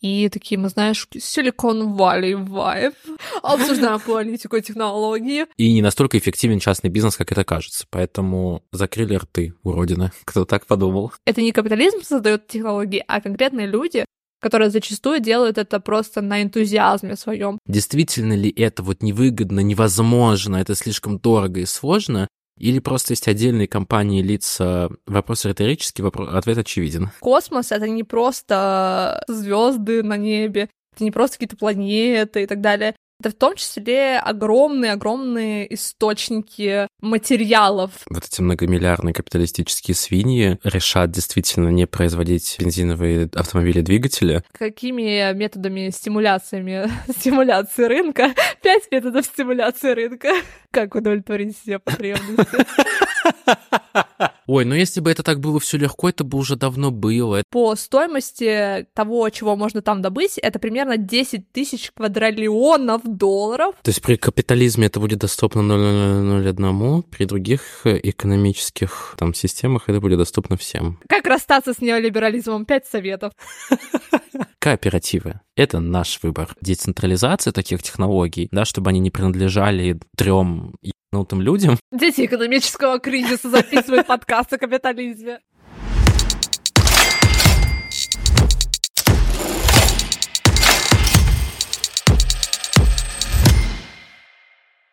И такие, мы, знаешь, Silicon Valley vibe. Обсуждаем политику и технологии. И не настолько эффективен частный бизнес, как это кажется. Поэтому закрыли рты, уродина. Кто так подумал? Это не капитализм создает технологии, а конкретные люди, которые зачастую делают это просто на энтузиазме своем. Действительно ли это вот невыгодно, невозможно, это слишком дорого и сложно? Или просто есть отдельные компании, лица? Вопрос риторический, вопрос, ответ очевиден. Космос — это не просто звезды на небе, это не просто какие-то планеты и так далее. Это в том числе огромные-огромные источники материалов. Вот эти многомиллиардные капиталистические свиньи решат действительно не производить бензиновые автомобили-двигатели. Какими методами стимуляциями, стимуляции рынка? Пять методов стимуляции рынка. Как удовлетворить все потребности? Ой, ну если бы это так было все легко, это бы уже давно было. По стоимости того, чего можно там добыть, это примерно 10 тысяч квадриллионов долларов. То есть при капитализме это будет доступно 0,001, при других экономических там системах это будет доступно всем. Как расстаться с неолиберализмом? Пять советов. Кооперативы. Это наш выбор. Децентрализация таких технологий, да, чтобы они не принадлежали трем ебанутым людям. Дети экономического кризиса записывают подкаст о капитализме.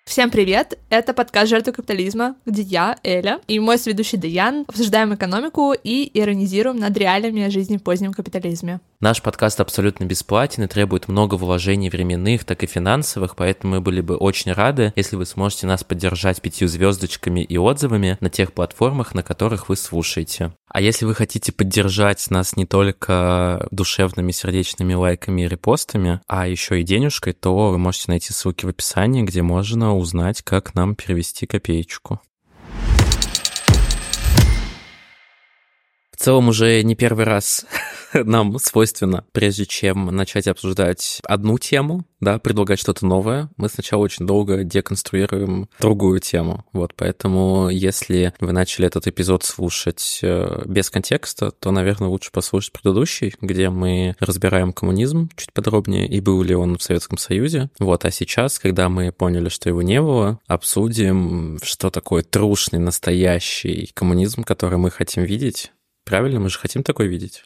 Всем привет! Это подкаст «Жертвы капитализма», где я, Эля, и мой сведущий Даян обсуждаем экономику и иронизируем над реалиями жизни в позднем капитализме. Наш подкаст абсолютно бесплатен и требует много вложений временных, так и финансовых, поэтому мы были бы очень рады, если вы сможете нас поддержать пятью звездочками и отзывами на тех платформах, на которых вы слушаете. А если вы хотите поддержать нас не только душевными сердечными лайками и репостами, а еще и денежкой, то вы можете найти ссылки в описании, где можно узнать, как нам перевести копеечку. В целом уже не первый раз нам свойственно, прежде чем начать обсуждать одну тему, да, предлагать что-то новое, мы сначала очень долго деконструируем другую тему. Вот, поэтому если вы начали этот эпизод слушать э, без контекста, то, наверное, лучше послушать предыдущий, где мы разбираем коммунизм чуть подробнее, и был ли он в Советском Союзе. Вот, а сейчас, когда мы поняли, что его не было, обсудим, что такое трушный, настоящий коммунизм, который мы хотим видеть. Правильно, мы же хотим такой видеть.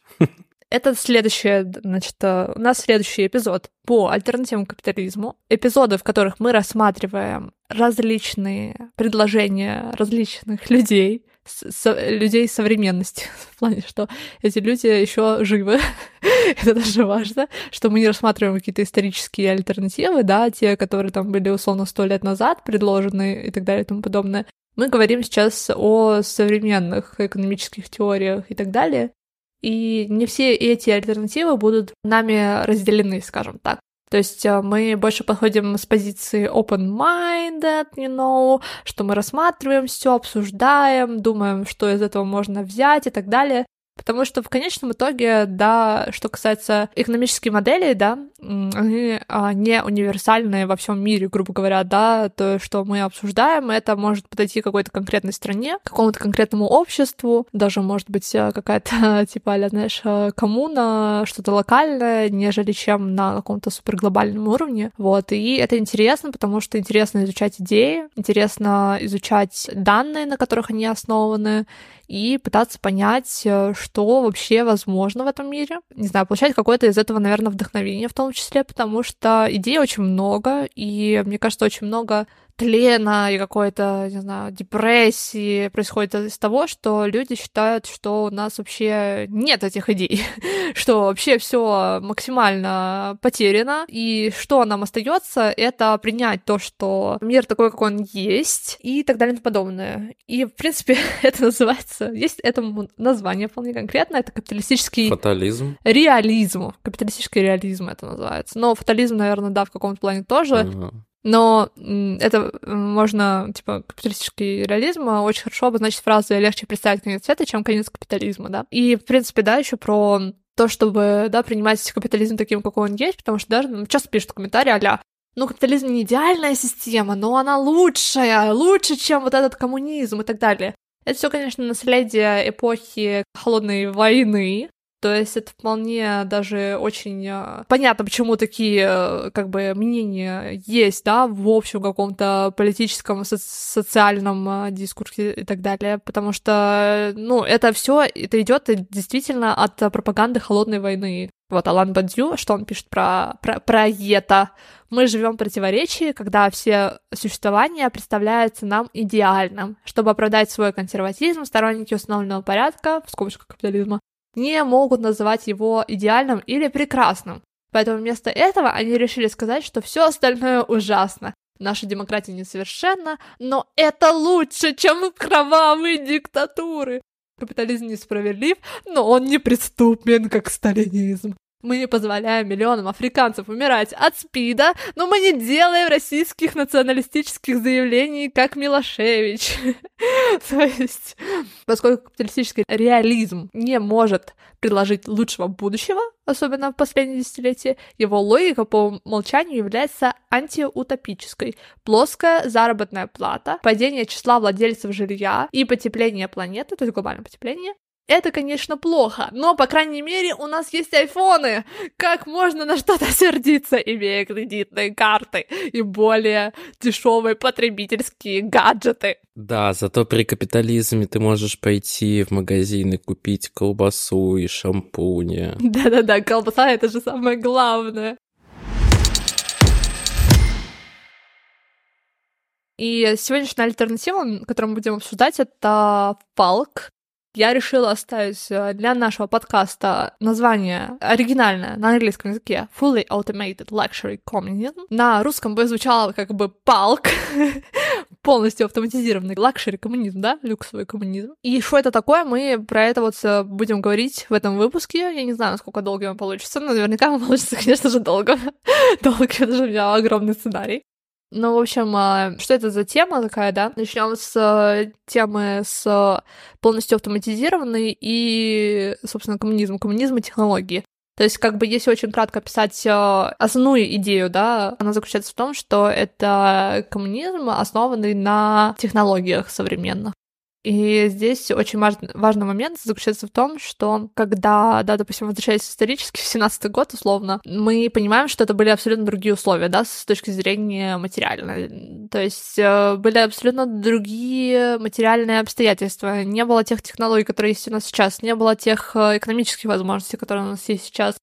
Это следующее, значит, э, у нас следующий эпизод по альтернативному капитализму. Эпизоды, в которых мы рассматриваем различные предложения различных людей, со, людей современности, в плане, что эти люди еще живы. Это даже важно, что мы не рассматриваем какие-то исторические альтернативы, да, те, которые там были условно сто лет назад предложены и так далее и тому подобное. Мы говорим сейчас о современных экономических теориях и так далее. И не все эти альтернативы будут нами разделены, скажем так. То есть э, мы больше подходим с позиции open-minded, you know, что мы рассматриваем все, обсуждаем, думаем, что из этого можно взять и так далее. Потому что в конечном итоге, да, что касается экономических моделей, да, они а, не универсальные во всем мире, грубо говоря, да, то, что мы обсуждаем, это может подойти какой-то конкретной стране, какому-то конкретному обществу, даже может быть э, какая-то, типа, знаешь, э, коммуна, что-то локальное, нежели чем на каком-то суперглобальном уровне, вот, и это интересно, потому что интересно изучать идеи, интересно изучать данные, на которых они основаны, и пытаться понять, э, что вообще возможно в этом мире. Не знаю, получать какое-то из этого, наверное, вдохновение в том числе, потому что идей очень много, и мне кажется, очень много тлена и какой-то, не знаю, депрессии происходит из того, что люди считают, что у нас вообще нет этих идей, что вообще все максимально потеряно, и что нам остается, это принять то, что мир такой, как он есть, и так далее и тому подобное. И, в принципе, это называется, есть этому название вполне конкретно, это капиталистический... Фатализм. Реализм. Капиталистический реализм это называется. Но фатализм, наверное, да, в каком-то плане тоже. Ага. Но это можно, типа, капиталистический реализм очень хорошо обозначить фразой «легче представить конец света, чем конец капитализма», да. И, в принципе, да, еще про то, чтобы, да, принимать капитализм таким, какой он есть, потому что даже часто пишут комментарии а ну, капитализм не идеальная система, но она лучшая, лучше, чем вот этот коммунизм и так далее. Это все, конечно, наследие эпохи холодной войны, То есть это вполне даже очень э, понятно, почему такие э, как бы мнения есть, да, в общем каком-то политическом, со- социальном э, дискурсе и так далее, потому что, ну, это все, это идет действительно от пропаганды холодной войны. Вот Алан Бадью, что он пишет про, про, про это. Мы живем в противоречии, когда все существование представляется нам идеальным. Чтобы оправдать свой консерватизм, сторонники установленного порядка, в скобочках капитализма, не могут называть его идеальным или прекрасным. Поэтому вместо этого они решили сказать, что все остальное ужасно. Наша демократия несовершенна, но это лучше, чем кровавые диктатуры. Капитализм несправедлив, но он неприступен, как сталинизм. Мы не позволяем миллионам африканцев умирать от СПИДа, но мы не делаем российских националистических заявлений, как Милошевич. То есть, поскольку капиталистический реализм не может предложить лучшего будущего, особенно в последние десятилетия, его логика по умолчанию является антиутопической. Плоская заработная плата, падение числа владельцев жилья и потепление планеты, то есть глобальное потепление, это, конечно, плохо, но, по крайней мере, у нас есть айфоны. Как можно на что-то сердиться, имея кредитные карты и более дешевые потребительские гаджеты? Да, зато при капитализме ты можешь пойти в магазин и купить колбасу и шампуни. Да-да-да, колбаса — это же самое главное. И сегодняшняя альтернатива, которую мы будем обсуждать, это Falk я решила оставить э, для нашего подкаста название оригинальное на английском языке Fully Automated Luxury Communism. На русском бы звучало как бы ПАЛК, полностью автоматизированный luxury коммунизм, да, люксовый коммунизм. И что это такое, мы про это вот э, будем говорить в этом выпуске. Я не знаю, насколько долго он получится, но наверняка он получится, конечно же, долго. долго, это же у меня огромный сценарий. Ну, в общем, а, что это за тема такая, да? Начнем с э, темы с полностью автоматизированной и, собственно, коммунизм, коммунизм и технологии. То есть, как бы, если очень кратко описать э, основную идею, да, она заключается в том, что это коммунизм, основанный на технологиях современных. И здесь очень важный, важный момент заключается в том, что когда, да, допустим, возвращаясь исторически в 17 год, условно, мы понимаем, что это были абсолютно другие условия, да, с точки зрения материальной. То есть э, были абсолютно другие материальные обстоятельства. Не было тех технологий, которые есть у нас сейчас, не было тех э, экономических возможностей, которые у нас есть сейчас.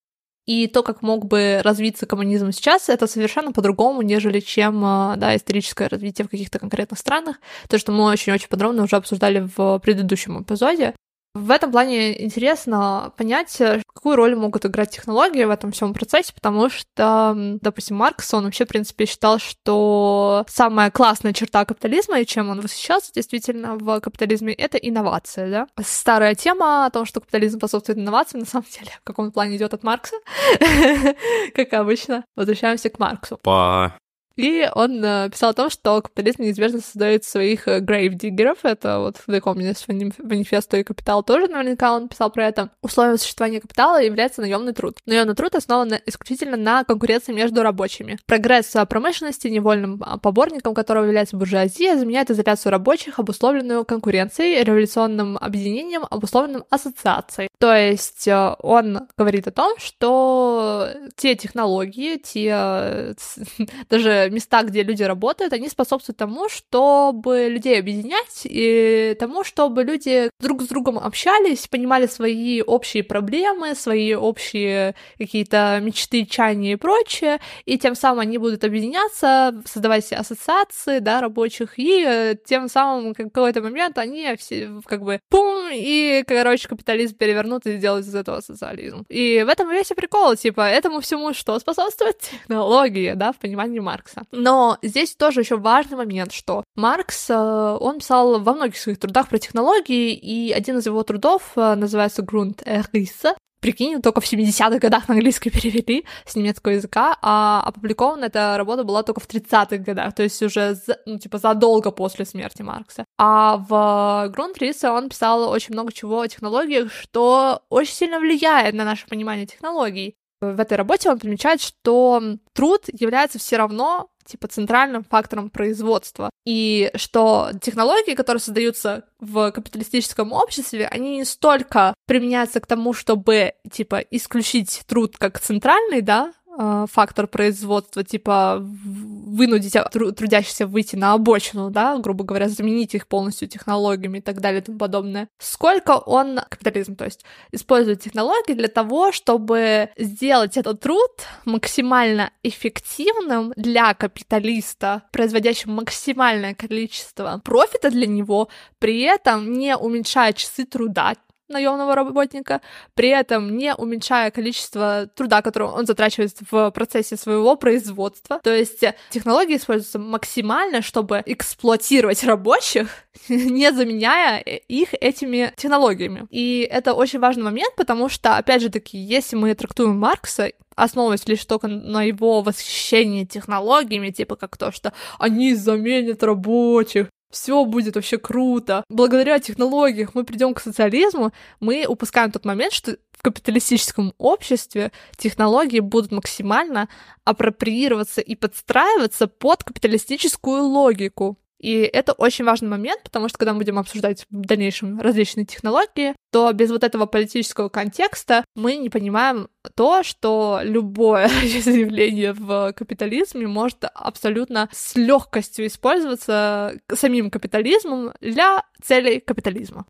И то, как мог бы развиться коммунизм сейчас, это совершенно по-другому, нежели чем а, да, историческое развитие в каких-то конкретных странах. То, что мы очень-очень подробно уже обсуждали в предыдущем эпизоде. В этом плане интересно понять, какую роль могут играть технологии в этом всем процессе, потому что, допустим, Маркс, он вообще, в принципе, считал, что самая классная черта капитализма, и чем он восхищался действительно в капитализме, это инновация, да. Старая тема о том, что капитализм способствует инновациям, на самом деле, в каком плане идет от Маркса, как обычно. Возвращаемся к Марксу. По и он э, писал о том, что капитализм неизбежно создает своих э, грейв-диггеров. Это вот в The Communist Manifesto и Капитал тоже наверняка он писал про это. Условием существования капитала является наемный труд. Наемный труд основан исключительно на конкуренции между рабочими. Прогресс промышленности, невольным а, поборником которого является буржуазия, заменяет изоляцию рабочих, обусловленную конкуренцией, революционным объединением, обусловленным ассоциацией. То есть э, он говорит о том, что те технологии, те даже места, где люди работают, они способствуют тому, чтобы людей объединять и тому, чтобы люди друг с другом общались, понимали свои общие проблемы, свои общие какие-то мечты, чаяния и прочее, и тем самым они будут объединяться, создавать ассоциации, да, рабочих, и э, тем самым в какой-то момент они все как бы пум, и, короче, капитализм перевернут и сделают из этого социализм. И в этом весь прикол, типа, этому всему что способствует? Технологии, да, в понимании Маркса. Маркса. Но здесь тоже еще важный момент, что Маркс, э, он писал во многих своих трудах про технологии, и один из его трудов э, называется «Грунт Эрисса», Прикинь, только в 70-х годах на английский перевели с немецкого языка, а опубликована эта работа была только в 30-х годах, то есть уже, за, ну, типа, задолго после смерти Маркса. А в Грунтрисе он писал очень много чего о технологиях, что очень сильно влияет на наше понимание технологий. В этой работе он примечает, что труд является все равно типа центральным фактором производства. И что технологии, которые создаются в капиталистическом обществе, они не столько применяются к тому, чтобы типа исключить труд как центральный, да, фактор производства, типа вынудить трудящихся выйти на обочину, да, грубо говоря, заменить их полностью технологиями и так далее и тому подобное. Сколько он, капитализм, то есть, использует технологии для того, чтобы сделать этот труд максимально эффективным для капиталиста, производящим максимальное количество профита для него, при этом не уменьшая часы труда, наемного работника, при этом не уменьшая количество труда, которое он затрачивает в процессе своего производства. То есть технологии используются максимально, чтобы эксплуатировать рабочих, не заменяя их этими технологиями. И это очень важный момент, потому что, опять же таки, если мы трактуем Маркса основываясь лишь только на его восхищении технологиями, типа как то, что они заменят рабочих, все будет вообще круто. Благодаря технологиям мы придем к социализму, мы упускаем тот момент, что в капиталистическом обществе технологии будут максимально апроприироваться и подстраиваться под капиталистическую логику. И это очень важный момент, потому что когда мы будем обсуждать в дальнейшем различные технологии, то без вот этого политического контекста мы не понимаем то, что любое заявление в капитализме может абсолютно с легкостью использоваться самим капитализмом для целей капитализма.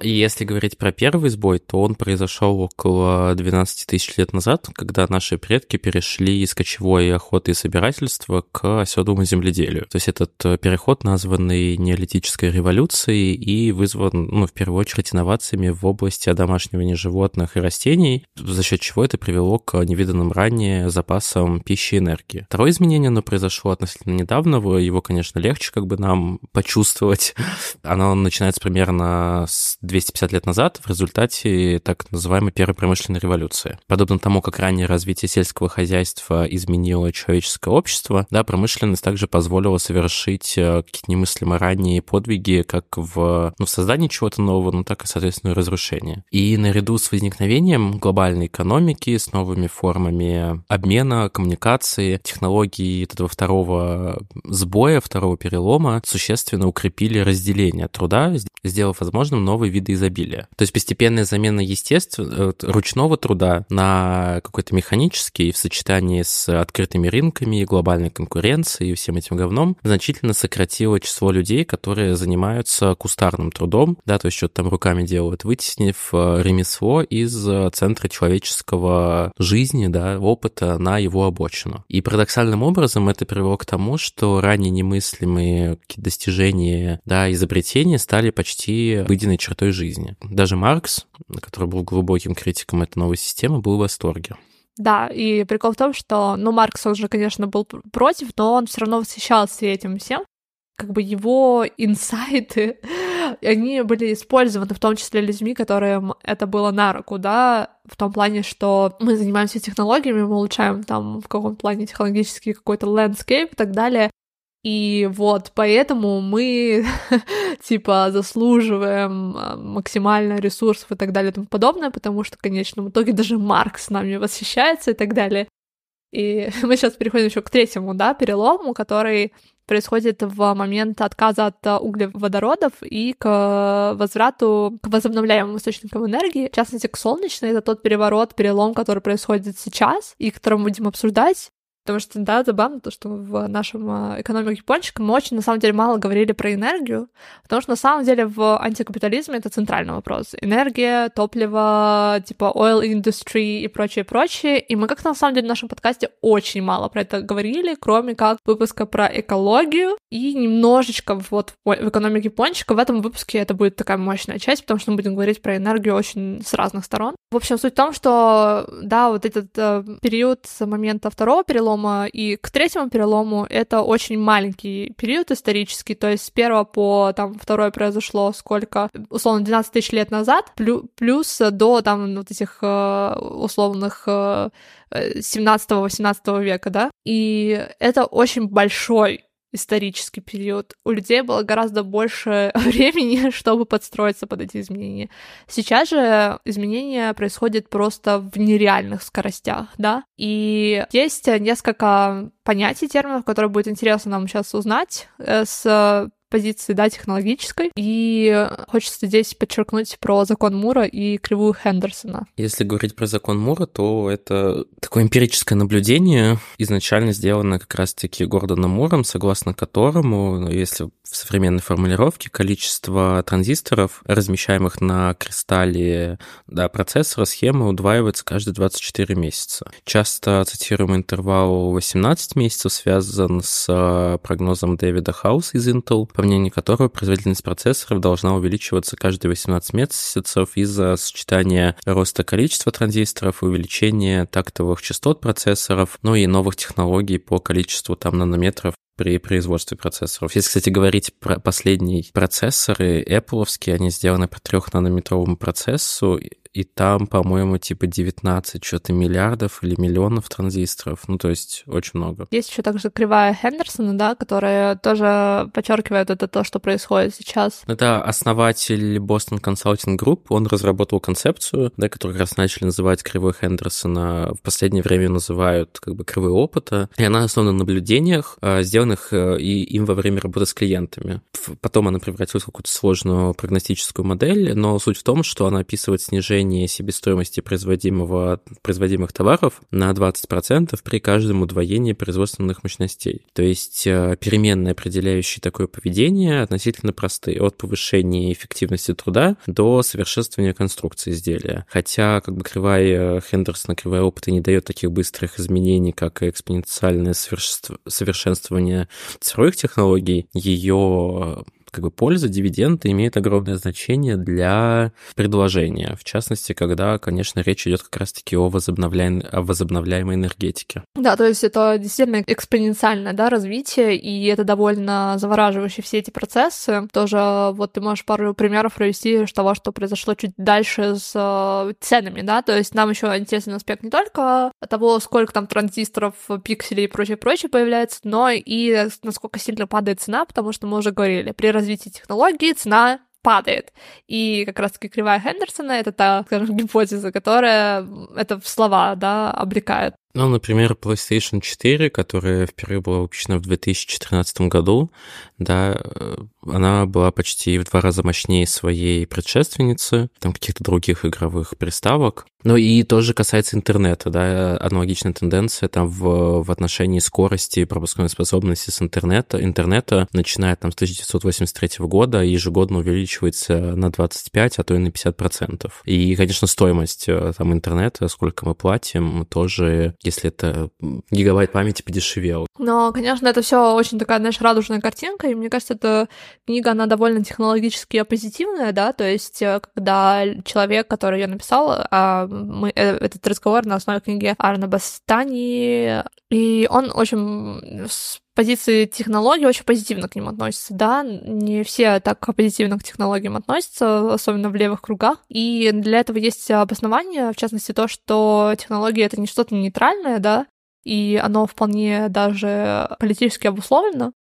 Если говорить про первый сбой, то он произошел около 12 тысяч лет назад, когда наши предки перешли из кочевой охоты и собирательства к оседлому земледелию. То есть этот э, переход, названный неолитической революцией и вызван, ну, в первую очередь, инновациями в области одомашнивания животных и растений, за счет чего это привело к невиданным ранее запасам пищи и энергии. Второе изменение, оно произошло относительно недавно, его, конечно, легче как бы нам почувствовать. Оно начинается примерно с 250 лет назад в результате так называемой первой промышленной революции. Подобно тому, как ранее развитие сельского хозяйства изменило человеческое общество, да, промышленность также позволила совершить э, какие-то немыслимо ранние подвиги как в, ну, в создании чего-то нового, но так и, соответственно, и разрушение. И наряду с возникновением глобальной экономики, с новыми формами обмена, коммуникации, технологии этого второго сбоя, второго перелома существенно укрепили разделение труда, сделав возможным новый виды изобилия. То есть постепенная замена естественного, э, ручного труда на какой-то механический в сочетании с открытыми рынками, глобальной конкуренцией и всем этим говном значительно сократило число людей, которые занимаются кустарным трудом, да, то есть что-то там руками делают, вытеснив э, ремесло из э, центра человеческого жизни, да, опыта на его обочину. И парадоксальным образом это привело к тому, что ранее немыслимые достижения, да, изобретения стали почти выеденной чертой той жизни. Даже Маркс, который был глубоким критиком этой новой системы, был в восторге. Да, и прикол в том, что, ну, Маркс, он же, конечно, был против, но он все равно восхищался этим всем. Как бы его инсайты, они были использованы в том числе людьми, которым это было на руку, да, в том плане, что мы занимаемся технологиями, мы улучшаем там в каком плане технологический какой-то landscape и так далее, и вот поэтому мы, типа, заслуживаем а, максимально ресурсов и так далее и тому подобное, потому что в конечном итоге даже Марк с нами восхищается и так далее. И мы сейчас переходим еще к третьему, да, перелому, который происходит в момент отказа от углеводородов и к возврату к возобновляемым источникам энергии, в частности, к солнечной. Это тот переворот, перелом, который происходит сейчас и который мы будем обсуждать. Потому что, да, забавно то, что в нашем а, экономике япончика мы очень, на самом деле, мало говорили про энергию, потому что, на самом деле, в антикапитализме это центральный вопрос. Энергия, топливо, типа oil industry и прочее, прочее. И мы как-то, на самом деле, в нашем подкасте очень мало про это говорили, кроме как выпуска про экологию и немножечко вот в экономике япончика. В этом выпуске это будет такая мощная часть, потому что мы будем говорить про энергию очень с разных сторон. В общем, суть в том, что, да, вот этот э, период с момента второго перелома перелома и к третьему перелому это очень маленький период исторический, то есть с первого по там второе произошло сколько, условно, 12 тысяч лет назад, плюс до там вот этих э, условных 17-18 э, века, да, и это очень большой исторический период, у людей было гораздо больше времени, чтобы подстроиться под эти изменения. Сейчас же изменения происходят просто в нереальных скоростях, да, и есть несколько понятий, терминов, которые будет интересно нам сейчас узнать э, с позиции, да, технологической. И хочется здесь подчеркнуть про закон Мура и кривую Хендерсона. Если говорить про закон Мура, то это такое эмпирическое наблюдение, изначально сделано как раз-таки Гордоном Муром, согласно которому, ну, если в современной формулировке, количество транзисторов, размещаемых на кристалле да, процессора, схемы удваивается каждые 24 месяца. Часто цитируемый интервал 18 месяцев связан с прогнозом Дэвида Хауса из Intel, по мнению которого производительность процессоров должна увеличиваться каждые 18 месяцев из-за сочетания роста количества транзисторов увеличения тактовых частот процессоров, ну и новых технологий по количеству там нанометров при производстве процессоров. Если, кстати, говорить про последние процессоры, Apple, они сделаны по трехнанометровому процессу, и там, по-моему, типа 19 что-то миллиардов или миллионов транзисторов. Ну, то есть очень много. Есть еще также кривая Хендерсона, да, которая тоже подчеркивает это то, что происходит сейчас. Это основатель Boston Consulting Group. Он разработал концепцию, да, которую как раз начали называть кривой Хендерсона. В последнее время называют как бы кривой опыта. И она основана на наблюдениях, а, сделанных э, и им во время работы с клиентами. Потом она превратилась в какую-то сложную прогностическую модель, но суть в том, что она описывает снижение снижение себестоимости производимого, производимых товаров на 20% при каждом удвоении производственных мощностей. То есть э, переменные, определяющие такое поведение, относительно простые. От повышения эффективности труда до совершенствования конструкции изделия. Хотя как бы кривая Хендерсона, кривая опыта не дает таких быстрых изменений, как экспоненциальное совершенствование цифровых технологий, ее как бы польза, дивиденды имеет огромное значение для предложения. В частности, когда, конечно, речь идет как раз-таки о, возобновляем... о возобновляемой энергетике. Да, то есть это действительно экспоненциальное да, развитие, и это довольно завораживающие все эти процессы. Тоже вот ты можешь пару примеров провести того, что произошло чуть дальше с э, ценами, да, то есть нам еще интересный аспект не только того, сколько там транзисторов, пикселей и прочее-прочее появляется, но и насколько сильно падает цена, потому что мы уже говорили, при развитии технологий цена падает. И как раз-таки кривая Хендерсона — это та, скажем, гипотеза, которая это в слова, да, облекает. Ну, например, PlayStation 4, которая впервые была выпущена в 2014 году, да, э, она была почти в два раза мощнее своей предшественницы, там каких-то других игровых приставок. Ну и тоже касается интернета, да, аналогичная тенденция там в, в отношении скорости пропускной способности с интернета, интернета, начиная там с 1983 года, ежегодно увеличивается на 25, а то и на 50 процентов. И, конечно, стоимость э, там интернета, сколько мы платим, тоже если это гигабайт памяти подешевел. Но, конечно, это все очень такая, знаешь, радужная картинка, и мне кажется, эта книга, она довольно технологически позитивная, да, то есть э, когда человек, который ее написал, а мы, э, этот разговор на основе книги Арна Бастани, и он очень позиции технологий очень позитивно к ним относится, да, не все так позитивно к технологиям относятся, особенно в левых кругах, и для этого есть обоснование, в частности то, что технологии — это не что-то нейтральное, да, и оно вполне даже политически обусловлено,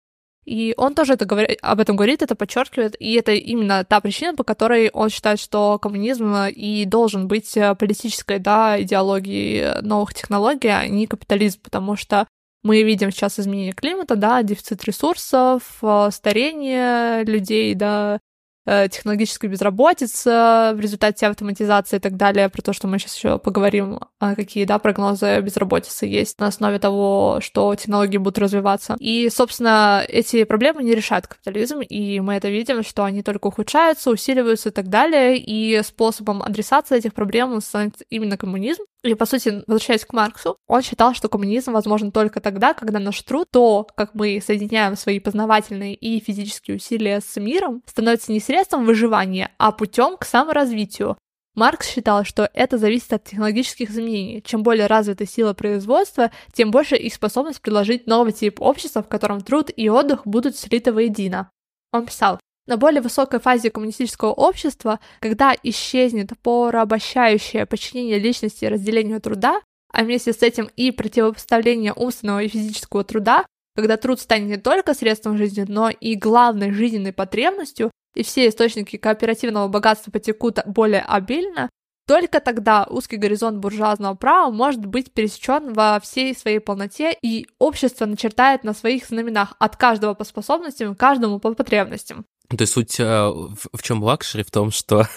и он тоже это говорит, об этом говорит, это подчеркивает, и это именно та причина, по которой он считает, что коммунизм и должен быть политической да, идеологией новых технологий, а не капитализм, потому что мы видим сейчас изменение климата, да, дефицит ресурсов, э, старение людей, да, Э, технологическая безработица в результате автоматизации и так далее, про то, что мы сейчас еще поговорим, а какие, да, прогнозы безработицы есть на основе того, что технологии будут развиваться. И, собственно, эти проблемы не решает капитализм, и мы это видим, что они только ухудшаются, усиливаются и так далее, и способом адресации этих проблем станет именно коммунизм. И, по сути, возвращаясь к Марксу, он считал, что коммунизм возможен только тогда, когда наш труд, то, как мы соединяем свои познавательные и физические усилия с миром, становится не выживания, а путем к саморазвитию. Маркс считал, что это зависит от технологических изменений. Чем более развита сила производства, тем больше их способность предложить новый тип общества, в котором труд и отдых будут слиты воедино. Он писал, на более высокой фазе коммунистического общества, когда исчезнет порабощающее подчинение личности разделению труда, а вместе с этим и противопоставление умственного и физического труда, когда труд станет не только средством жизни, но и главной жизненной потребностью, и все источники кооперативного богатства потекут более обильно, только тогда узкий горизонт буржуазного права может быть пересечен во всей своей полноте, и общество начертает на своих знаменах от каждого по способностям, каждому по потребностям. То есть суть э, в чем luxury? В том, что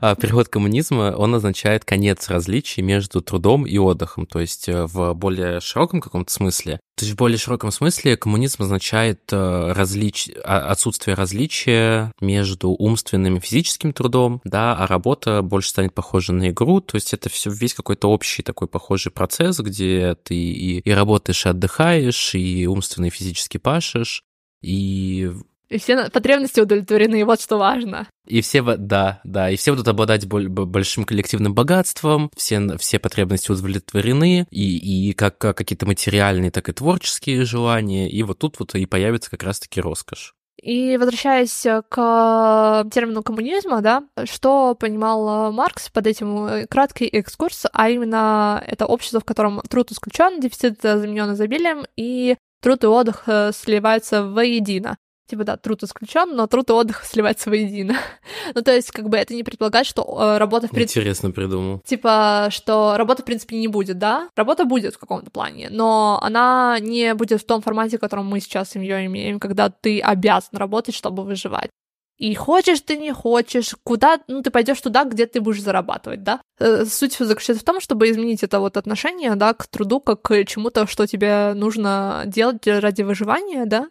а, переход коммунизма, он означает конец различий между трудом и отдыхом. То есть э, в более широком каком-то смысле. То есть в более широком смысле коммунизм означает э, различ... А, отсутствие различия между умственным и физическим трудом, да, а работа больше станет похожа на игру. То есть это все весь какой-то общий такой похожий процесс, где ты и, и работаешь, и отдыхаешь, и умственно и физически пашешь. И и все потребности удовлетворены, и вот что важно. И все, да, да, и все будут обладать большим коллективным богатством, все, все потребности удовлетворены, и, и как, как какие-то материальные, так и творческие желания, и вот тут вот и появится как раз-таки роскошь. И возвращаясь к термину коммунизма, да, что понимал Маркс под этим э, краткий экскурс, а именно это общество, в котором труд исключен, дефицит заменен изобилием, и труд и отдых э, сливаются воедино. Типа, да, труд исключен, но труд и отдых сливаются воедино. ну, то есть, как бы это не предполагает, что э, работа в принципе... Интересно придумал. Типа, что работа, в принципе, не будет, да? Работа будет в каком-то плане, но она не будет в том формате, в котором мы сейчас семьей имеем, когда ты обязан работать, чтобы выживать. И хочешь ты, не хочешь, куда, ну, ты пойдешь туда, где ты будешь зарабатывать, да? Э, суть заключается в том, чтобы изменить это вот отношение, да, к труду, как к чему-то, что тебе нужно делать ради выживания, да?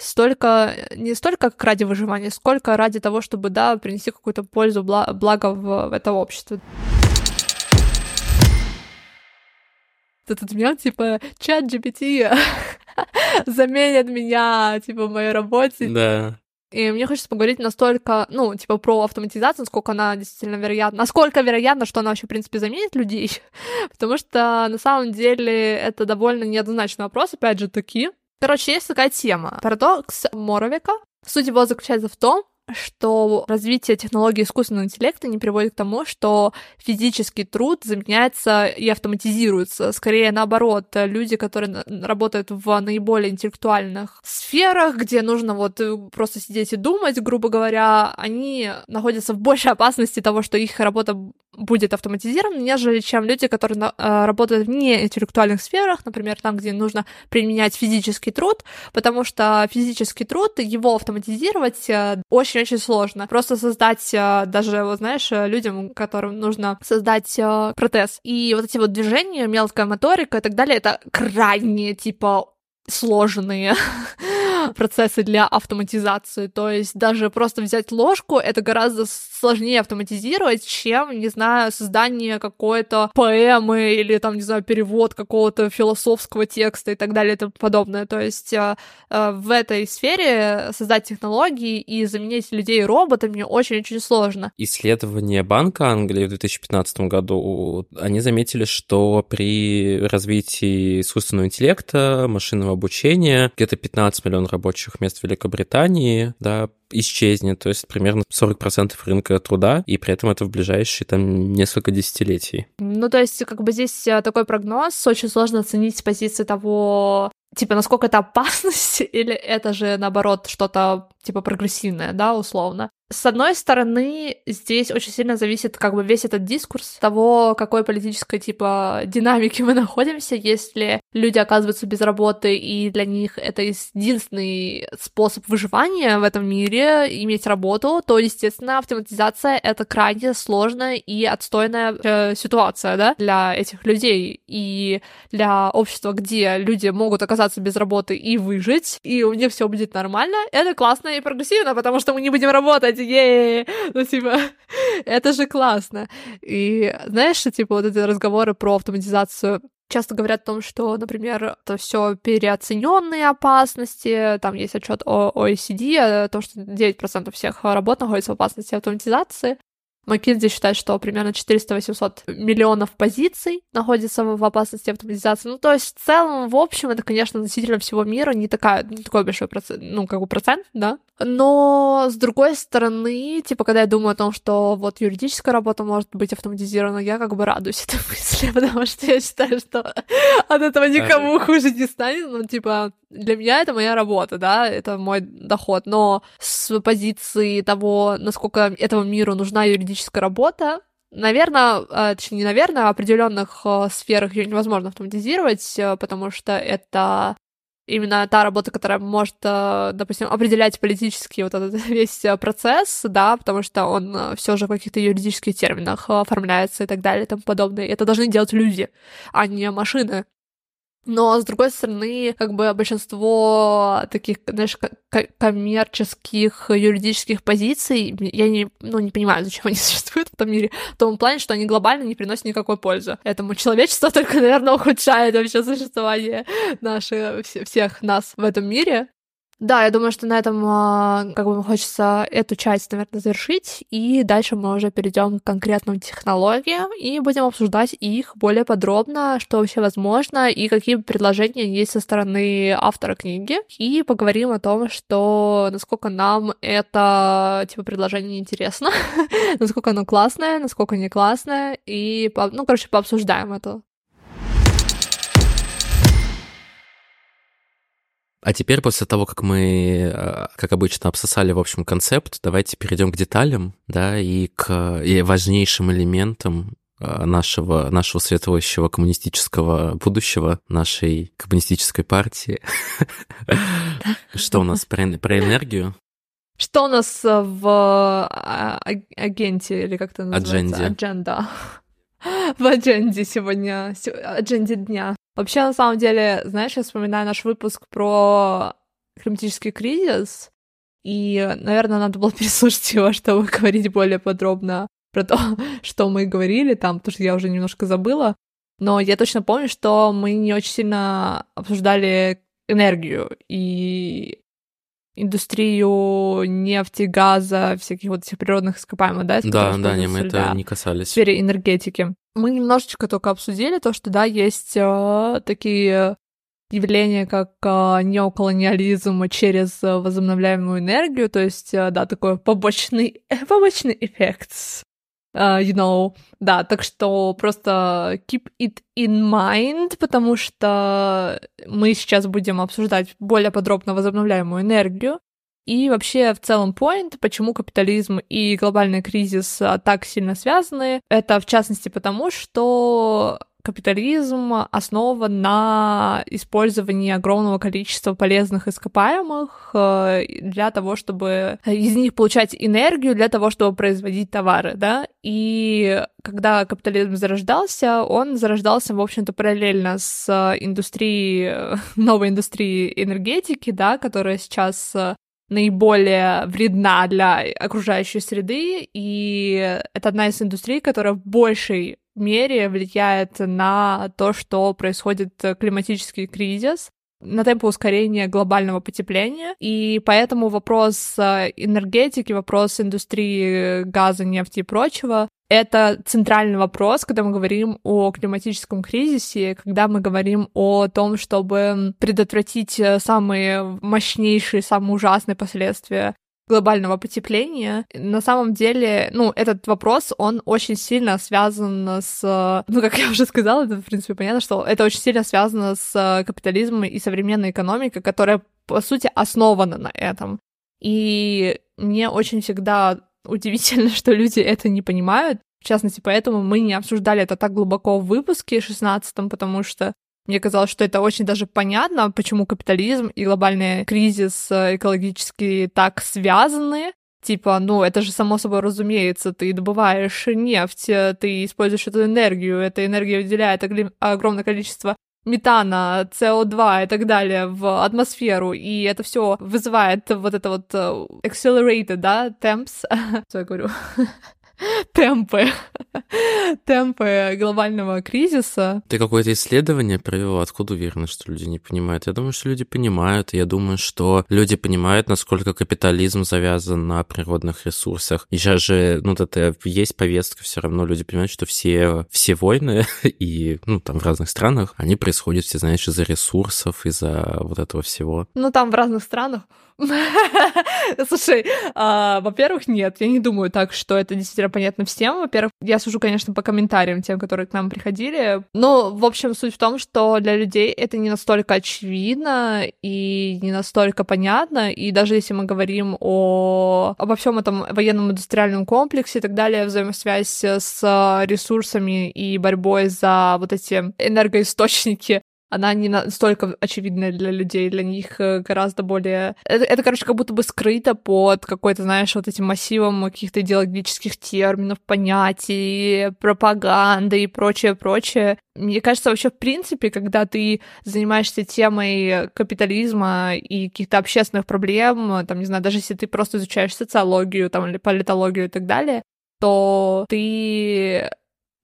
Столько, не столько как ради выживания, сколько ради того, чтобы, да, принести какую-то пользу, благо в, это общество. Этот мем, типа, чат GPT заменит меня, типа, в моей работе. Да. И мне хочется поговорить настолько, ну, типа, про автоматизацию, насколько она действительно вероятна, насколько вероятно, что она вообще, в принципе, заменит людей, потому что, на самом деле, это довольно неоднозначный вопрос, опять же, таки, Короче, есть такая тема. Парадокс Моровика. Суть его заключается в том, что развитие технологий искусственного интеллекта не приводит к тому, что физический труд заменяется и автоматизируется. Скорее наоборот, люди, которые работают в наиболее интеллектуальных сферах, где нужно вот э, просто сидеть и думать, грубо говоря, они находятся в большей опасности того, что их работа будет автоматизирована, нежели чем люди, которые э, работают в неинтеллектуальных сферах, например, там, где нужно применять физический труд, потому что физический труд, его автоматизировать э, очень очень сложно. Просто создать э, даже, вот знаешь, э, людям, которым нужно создать э, протез. И вот эти вот движения, мелкая моторика и так далее, это крайне, типа, сложные процессы для автоматизации. То есть даже просто взять ложку это гораздо сложнее автоматизировать, чем, не знаю, создание какой-то поэмы или там, не знаю, перевод какого-то философского текста и так далее и тому подобное. То есть э, э, в этой сфере создать технологии и заменить людей роботами очень-очень сложно. Исследование Банка Англии в 2015 году, они заметили, что при развитии искусственного интеллекта, машинного обучения, где-то 15 миллионов рабочих мест в Великобритании, да, исчезнет, то есть примерно 40% рынка труда, и при этом это в ближайшие там несколько десятилетий. Ну, то есть, как бы здесь э, такой прогноз, очень сложно оценить позиции того, типа, насколько это опасность, или это же, наоборот, что-то, типа, прогрессивное, да, условно. С одной стороны, здесь очень сильно зависит как бы весь этот дискурс того, какой политической типа динамики мы находимся. Если люди оказываются без работы, и для них это единственный способ выживания в этом мире, иметь работу, то, естественно, автоматизация — это крайне сложная и отстойная э, ситуация, да, для этих людей. И для общества, где люди могут оказаться без работы и выжить, и у них все будет нормально, это классно и прогрессивно, потому что мы не будем работать, е ну, типа, это же классно. И знаешь, что, типа, вот эти разговоры про автоматизацию часто говорят о том, что, например, это все переоцененные опасности. Там есть отчет о OECD, о том, что 9% всех работ находится в опасности автоматизации. McKinsey считает, что примерно 400-800 миллионов позиций находится в опасности автоматизации. Ну, то есть, в целом, в общем, это, конечно, относительно всего мира не, такая, не такой большой процент, ну, как бы процент, да. Но, с другой стороны, типа, когда я думаю о том, что вот юридическая работа может быть автоматизирована, я как бы радуюсь этой мысли, потому что я считаю, что от этого никому хуже не станет. Ну, типа, для меня это моя работа, да, это мой доход, но с позиции того, насколько этому миру нужна юридическая работа, Наверное, э, точнее, не наверное, в определенных э, сферах ее невозможно автоматизировать, потому что это именно та работа, которая может, допустим, определять политический вот этот весь процесс, да, потому что он все же в каких-то юридических терминах оформляется и так далее и тому подобное. И это должны делать люди, а не машины. Но, с другой стороны, как бы большинство таких, знаешь, коммерческих юридических позиций, я не, ну, не понимаю, зачем они существуют в этом мире, в том плане, что они глобально не приносят никакой пользы. Этому человечество только, наверное, ухудшает вообще существование наших, всех нас в этом мире. Да, я думаю, что на этом а, как бы хочется эту часть, наверное, завершить, и дальше мы уже перейдем к конкретным технологиям и будем обсуждать их более подробно, что вообще возможно и какие предложения есть со стороны автора книги, и поговорим о том, что насколько нам это типа предложение интересно, насколько оно классное, насколько не классное, и, ну, короче, пообсуждаем это. А теперь, после того, как мы, э, как обычно, обсосали, в общем, концепт, давайте перейдем к деталям, да, и к и важнейшим элементам э, нашего, нашего светлого коммунистического будущего, нашей коммунистической партии. Что у нас про энергию? Что у нас в а, агенте, или как это называется? Адженде. Адженда. В адженде сегодня, адженде дня. Вообще, на самом деле, знаешь, я вспоминаю наш выпуск про климатический кризис, и, наверное, надо было переслушать его, чтобы говорить более подробно про то, что мы говорили там, потому что я уже немножко забыла. Но я точно помню, что мы не очень сильно обсуждали энергию и индустрию нефти, газа, всяких вот этих природных ископаемых, да? Да, да, не, мы это не касались. В сфере энергетики. Мы немножечко только обсудили то, что, да, есть э, такие явления, как э, неоколониализм через возобновляемую энергию, то есть, э, да, такой побочный, побочный эффект, uh, you know, да, так что просто keep it in mind, потому что мы сейчас будем обсуждать более подробно возобновляемую энергию, и вообще в целом point, почему капитализм и глобальный кризис так сильно связаны, это в частности потому, что капитализм основан на использовании огромного количества полезных ископаемых э, для того, чтобы из них получать энергию для того, чтобы производить товары, да, и когда капитализм зарождался, он зарождался, в общем-то, параллельно с индустрией, новой индустрией энергетики, да, которая сейчас наиболее вредна для окружающей среды, и это одна из индустрий, которая в большей мере влияет на то, что происходит климатический кризис на темпы ускорения глобального потепления, и поэтому вопрос энергетики, вопрос индустрии газа, нефти и прочего это центральный вопрос, когда мы говорим о климатическом кризисе, когда мы говорим о том, чтобы предотвратить э, самые мощнейшие, самые ужасные последствия глобального потепления. На самом деле, ну, этот вопрос, он очень сильно связан с... Ну, как я уже сказала, это, в принципе, понятно, что это очень сильно связано с капитализмом и современной экономикой, которая, по сути, основана на этом. И мне очень всегда удивительно, что люди это не понимают. В частности, поэтому мы не обсуждали это так глубоко в выпуске 16 потому что мне казалось, что это очень даже понятно, почему капитализм и глобальный кризис э, экологически так связаны. Типа, ну, это же само собой разумеется, ты добываешь нефть, э, ты используешь эту энергию, эта энергия выделяет огромное количество метана, СО2 и так далее в атмосферу, и это все вызывает вот это вот э, accelerated, да, temps, что я говорю, темпы, темпы глобального кризиса. Ты какое-то исследование провела? Откуда уверена, что люди не понимают? Я думаю, что люди понимают. Я думаю, что люди понимают, насколько капитализм завязан на природных ресурсах. И сейчас же, ну, это есть повестка, все равно люди понимают, что все, все войны и, ну, там в разных странах, они происходят, все знаешь, из-за ресурсов, из-за вот этого всего. Ну, там в разных странах Слушай, а, во-первых, нет, я не думаю так, что это действительно понятно всем. Во-первых, я сужу, конечно, по комментариям тем, которые к нам приходили. Но, в общем, суть в том, что для людей это не настолько очевидно и не настолько понятно. И даже если мы говорим о обо всем этом военном индустриальном комплексе и так далее, взаимосвязь с ресурсами и борьбой за вот эти энергоисточники, она не настолько очевидная для людей, для них э, гораздо более... Это, это, короче, как будто бы скрыто под какой-то, знаешь, вот этим массивом каких-то идеологических терминов, понятий, пропаганды и прочее, прочее. Мне кажется, вообще, в принципе, когда ты занимаешься темой капитализма и каких-то общественных проблем, там, не знаю, даже если ты просто изучаешь социологию, там, или политологию и так далее, то ты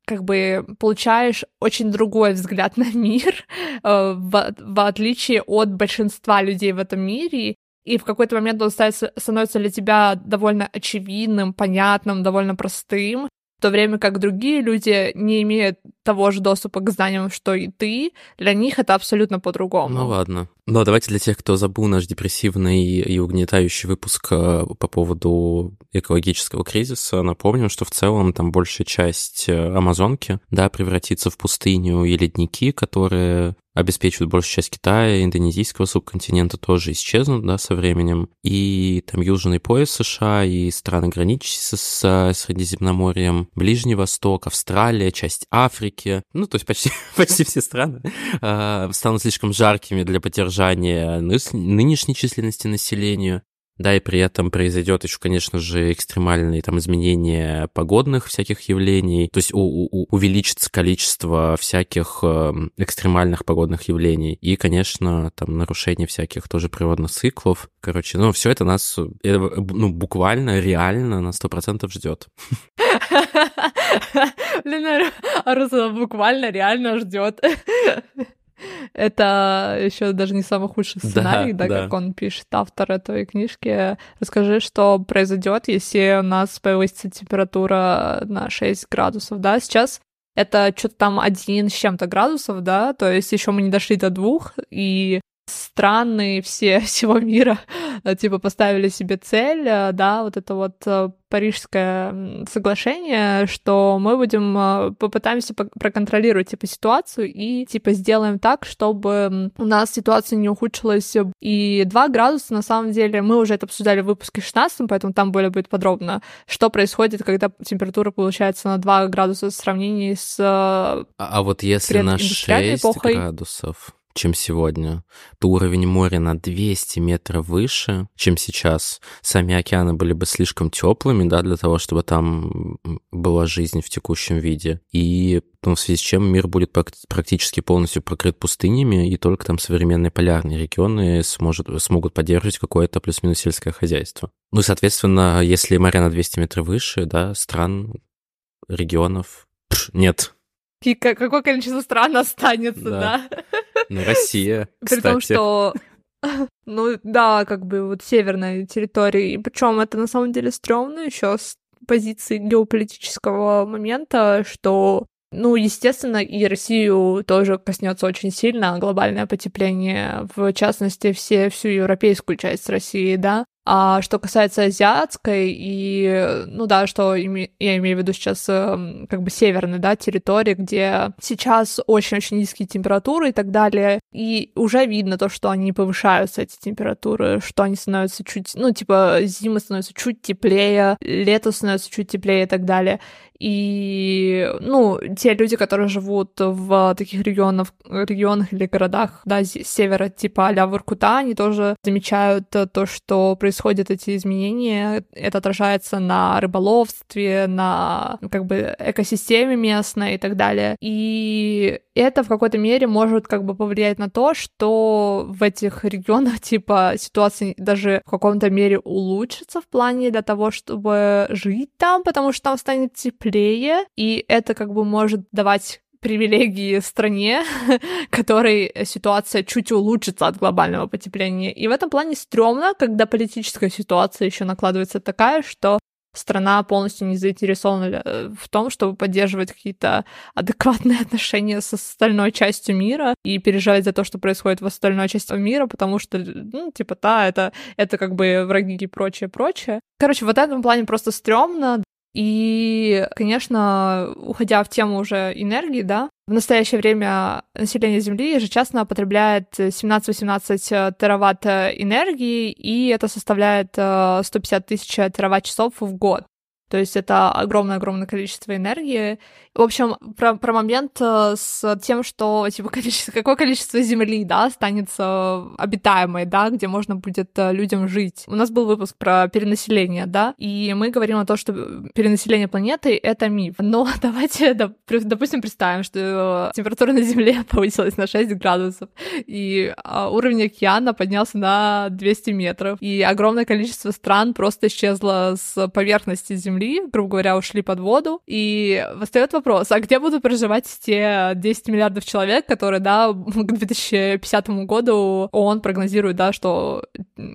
как бы получаешь очень другой взгляд на мир, э, в, в отличие от большинства людей в этом мире. И в какой-то момент он становится для тебя довольно очевидным, понятным, довольно простым в то время как другие люди не имеют того же доступа к знаниям, что и ты, для них это абсолютно по-другому. Ну ладно. Но давайте для тех, кто забыл наш депрессивный и угнетающий выпуск э, по поводу экологического кризиса, напомним, что в целом там большая часть э, Амазонки, да, превратится в пустыню и ледники, которые обеспечивают большую часть Китая, индонезийского субконтинента тоже исчезнут, да, со временем. И там южный пояс США и страны, граничащие с Средиземноморьем, Ближний Восток, Австралия, часть Африки, ну, то есть почти, почти все страны э, станут слишком жаркими для поддержания нынешней численности населения да, и при этом произойдет еще, конечно же, экстремальные там изменения погодных всяких явлений, то есть у, у, увеличится количество всяких эм, экстремальных погодных явлений и, конечно, там нарушение всяких тоже природных циклов. Короче, ну, все это нас, э, ну, буквально, реально на сто процентов ждет. Блин, Аруза буквально реально ждет. Это еще даже не самый худший сценарий, да, да, да, как он пишет, автор этой книжки. Расскажи, что произойдет, если у нас повысится температура на 6 градусов, да? Сейчас это что-то там один с чем-то градусов, да, то есть еще мы не дошли до двух, и страны все всего мира э, типа поставили себе цель, э, да, вот это вот э, Парижское соглашение, что мы будем попытаемся проконтролировать типа ситуацию и типа сделаем так, чтобы у нас ситуация не ухудшилась. И 2 градуса, на самом деле, мы уже это обсуждали в выпуске 16, поэтому там более будет подробно, что происходит, когда температура получается на 2 градуса в сравнении с... А, а вот если на 6 эпохой, градусов чем сегодня, то уровень моря на 200 метров выше, чем сейчас. Сами океаны были бы слишком теплыми, да, для того, чтобы там была жизнь в текущем виде. И ну, в связи с чем мир будет практически полностью покрыт пустынями, и только там современные полярные регионы сможет, смогут поддерживать какое-то плюс-минус сельское хозяйство. Ну и, соответственно, если моря на 200 метров выше, да, стран, регионов, пш, нет, и какое количество стран останется, да? да? Ну, Россия. При том, что ну да, как бы вот северная территория. И причем это на самом деле стрёмно еще с позиции геополитического момента, что ну, естественно, и Россию тоже коснется очень сильно глобальное потепление, в частности, все, всю европейскую часть России, да. А что касается азиатской и, ну да, что я имею в виду сейчас эм, как бы северной, да, территории, где сейчас очень-очень низкие температуры и так далее, и уже видно то, что они повышаются, эти температуры, что они становятся чуть, ну, типа, зимы становятся чуть теплее, лето становится чуть теплее и так далее. И, ну, те люди, которые живут в таких регионах, регионах или городах, да, с севера, типа а-ля Воркута, они тоже замечают то, что происходят эти изменения. Это отражается на рыболовстве, на, как бы, экосистеме местной и так далее. И это в какой-то мере может как бы повлиять на то, что в этих регионах, типа, ситуация даже в каком-то мере улучшится в плане для того, чтобы жить там, потому что там станет теплее, и это как бы может давать привилегии стране, которой ситуация чуть улучшится от глобального потепления. И в этом плане стрёмно, когда политическая ситуация еще накладывается такая, что страна полностью не заинтересована э, в том, чтобы поддерживать какие-то адекватные отношения с остальной частью мира и переживать за то, что происходит в остальной части мира, потому что, ну, типа, да, это, это как бы враги и прочее, прочее. Короче, в этом плане просто стрёмно. И, конечно, уходя в тему уже энергии, да, в настоящее время население Земли ежечасно потребляет 17-18 тераватт энергии, и это составляет 150 тысяч тераватт-часов в год. То есть это огромное-огромное количество энергии. В общем, про, про момент э, с тем, что типа количество, какое количество Земли, да, останется обитаемой, да, где можно будет э, людям жить. У нас был выпуск про перенаселение, да, и мы говорим о том, что перенаселение планеты — это миф. Но давайте, допустим, представим, что температура на Земле повысилась на 6 градусов, и а, уровень океана поднялся на 200 метров, и огромное количество стран просто исчезло с поверхности Земли Земли, грубо говоря, ушли под воду. И восстает вопрос, а где будут проживать те 10 миллиардов человек, которые, да, к 2050 году ООН прогнозирует, да, что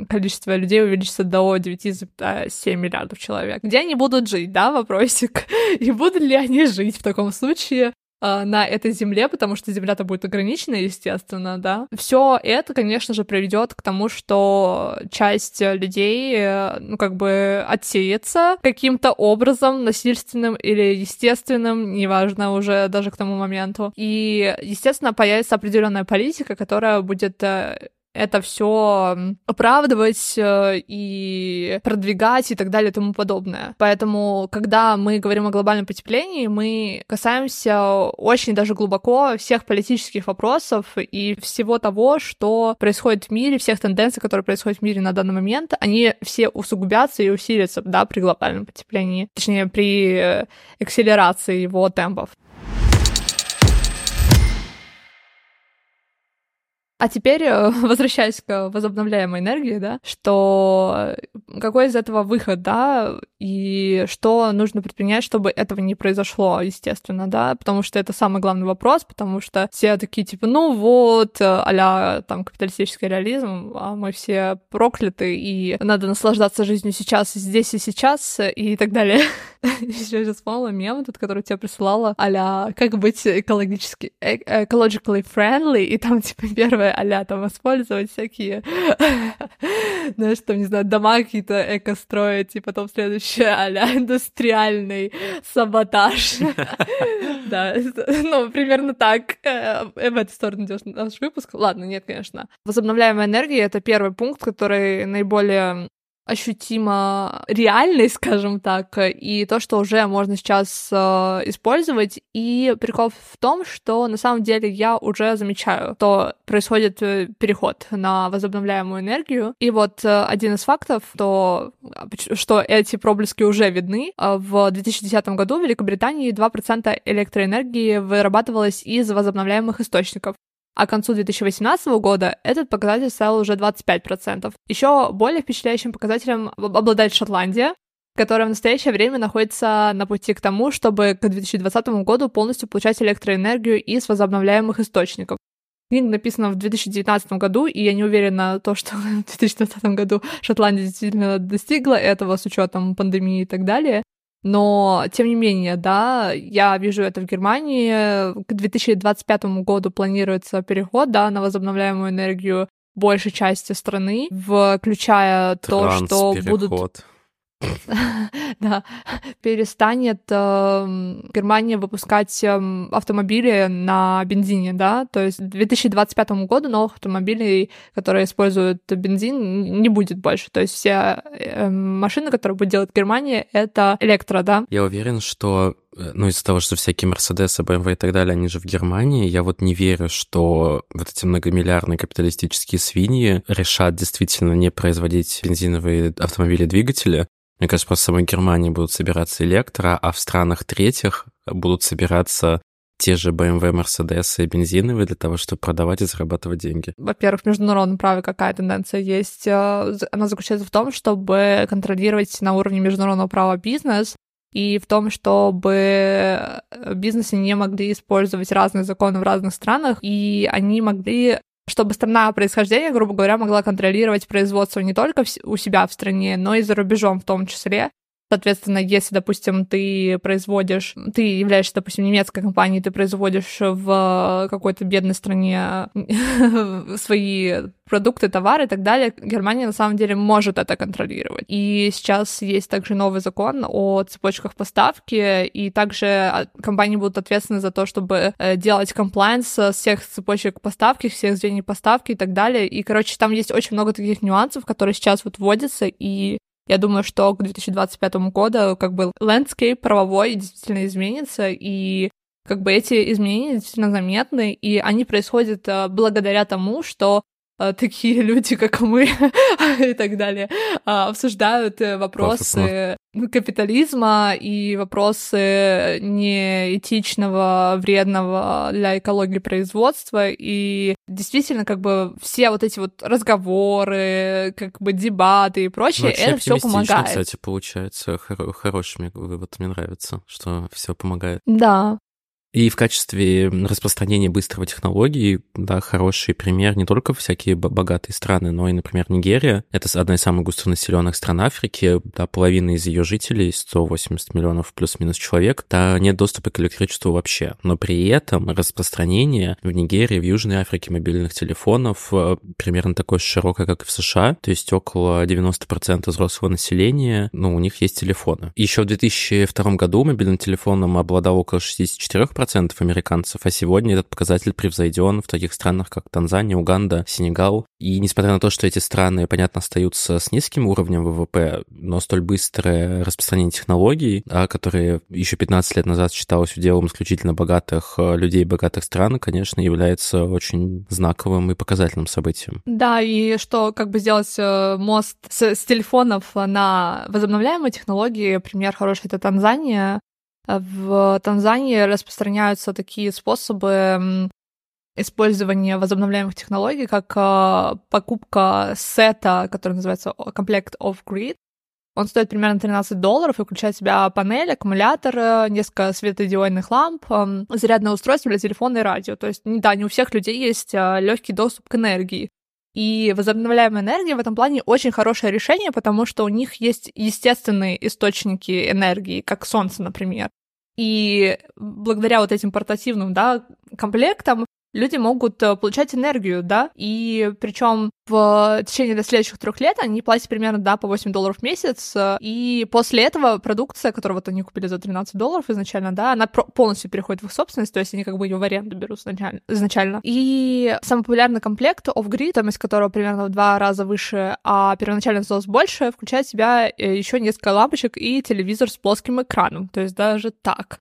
количество людей увеличится до 9,7 миллиардов человек. Где они будут жить, да, вопросик? И будут ли они жить в таком случае? А, на этой земле, потому что земля-то будет ограничена, естественно, да. Все это, конечно же, приведет к тому, что часть людей, э, ну, как бы отсеется каким-то образом, насильственным или естественным, неважно уже даже к тому моменту. И, естественно, появится определенная политика, которая будет э, это все оправдывать э, и продвигать и так далее и тому подобное. Поэтому, когда мы говорим о глобальном потеплении, мы касаемся очень даже глубоко всех политических вопросов и всего того, что происходит в мире, всех тенденций, которые происходят в мире на данный момент, они все усугубятся и усилятся, да, при глобальном потеплении, точнее, при э, акселерации его темпов. А теперь, э, возвращаясь к возобновляемой энергии, да, что какой из этого выход, да, и что нужно предпринять, чтобы этого не произошло, естественно, да, потому что это самый главный вопрос, потому что все такие, типа, ну вот, а там капиталистический реализм, а мы все прокляты, и надо наслаждаться жизнью сейчас, здесь и сейчас, и так далее. Еще я вспомнила мем тут, который тебя присылала, а как быть экологически, э, ecologically friendly, и там, типа, первое а там использовать всякие, знаешь, там, не знаю, дома какие-то эко строить, и потом следующее а индустриальный саботаж. Да, ну, примерно так. Э, в эту сторону идет наш выпуск. Ладно, нет, конечно. Возобновляемая энергия — это первый пункт, который наиболее ощутимо реальной, скажем так, и то, что уже можно сейчас э, использовать. И прикол в том, что на самом деле я уже замечаю, что происходит э, переход на возобновляемую энергию. И вот э, один из фактов, то, что эти проблески уже видны. Э, в 2010 году в Великобритании 2% электроэнергии вырабатывалось из возобновляемых источников а к концу 2018 года этот показатель стал уже 25%. Еще более впечатляющим показателем обладает Шотландия, которая в настоящее время находится на пути к тому, чтобы к 2020 году полностью получать электроэнергию из возобновляемых источников. Книга написана в 2019 году, и я не уверена, то, что в 2020 году Шотландия действительно достигла этого с учетом пандемии и так далее. Но, тем не менее, да, я вижу это в Германии. К 2025 году планируется переход, да, на возобновляемую энергию большей части страны, включая то, что будут да, перестанет э, Германия выпускать э, автомобили на бензине, да, то есть к 2025 году новых автомобилей, которые используют бензин, не будет больше, то есть все э, машины, которые будет делать Германия, это электро, да. Я уверен, что ну, из-за того, что всякие Мерседесы, BMW и так далее, они же в Германии, я вот не верю, что вот эти многомиллиардные капиталистические свиньи решат действительно не производить бензиновые автомобили-двигатели, мне кажется, просто в самой Германии будут собираться электро, а в странах третьих будут собираться те же BMW, Mercedes и бензиновые для того, чтобы продавать и зарабатывать деньги? Во-первых, в международном праве какая тенденция есть? Э, она заключается в том, чтобы контролировать на уровне международного права бизнес, и в том, чтобы э, бизнесы не могли использовать разные законы в разных странах, и они могли чтобы страна происхождения, грубо говоря, могла контролировать производство не только у себя в стране, но и за рубежом в том числе. Соответственно, если, допустим, ты производишь, ты являешься, допустим, немецкой компанией, ты производишь в какой-то бедной стране свои продукты, товары и так далее, Германия на самом деле может это контролировать. И сейчас есть также новый закон о цепочках поставки, и также а, компании будут ответственны за то, чтобы э, делать комплайнс всех цепочек поставки, всех звеньев поставки и так далее. И, короче, там есть очень много таких нюансов, которые сейчас вот вводятся, и я думаю, что к 2025 году как бы landscape правовой действительно изменится, и как бы эти изменения действительно заметны, и они происходят э, благодаря тому, что э, такие люди, как мы и так далее, а, обсуждают э, вопросы капитализма и вопросы неэтичного, вредного для экологии производства. И действительно, как бы все вот эти вот разговоры, как бы дебаты и прочее, Очень это все помогает. кстати, получается хоро- хороший вывод. Мне нравится, что все помогает. Да. И в качестве распространения быстрого технологии, да, хороший пример не только всякие богатые страны, но и, например, Нигерия. Это одна из самых густонаселенных стран Африки, да, половина из ее жителей, 180 миллионов плюс-минус человек, да, нет доступа к электричеству вообще. Но при этом распространение в Нигерии, в Южной Африке мобильных телефонов э, примерно такое же широкое, как и в США, то есть около 90% взрослого населения, ну, у них есть телефоны. Еще в 2002 году мобильным телефоном обладал около 64% 40% американцев, а сегодня этот показатель превзойден в таких странах, как Танзания, Уганда, Сенегал. И несмотря на то, что эти страны, понятно, остаются с низким уровнем ВВП, но столь быстрое распространение технологий, а, которые еще 15 лет назад считалось уделом исключительно богатых э, людей, богатых стран, конечно, является очень знаковым и показательным событием. Да, и что как бы сделать э, мост с, с телефонов на возобновляемые технологии, пример хороший — это Танзания, в Танзании распространяются такие способы использования возобновляемых технологий, как а, покупка сета, который называется комплект off-grid. Он стоит примерно 13 долларов и включает в себя панель, аккумулятор, несколько светодиодных ламп, зарядное устройство для телефона и радио. То есть, да, не у всех людей есть а, легкий доступ к энергии. И возобновляемая энергия в этом плане очень хорошее решение, потому что у них есть естественные источники энергии, как солнце, например. И благодаря вот этим портативным да, комплектам люди могут э, получать энергию, да, и причем в течение до следующих трех лет они платят примерно, да, по 8 долларов в месяц, и после этого продукция, которую вот они купили за 13 долларов изначально, да, она полностью переходит в их собственность, то есть они как бы ее в аренду берут изначально. И самый популярный комплект off-grid, стоимость которого примерно в два раза выше, а первоначально называлось больше, включает в себя э, еще несколько лампочек и телевизор с плоским экраном, то есть даже так.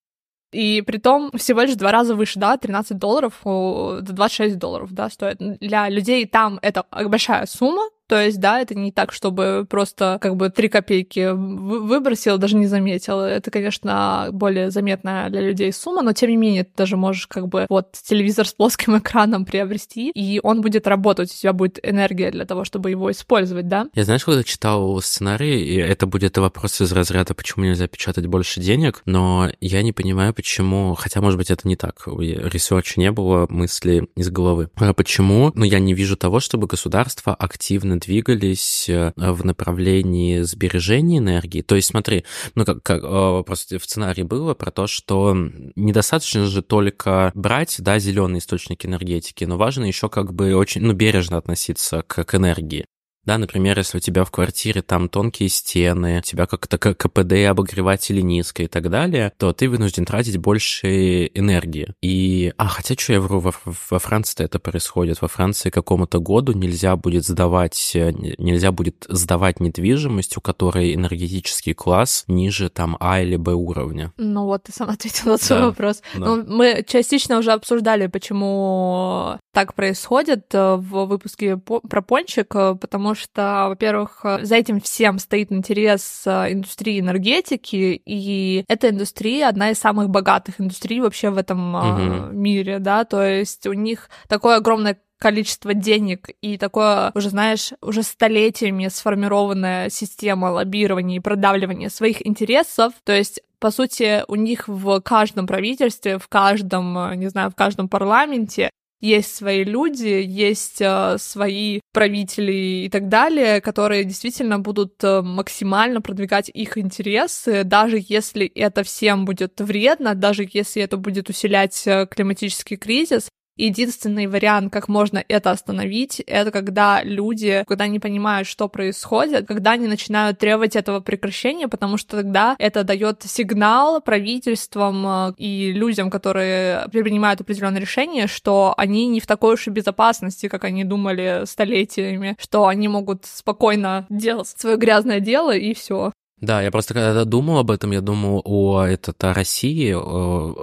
И при том всего лишь два раза выше, да, 13 долларов, 26 долларов, да, стоит. Для людей там это большая сумма, то есть, да, это не так, чтобы просто как бы три копейки выбросил, даже не заметил. Это, конечно, более заметная для людей сумма, но тем не менее ты даже можешь как бы вот телевизор с плоским экраном приобрести, и он будет работать, у тебя будет энергия для того, чтобы его использовать, да? Я, знаешь, когда читал сценарий, и это будет вопрос из разряда, почему нельзя печатать больше денег, но я не понимаю, почему, хотя, может быть, это не так, research а не было, мысли из головы. А почему? Но я не вижу того, чтобы государство активно двигались э, в направлении сбережения энергии. То есть, смотри, ну как, как э, просто в сценарии было про то, что недостаточно же только брать, да, зеленые источники энергетики, но важно еще как бы очень, ну, бережно относиться к, к энергии. Да, например, если у тебя в квартире там тонкие стены, у тебя как-то КПД обогреватели низко и так далее, то ты вынужден тратить больше энергии. И, а, хотя что я вру, во, во Франции это происходит. Во Франции какому-то году нельзя будет сдавать, э, нельзя будет сдавать недвижимость, у которой энергетический класс ниже там А или Б уровня. Ну вот, ты сам ответил на свой да, вопрос. Да. Ну, мы частично уже обсуждали, почему так происходит э, в выпуске про пончик, э, потому что, во-первых, э, за этим всем стоит интерес индустрии энергетики, и эта индустрия одна из самых богатых индустрий вообще в этом угу. мире, да, то есть у них такое огромное количество денег и такое, уже знаешь, уже столетиями сформированная система лоббирования и продавливания своих интересов. То есть по сути, у них в каждом правительстве, в каждом, не знаю, в каждом парламенте есть свои люди, есть э, свои правители и так далее, которые действительно будут э, максимально продвигать их интересы, даже если это всем будет вредно, даже если это будет усилять э, климатический кризис, Единственный вариант, как можно это остановить, это когда люди, когда не понимают, что происходит, когда они начинают требовать этого прекращения, потому что тогда это дает сигнал правительствам э, и людям, которые принимают определенные решения, что они не в такой уж и безопасности, как они думали столетиями, что они могут спокойно делать свое грязное дело и все. Да, я просто когда думал об этом, я думал о, этот, о России.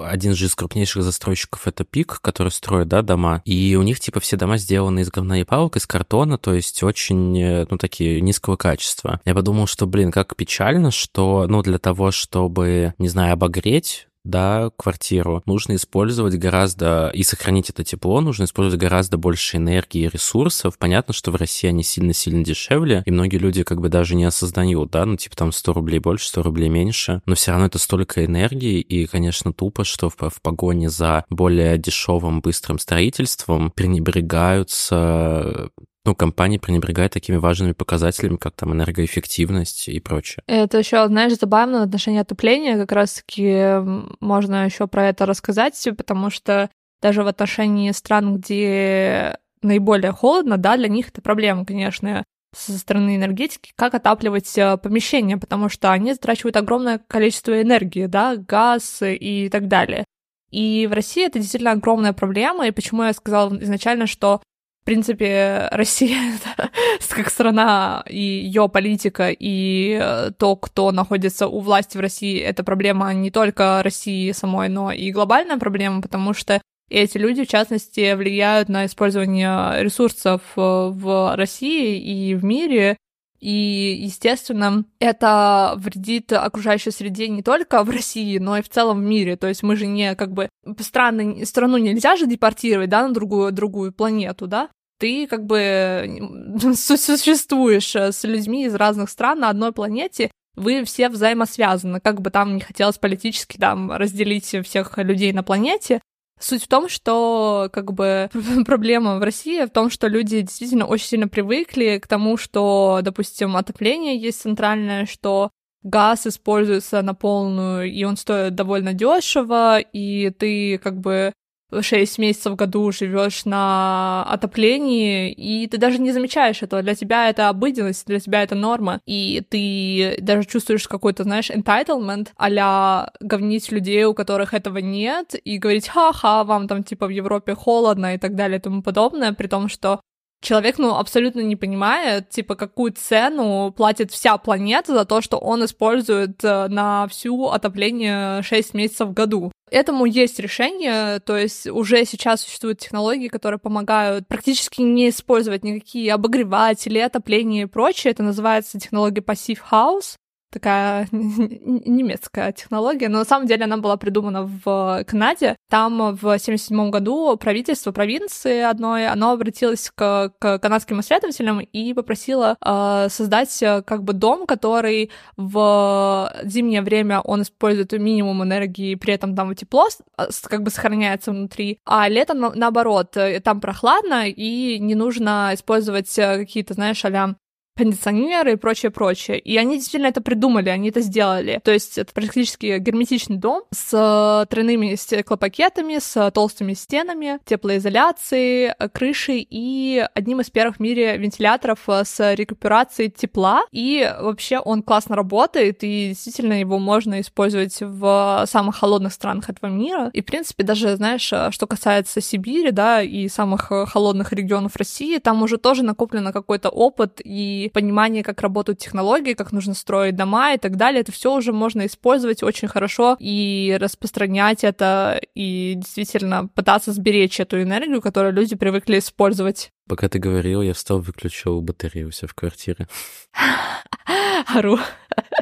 Один же из крупнейших застройщиков — это ПИК, который строит, да, дома. И у них, типа, все дома сделаны из говна и палок, из картона, то есть очень, э, ну, такие низкого качества. Я подумал, что, блин, как печально, что, ну, для того, чтобы, не знаю, обогреть да, квартиру, нужно использовать гораздо, и сохранить это тепло, нужно использовать гораздо больше энергии и ресурсов. Понятно, что в России они сильно-сильно дешевле, и многие люди как бы даже не осознают, да, ну типа там 100 рублей больше, 100 рублей меньше, но все равно это столько энергии, и, конечно, тупо, что в, в погоне за более дешевым, быстрым строительством пренебрегаются ну, компании пренебрегают такими важными показателями, как там энергоэффективность и прочее. Это еще, знаешь, забавно в отношении отопления, как раз-таки можно еще про это рассказать, потому что даже в отношении стран, где наиболее холодно, да, для них это проблема, конечно, со стороны энергетики, как отапливать э, помещение, потому что они затрачивают огромное количество энергии, да, газ и так далее. И в России это действительно огромная проблема, и почему я сказала изначально, что принципе, Россия как страна и ее политика, и э, то, кто находится у власти в России, это проблема не только России самой, но и глобальная проблема, потому что эти люди, в частности, влияют на использование ресурсов э, в России и в мире, и, естественно, это вредит окружающей среде не только в России, но и в целом в мире. То есть мы же не как бы страны, страну нельзя же депортировать, да, на другую, другую планету, да? Ты как бы существуешь э, с людьми из разных стран на одной планете, вы все взаимосвязаны, как бы там не хотелось политически там разделить всех людей на планете. Суть в том, что как бы проблема в России в том, что люди действительно очень сильно привыкли к тому, что, допустим, отопление есть центральное, что газ используется на полную, и он стоит довольно дешево, и ты как бы 6 месяцев в году живешь на отоплении, и ты даже не замечаешь этого. Для тебя это обыденность, для тебя это норма, и ты даже чувствуешь какой-то, знаешь, entitlement а говнить людей, у которых этого нет, и говорить, ха-ха, вам там типа в Европе холодно и так далее и тому подобное, при том, что человек, ну, абсолютно не понимает, типа, какую цену платит вся планета за то, что он использует э, на всю отопление 6 месяцев в году. Этому есть решение, то есть уже сейчас существуют технологии, которые помогают практически не использовать никакие обогреватели, отопление и прочее. Это называется технология Passive House такая немецкая технология, но на самом деле она была придумана в Канаде. Там в 1977 году правительство провинции одной, оно обратилось к, к канадским исследователям и попросило э, создать э, как бы дом, который в зимнее время он использует минимум энергии, при этом там тепло а, как бы сохраняется внутри, а летом наоборот, э, там прохладно и не нужно использовать э, какие-то, знаешь, а кондиционеры и прочее, прочее. И они действительно это придумали, они это сделали. То есть это практически герметичный дом с э, тройными стеклопакетами, с толстыми стенами, теплоизоляцией, э, крышей и одним из первых в мире вентиляторов э, с рекуперацией тепла. И вообще он классно работает, и действительно его можно использовать в самых холодных странах этого мира. И, в принципе, даже, знаешь, что касается Сибири, да, и самых холодных регионов России, там уже тоже накоплено какой-то опыт и понимание, как работают технологии, как нужно строить дома и так далее, это все уже можно использовать очень хорошо и распространять это, и действительно пытаться сберечь эту энергию, которую люди привыкли использовать. Пока ты говорил, я встал, выключил батарею у себя в квартире. Ору.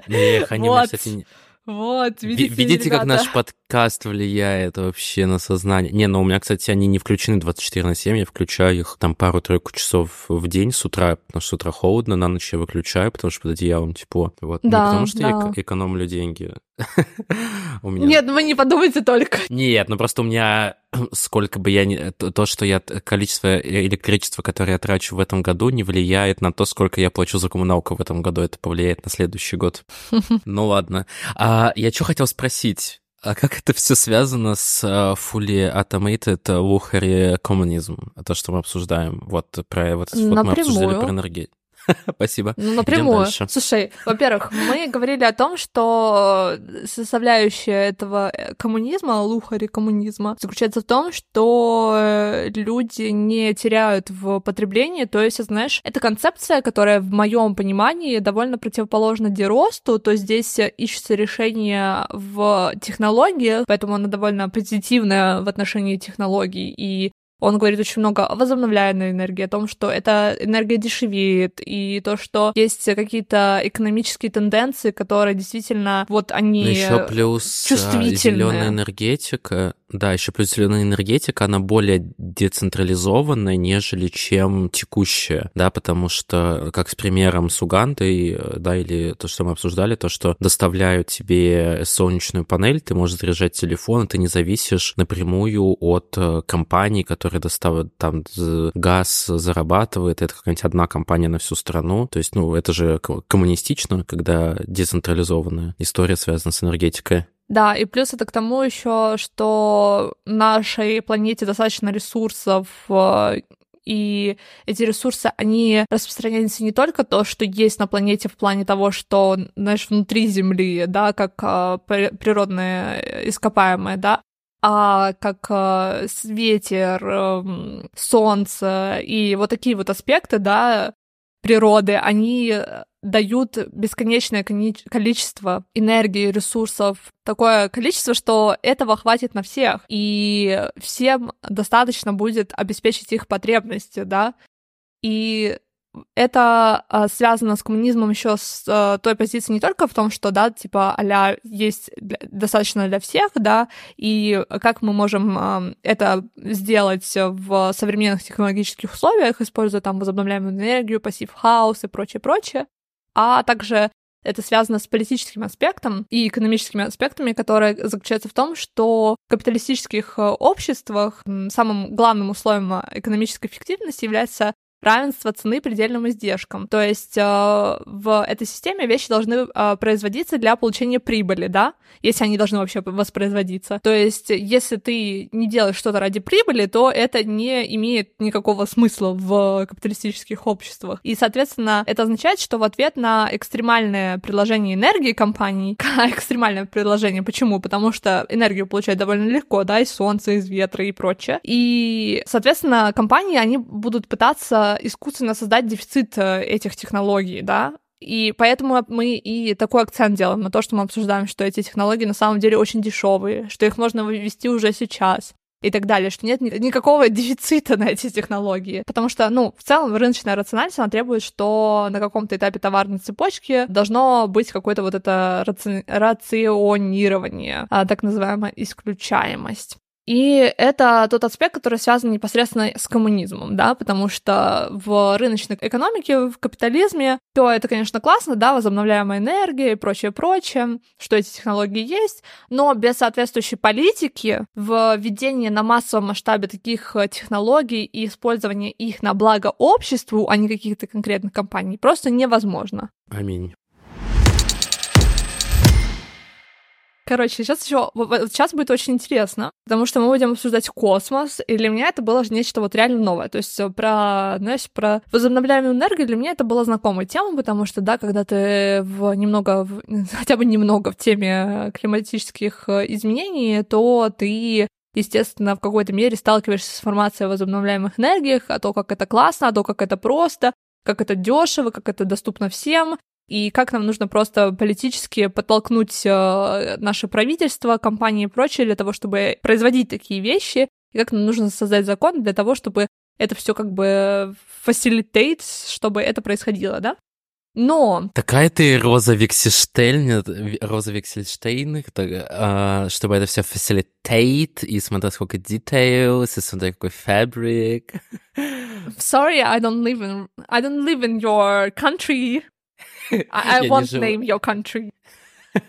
Эх, они кстати, вот, видите, Видите, ребята? как наш подкаст влияет вообще на сознание. Не, ну у меня, кстати, они не включены 24 на 7, я включаю их там пару-тройку часов в день с утра, потому что с утра холодно, на ночь я выключаю, потому что под одеялом тепло. Вот. Да, не потому что да. я экономлю деньги. у меня... Нет, ну вы не подумайте только. Нет, ну просто у меня сколько бы я не... То, что я... Количество электричества, которое я трачу в этом году, не влияет на то, сколько я плачу за коммуналку в этом году. Это повлияет на следующий год. Ну ладно. А я что хотел спросить? А как это все связано с uh, fully automated luxury communism? То, что мы обсуждаем. Вот про вот, вот мы обсуждали про энергию. Спасибо. Ну, напрямую. Слушай, во-первых, мы говорили о том, что составляющая этого э, коммунизма, лухари коммунизма, заключается в том, что э, люди не теряют в потреблении. То есть, знаешь, это концепция, которая в моем понимании довольно противоположна деросту, то здесь ищется решение в технологиях, поэтому она довольно позитивная в отношении технологий и он говорит очень много о возобновляемой энергии, о том, что эта энергия дешевеет, и то, что есть какие-то экономические тенденции, которые действительно вот они Но еще плюс чувствительные. зеленая энергетика, да, еще плюс зеленая энергетика, она более децентрализованная, нежели чем текущая, да, потому что, как с примером с Угандой, да, или то, что мы обсуждали, то, что доставляют тебе солнечную панель, ты можешь заряжать телефон, и ты не зависишь напрямую от э, компании, которые доставят там газ, зарабатывает, это какая-нибудь одна компания на всю страну, то есть, ну, это же коммунистично, когда децентрализованная история связана с энергетикой. Да, и плюс это к тому еще, что нашей планете достаточно ресурсов э, и эти ресурсы, они распространяются не только то, что есть на планете в плане того, что, знаешь, внутри Земли, да, как э, природные ископаемые, да, а как э, ветер, э, солнце и вот такие вот аспекты, да, природы, они дают бесконечное количество энергии, ресурсов, такое количество, что этого хватит на всех, и всем достаточно будет обеспечить их потребности, да, и это а, связано с коммунизмом еще с а, той позиции не только в том, что, да, типа, а есть для, достаточно для всех, да, и как мы можем а, это сделать в современных технологических условиях, используя там возобновляемую энергию, пассив хаус и прочее, прочее, а также это связано с политическим аспектом и экономическими аспектами, которые заключаются в том, что в капиталистических обществах самым главным условием экономической эффективности является равенство цены предельным издержкам. То есть э, в этой системе вещи должны э, производиться для получения прибыли, да, если они должны вообще воспроизводиться. То есть если ты не делаешь что-то ради прибыли, то это не имеет никакого смысла в капиталистических обществах. И, соответственно, это означает, что в ответ на экстремальное предложение энергии компаний, экстремальное предложение, почему? Потому что энергию получать довольно легко, да, из солнца, из ветра и прочее. И, соответственно, компании, они будут пытаться искусственно создать дефицит э, этих технологий, да, и поэтому мы и такой акцент делаем на то, что мы обсуждаем, что эти технологии на самом деле очень дешевые, что их можно вывести уже сейчас и так далее, что нет никакого дефицита на эти технологии. Потому что, ну, в целом рыночная рациональность, она требует, что на каком-то этапе товарной цепочки должно быть какое-то вот это раци... рационирование, а, так называемая исключаемость. И это тот аспект, который связан непосредственно с коммунизмом, да, потому что в рыночной экономике, в капитализме, то это, конечно, классно, да, возобновляемая энергия и прочее, прочее, что эти технологии есть, но без соответствующей политики в введении на массовом масштабе таких э, технологий и использования их на благо обществу, а не каких-то конкретных компаний, просто невозможно. Аминь. Короче, сейчас еще сейчас будет очень интересно, потому что мы будем обсуждать космос, и для меня это было нечто вот реально новое. То есть про, знаешь, про возобновляемую энергию для меня это была знакомая тема, потому что, да, когда ты в немного, в, хотя бы немного в теме климатических э, изменений, то ты естественно, в какой-то мере сталкиваешься с информацией о возобновляемых энергиях, о том, как это классно, о том, как это просто, как это дешево, как это доступно всем, и как нам нужно просто политически подтолкнуть э, наше правительство, компании и прочее для того, чтобы производить такие вещи, и как нам нужно создать закон для того, чтобы это все как бы facilitate, чтобы это происходило, да? Но... Такая ты Роза Виксельштейн, Роза Виксельштейн, а, чтобы это все facilitate, и смотреть сколько details, и смотреть какой fabric. Sorry, I don't live in, I don't live in your country. I, I won't name your country.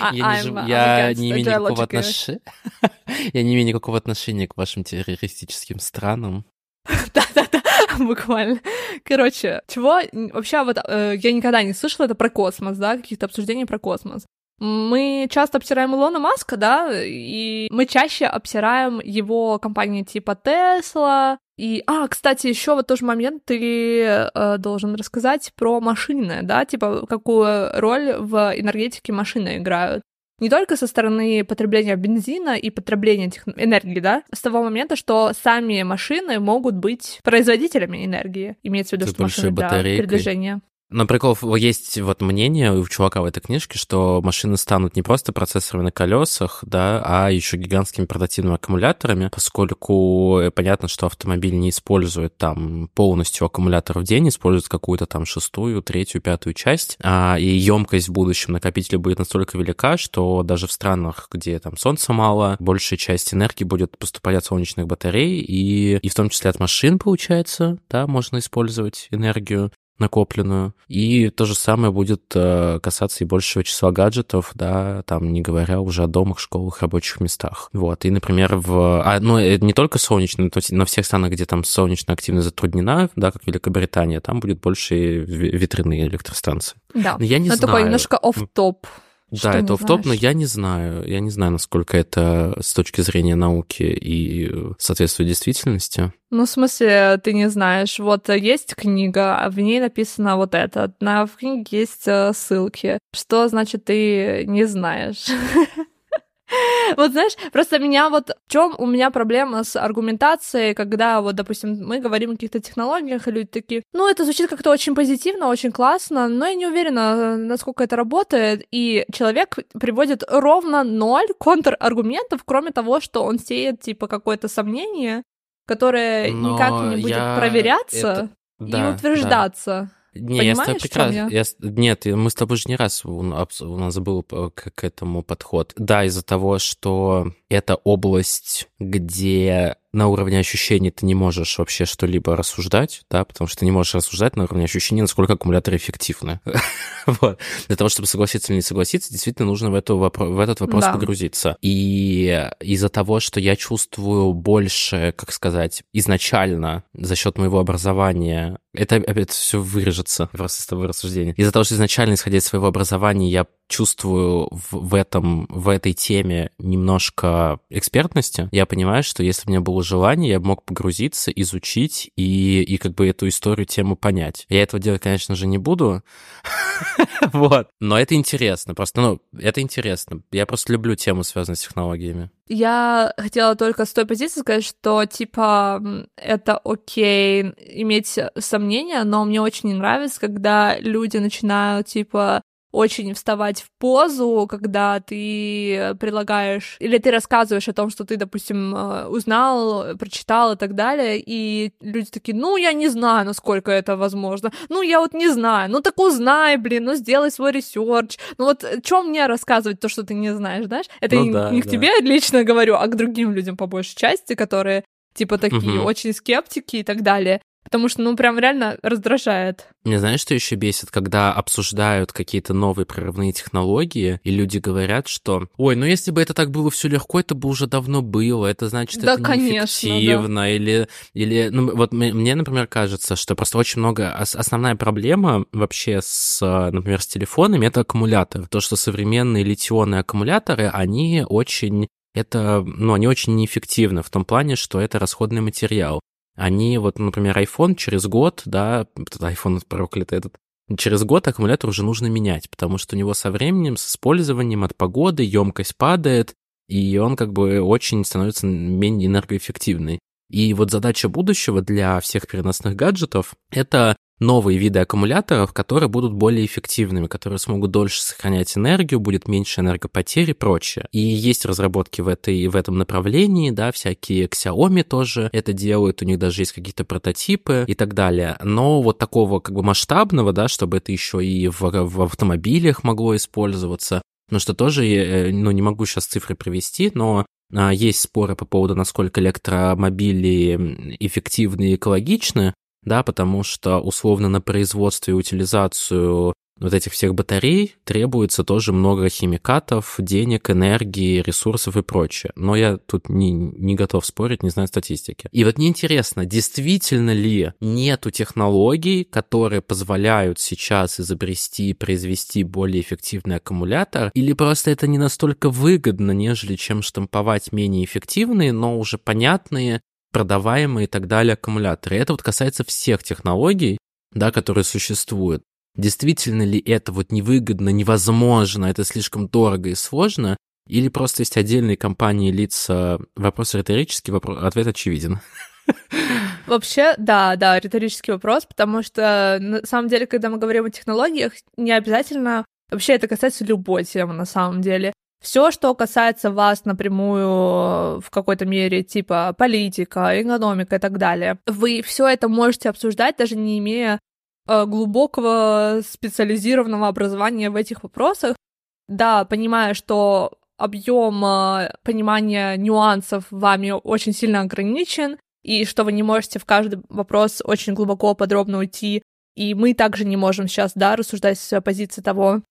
Я не жив- я не имею никакого отношения. Я не имею никакого отношения к вашим террористическим странам. Да-да-да, буквально. Короче, чего вообще вот э, я никогда не слышала это про космос, да, каких-то обсуждений про космос. Мы часто обсираем Илона Маска, да, и мы чаще обсираем его компании типа Тесла. И, а, кстати, еще вот тоже момент ты э, должен рассказать про машины, да, типа какую роль в энергетике машины играют не только со стороны потребления бензина и потребления этих энергии, да, с того момента, что сами машины могут быть производителями энергии, имеется в виду, С что машины для батарейкой. передвижения. Но прикол, есть вот мнение у чувака в этой книжке, что машины станут не просто процессорами на колесах, да, а еще гигантскими портативными аккумуляторами, поскольку э, понятно, что автомобиль не использует там полностью аккумулятор в день, использует какую-то там шестую, третью, пятую часть, а, и емкость в будущем накопителя будет настолько велика, что даже в странах, где там солнца мало, большая часть энергии будет поступать от солнечных батарей, и, и в том числе от машин, получается, да, можно использовать энергию накопленную. И то же самое будет э, касаться и большего числа гаджетов, да, там не говоря уже о домах, школах, рабочих местах. Вот, и, например, в... А, ну, это не только солнечный, то есть на всех странах, где там солнечная активность затруднена, да, как Великобритания, там будет больше ве- ветряные электростанции. Да, Но я не Ну, знаю. такой немножко оф-топ. Что Да, не это офф-топ, но знаешь? я не знаю. Я не знаю, насколько это с точки зрения науки и э, соответствует действительности. Ну, в смысле, ты не знаешь. Вот э, есть книга, а в ней написано вот это. На, в книге есть э, ссылки. Что значит ты не знаешь? Вот знаешь, просто меня вот в чем у меня проблема с аргументацией, когда вот, допустим, мы говорим о каких-то технологиях, и люди такие, ну, это звучит как-то очень позитивно, очень классно, но я не уверена, насколько это работает, и человек приводит ровно ноль контраргументов, кроме того, что он сеет, типа, какое-то сомнение, которое Но никак не будет я проверяться это- и Да, да. Не, я с тобой Понимаешь, прекрасно. я? я Нет, мы с тобой же не раз у нас, у нас был п- к, к этому подход. Да, из-за того, что это область, где на уровне ощущений ты не можешь вообще что-либо рассуждать, да, потому что ты не можешь рассуждать на уровне ощущений, насколько аккумуляторы эффективны. Вот. Для того, чтобы согласиться или не согласиться, действительно нужно в, эту вопро- в этот вопрос Да. погрузиться. И из-за того, что я чувствую больше, как сказать, изначально за счет моего образования, это опять все вырежется просто с тобой рассуждение. Из-за того, что изначально, исходя из своего образования, я чувствую в, в этом, в этой теме немножко экспертности, я понимаю, что если у меня было желание, я мог погрузиться, изучить и, и как бы эту историю, тему понять. Я этого делать, конечно же, не буду, вот. Но это интересно, просто, ну, это интересно. Я просто люблю тему, связанную с технологиями. Я хотела только с той позиции сказать, что, типа, это окей иметь сомнения, но мне очень не нравится, когда люди начинают, типа, очень вставать в позу, когда ты предлагаешь, или ты рассказываешь о том, что ты, допустим, э, узнал, прочитал и так далее, и люди такие, ну, я не знаю, насколько это возможно, ну, я вот не знаю, ну, так узнай, блин, ну, сделай свой research, ну, вот что мне рассказывать то, что ты не знаешь, знаешь? Это Ну не, да, не к да. тебе лично говорю, а к другим людям по большей части, которые, типа, такие Мгм. очень скептики и так далее. Потому что, ну, прям реально раздражает. Мне знаешь, что еще бесит, когда обсуждают какие-то новые прорывные технологии, и люди говорят, что ой, ну если бы это так было все легко, это бы уже давно было, это значит, Да, это конечно, неэффективно, или, или, ну, вот мне, например, кажется, что просто очень много, ос- основная проблема вообще с, например, с телефонами, это аккумулятор. То, что современные литионные аккумуляторы, они очень это, ну, они очень неэффективны в том плане, что это расходный материал. Они, вот, например, iPhone через год, да, iPhone проклятый этот, через год аккумулятор уже нужно менять, потому что у него со временем, с использованием от погоды емкость падает, и он как бы очень становится менее энергоэффективный. И вот задача будущего для всех переносных гаджетов — это новые виды аккумуляторов, которые будут более эффективными, которые смогут дольше сохранять энергию, будет меньше энергопотери и прочее. И есть разработки в, этой, в этом направлении, да, всякие Xiaomi тоже это делают, у них даже есть какие-то прототипы и так далее. Но вот такого как бы масштабного, да, чтобы это еще и в, в автомобилях могло использоваться, ну что тоже, э, ну не могу сейчас цифры привести, но а, есть споры по поводу, насколько электромобили эффективны и экологичны, да, потому что условно на производство и утилизацию вот этих всех батарей требуется тоже много химикатов, денег, энергии, ресурсов и прочее. Но я тут не, не готов спорить, не знаю статистики. И вот мне интересно, действительно ли нету технологий, которые позволяют сейчас изобрести и произвести более эффективный аккумулятор, или просто это не настолько выгодно, нежели чем штамповать менее эффективные, но уже понятные продаваемые и так далее аккумуляторы. И это вот касается всех технологий, да, которые существуют. Действительно ли это вот невыгодно, невозможно, это слишком дорого и сложно, или просто есть отдельные компании, лица? Вопрос риторический, вопрос, ответ очевиден. Вообще, да, да, риторический вопрос, потому что на самом деле, когда мы говорим о технологиях, не обязательно вообще это касается любой темы на самом деле. Все, что касается вас напрямую в какой-то мере, типа политика, экономика и так далее, вы все это можете обсуждать, даже не имея Э, глубокого специализированного образования в этих вопросах. Да, понимая, что объем э, понимания нюансов вами очень сильно ограничен, и что вы не можете в каждый вопрос очень глубоко, подробно уйти. И мы также не можем сейчас, да, рассуждать с позиции того,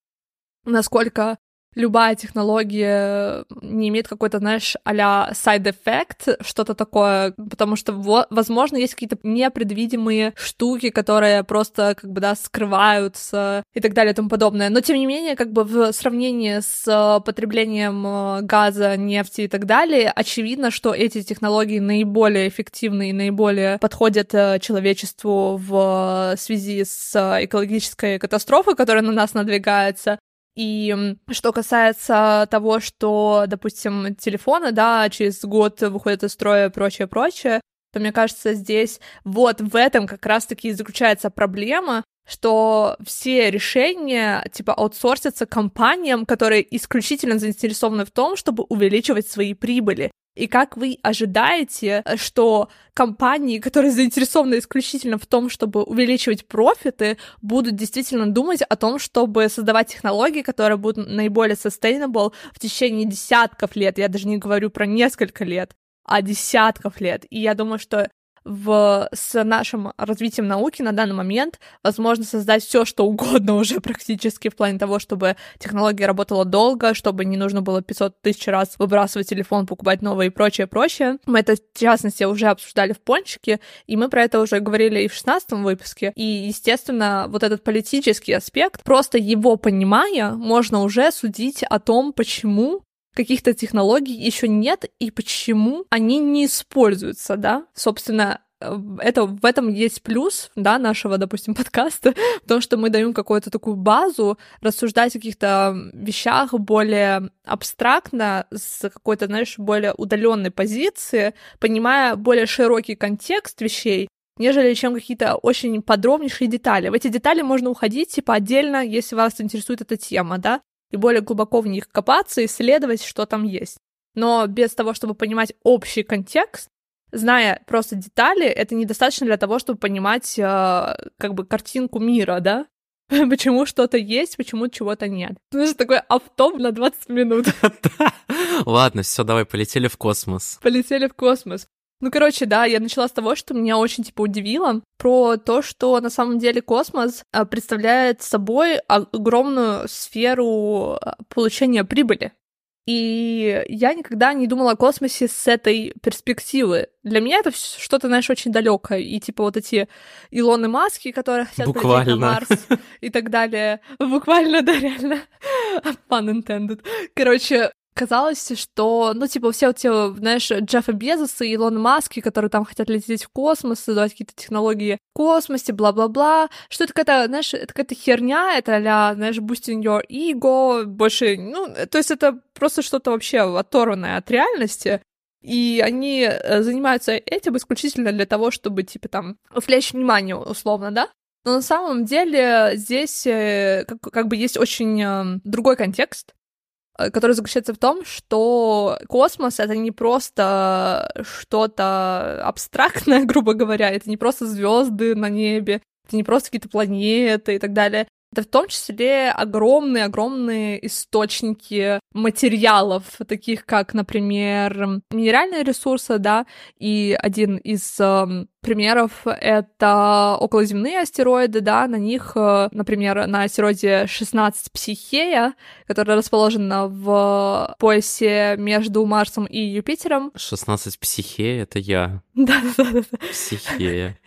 насколько любая технология не имеет какой-то, знаешь, а-ля effect, что-то такое, потому что, возможно, есть какие-то непредвидимые штуки, которые просто, как бы, да, скрываются и так далее и тому подобное. Но, тем не менее, как бы в сравнении с потреблением э, газа, нефти и так далее, очевидно, что эти технологии наиболее эффективны и наиболее подходят э, человечеству в связи с экологической катастрофой, которая на нас надвигается. И что касается того, что, допустим, телефоны, да, через год выходят из строя прочее, прочее, то мне кажется, здесь вот в этом как раз-таки и заключается проблема, что все решения типа аутсорсятся компаниям, которые исключительно заинтересованы в том, чтобы увеличивать свои прибыли. И как вы ожидаете, э, что компании, которые заинтересованы исключительно в том, чтобы увеличивать профиты, будут действительно думать о том, чтобы создавать технологии, которые будут наиболее sustainable в течение десятков лет. Я даже не говорю про несколько лет, а десятков лет. И я думаю, что в, с нашим развитием науки на данный момент возможно создать все, что угодно уже практически в плане того, чтобы технология работала долго, чтобы не нужно было 500 тысяч раз выбрасывать телефон, покупать новый и прочее, прочее. Мы это, в частности, уже обсуждали в пончике, и мы про это уже говорили и в 16 выпуске. И, естественно, вот этот политический аспект, просто его понимая, можно уже судить о том, почему каких-то технологий еще нет и почему они не используются, да? Собственно, э, это, в этом есть плюс, да, нашего, допустим, подкаста, в том, что мы даем какую-то такую базу рассуждать о каких-то вещах более абстрактно, с какой-то, знаешь, более удаленной позиции, понимая более широкий контекст вещей, нежели чем какие-то очень подробнейшие детали. В эти детали можно уходить, типа, отдельно, если вас интересует эта тема, да, и более глубоко в них копаться, исследовать, что там есть. Но без того, чтобы понимать общий контекст, зная просто детали, это недостаточно для того, чтобы понимать э, как бы картинку мира, да? Почему что-то есть, почему чего-то нет. Ну, это такой автоп на 20 минут. Ладно, все, давай, полетели в космос. Полетели в космос. Ну, короче, да, я начала с того, что меня очень, типа, удивило про то, что на самом деле космос а, представляет собой огромную сферу а, получения прибыли. И я никогда не думала о космосе с этой перспективы. Для меня это что-то, знаешь, очень далекое. И типа вот эти Илоны Маски, которые хотят Буквально. на Марс и так далее. Буквально, да, реально. Pun intended. Короче, казалось, что, ну, типа, все вот те, знаешь, Джеффа Безоса и Илон Маски, которые там хотят лететь в космос, создавать какие-то технологии в космосе, бла-бла-бла, что это какая-то, знаешь, это какая-то херня, это а знаешь, boosting your ego, больше, ну, то есть это просто что-то вообще оторванное от реальности, и они э, занимаются этим исключительно для того, чтобы, типа, там, увлечь внимание, условно, да? Но на самом деле здесь э, как, как бы есть очень э, другой контекст, который заключается в том, что космос — это не просто что-то абстрактное, грубо говоря, это не просто звезды на небе, это не просто какие-то планеты и так далее. Это в том числе огромные-огромные источники материалов, таких как, например, минеральные ресурсы, да, и один из э, примеров — это околоземные астероиды, да, на них, э, например, на астероиде 16 Психея, которая расположена в поясе между Марсом и Юпитером. 16 Психея — это я. Да-да-да. Психея.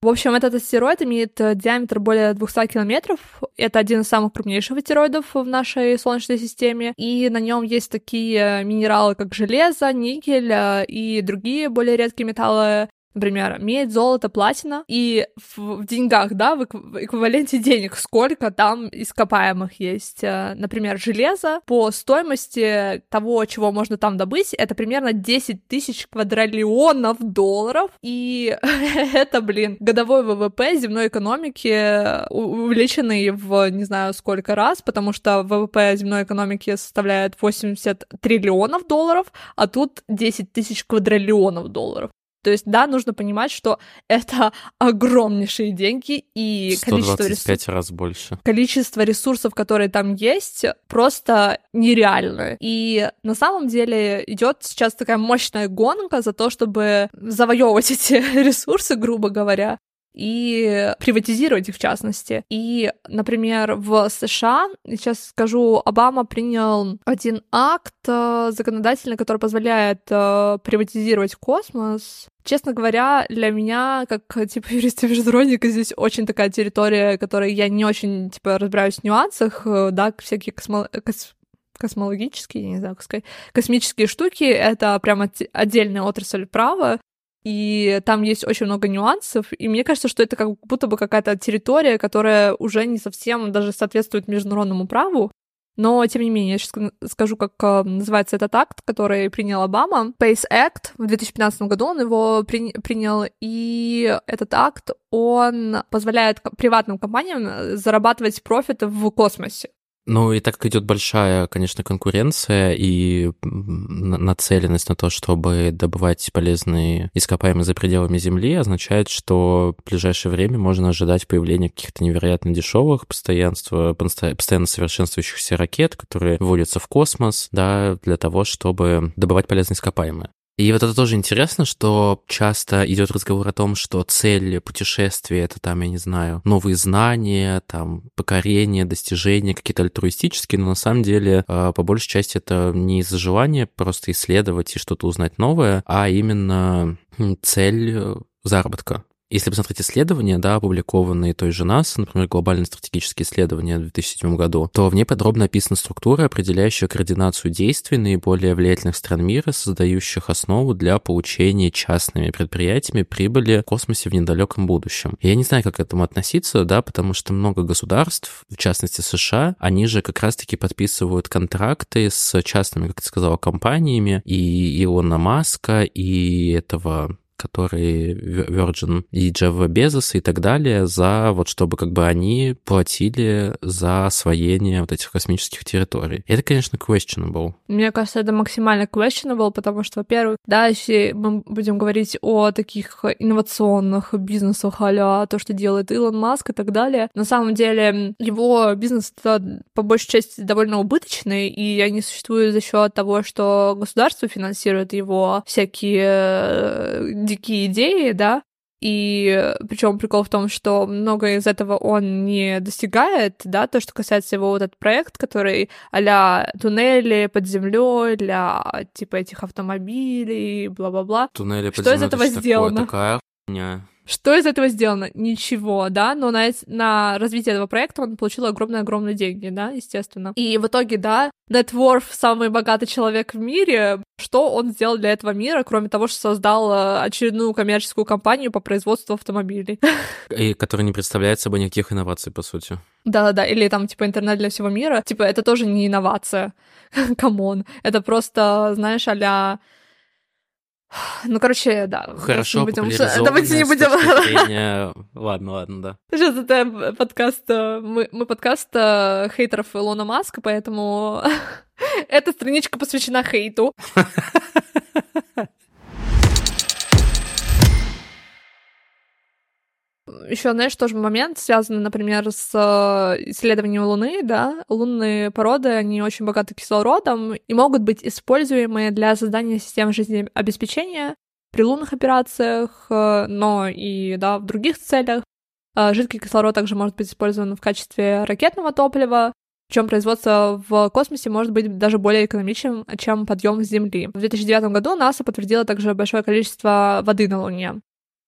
В общем, этот астероид имеет э, диаметр более 200 километров. Это один из самых крупнейших астероидов в нашей Солнечной системе. И на нем есть такие минералы, как железо, никель э, и другие более редкие металлы, Например, медь, золото, платина. И в, в деньгах, да, в, эквиваленте денег, сколько там ископаемых есть. Э, например, железо по стоимости того, чего можно там добыть, это примерно 10 тысяч квадриллионов долларов. И это, блин, годовой ВВП земной экономики, увеличенный в не знаю сколько раз, потому что ВВП земной экономики составляет 80 триллионов долларов, а тут 10 тысяч квадриллионов долларов. То есть, да, нужно понимать, что это огромнейшие деньги и количество ресурсов... раз больше. Количество ресурсов, которые там есть, просто нереальное. И на самом деле идет сейчас такая мощная гонка за то, чтобы завоевывать эти ресурсы, грубо говоря и приватизировать их в частности. И, например, в США, сейчас скажу, Обама принял один акт э, законодательный, который позволяет э, приватизировать космос. Честно говоря, для меня, как типа юриста-международника, здесь очень такая территория, которой я не очень типа разбираюсь в нюансах, э, да, всякие космо... кос космологические, не знаю, как сказать, космические штуки — это прям отдельная отрасль права, и там есть очень много нюансов, и мне кажется, что это как будто бы какая-то территория, которая уже не совсем даже соответствует международному праву, но, тем не менее, я сейчас скажу, как э, называется этот акт, который принял Обама. Space Act. В 2015 году он его при, принял, и этот акт, он позволяет приватным компаниям э, зарабатывать профиты в космосе. Ну и так как идет большая, конечно, конкуренция и нацеленность на то, чтобы добывать полезные ископаемые за пределами Земли, означает, что в ближайшее время можно ожидать появления каких-то невероятно дешевых, постоянства, постоянно совершенствующихся ракет, которые вводятся в космос, да, для того, чтобы добывать полезные ископаемые. И вот это тоже интересно, что часто идет разговор о том, что цель путешествия это там, я не знаю, новые знания, там, покорение, достижения, какие-то альтруистические, но на самом деле а, по большей части это не из-за желания просто исследовать и что-то узнать новое, а именно цель э, заработка. Если посмотреть исследования, да, опубликованные той же НАСА, например, глобальные стратегические исследования в 2007 году, то в ней подробно описана структура, определяющая координацию действий наиболее влиятельных стран мира, создающих основу для получения частными предприятиями прибыли в космосе в недалеком будущем. Я не знаю, как к этому относиться, да, потому что много государств, в частности США, они же как раз-таки подписывают контракты с частными, как ты сказала, компаниями, и Илона Маска, и этого которые Virgin и Jeff Bezos и так далее, за вот чтобы как бы они платили за освоение вот этих космических территорий. Это, конечно, questionable. Мне кажется, это максимально questionable, потому что, во-первых, да, если мы будем говорить о таких инновационных бизнесах, а то, что делает Илон Маск и так далее, на самом деле его бизнес по большей части довольно убыточный, и они существуют за счет того, что государство финансирует его всякие э, дикие идеи, да, и причем прикол в том, что многое из этого он не достигает, да, то, что касается его вот этот проект, который а туннели под землей для типа этих автомобилей, бла-бла-бла. Туннели под что землей, из этого сделано? Такое, такая хуйня. Что из этого сделано? Ничего, да, но на, на развитие этого проекта он получил огромные-огромные деньги, да, естественно. И в итоге, да, net worth самый богатый человек в мире. Что он сделал для этого мира, кроме того, что создал э, очередную коммерческую компанию по производству автомобилей? И которая не представляет собой никаких инноваций, по сути. Да-да-да, или там, типа, интернет для всего мира. Типа, это тоже не инновация. Come on. Это просто, знаешь, а ну, короче, да. Хорошо, не будем... Давайте не будем... Зрения... Ладно, ладно, да. Сейчас это подкаст... Э, мы, мы подкаст э, хейтеров Илона Маска, поэтому эта страничка посвящена хейту. еще, знаешь, тоже момент, связанный, например, с э, исследованием Луны, да, лунные породы, они очень богаты кислородом и могут быть используемы для создания систем жизнеобеспечения при лунных операциях, э, но и, да, в других целях. Э, жидкий кислород также может быть использован в качестве ракетного топлива, причем производство в космосе может быть даже более экономичным, чем подъем с Земли. В 2009 году НАСА подтвердила также большое количество воды на Луне.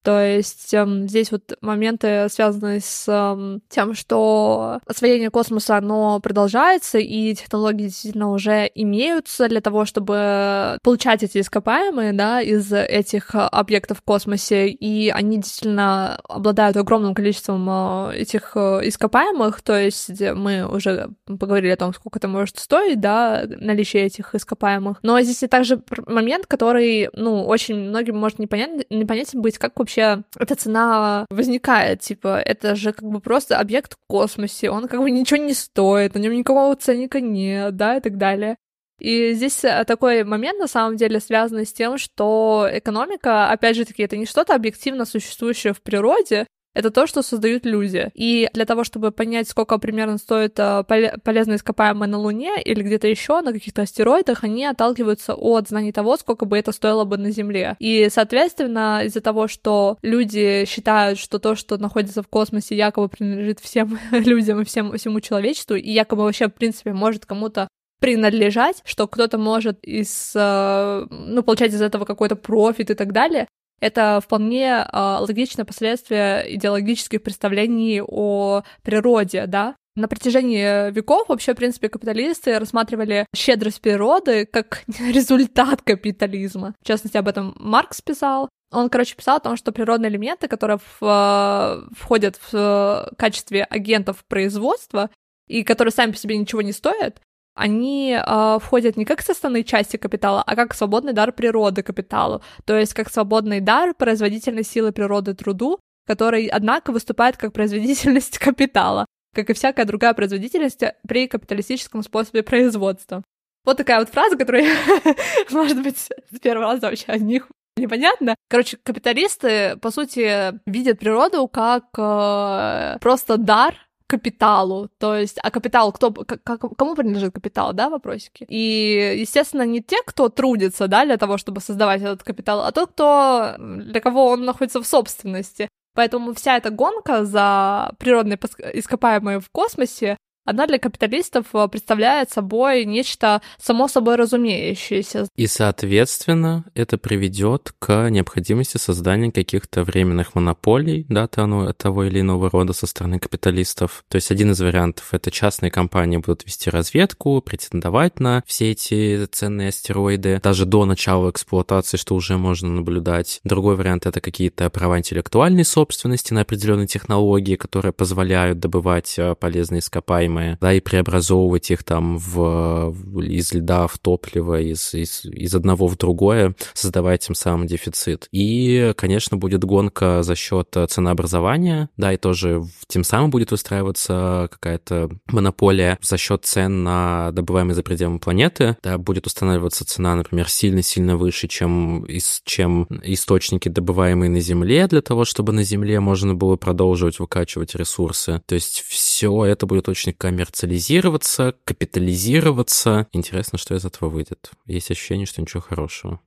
То есть эм, здесь вот моменты, связанные с эм, тем, что освоение космоса, оно продолжается, и технологии действительно уже имеются для того, чтобы получать эти ископаемые, да, из этих объектов в космосе, и они действительно обладают огромным количеством э, этих э, ископаемых, то есть мы уже поговорили о том, сколько это может стоить, да, наличие этих ископаемых. Но здесь и также момент, который, ну, очень многим может непонятен, непонятен быть, как вообще вообще эта цена возникает? Типа, это же как бы просто объект в космосе, он как бы ничего не стоит, на нем никакого ценника нет, да, и так далее. И здесь э, такой момент, на самом деле, связанный с тем, что экономика, опять же таки, это не что-то объективно существующее в природе, это то, что создают люди. И для того, чтобы понять, сколько примерно стоит э, полезные ископаемые на Луне или где-то еще на каких-то астероидах, они отталкиваются от знаний того, сколько бы это стоило бы на Земле. И, соответственно, из-за того, что люди считают, что то, что находится в космосе, якобы принадлежит всем людям и всем, всему человечеству, и якобы вообще, в принципе, может кому-то принадлежать, что кто-то может из, э, ну, получать из этого какой-то профит и так далее, это вполне э, логичное последствие идеологических представлений о природе, да. На протяжении веков вообще, в принципе, капиталисты рассматривали щедрость природы как результат капитализма. В частности, об этом Маркс писал. Он, короче, писал о том, что природные элементы, которые в, э, входят в э, качестве агентов производства и которые сами по себе ничего не стоят, они э, входят не как составные части капитала, а как свободный дар природы капиталу, то есть как свободный дар производительной силы природы труду, который, однако, выступает как производительность капитала, как и всякая другая производительность при капиталистическом способе производства. Вот такая вот фраза, которая, может быть, с первого раза вообще о них непонятно. Короче, капиталисты, по сути, видят природу как э, просто дар, капиталу, то есть, а капитал, кто, к, кому принадлежит капитал, да, вопросики? И, естественно, не те, кто трудится, да, для того, чтобы создавать этот капитал, а тот, кто, для кого он находится в собственности. Поэтому вся эта гонка за природные ископаемые в космосе, она для капиталистов э, представляет собой нечто само собой разумеющееся. И, соответственно, это приведет к необходимости создания каких-то временных монополий, да, того или иного рода со стороны капиталистов. То есть один из вариантов — это частные компании будут вести разведку, претендовать на все эти ценные астероиды, даже до начала эксплуатации, что уже можно наблюдать. Другой вариант — это какие-то права интеллектуальной собственности на определенные технологии, которые позволяют добывать э, полезные ископаемые ископаемые, да, и преобразовывать их там в, из льда в топливо, из, из, из одного в другое, создавая тем самым дефицит. И, конечно, будет гонка за счет ценообразования, да, и тоже тем самым будет устраиваться какая-то монополия за счет цен на добываемые за пределами планеты, да, будет устанавливаться цена, например, сильно-сильно выше, чем, из, чем источники, добываемые на Земле, для того, чтобы на Земле можно было продолживать выкачивать ресурсы. То есть все это будет очень коммерциализироваться, капитализироваться. Интересно, что из этого выйдет. Есть ощущение, что ничего хорошего.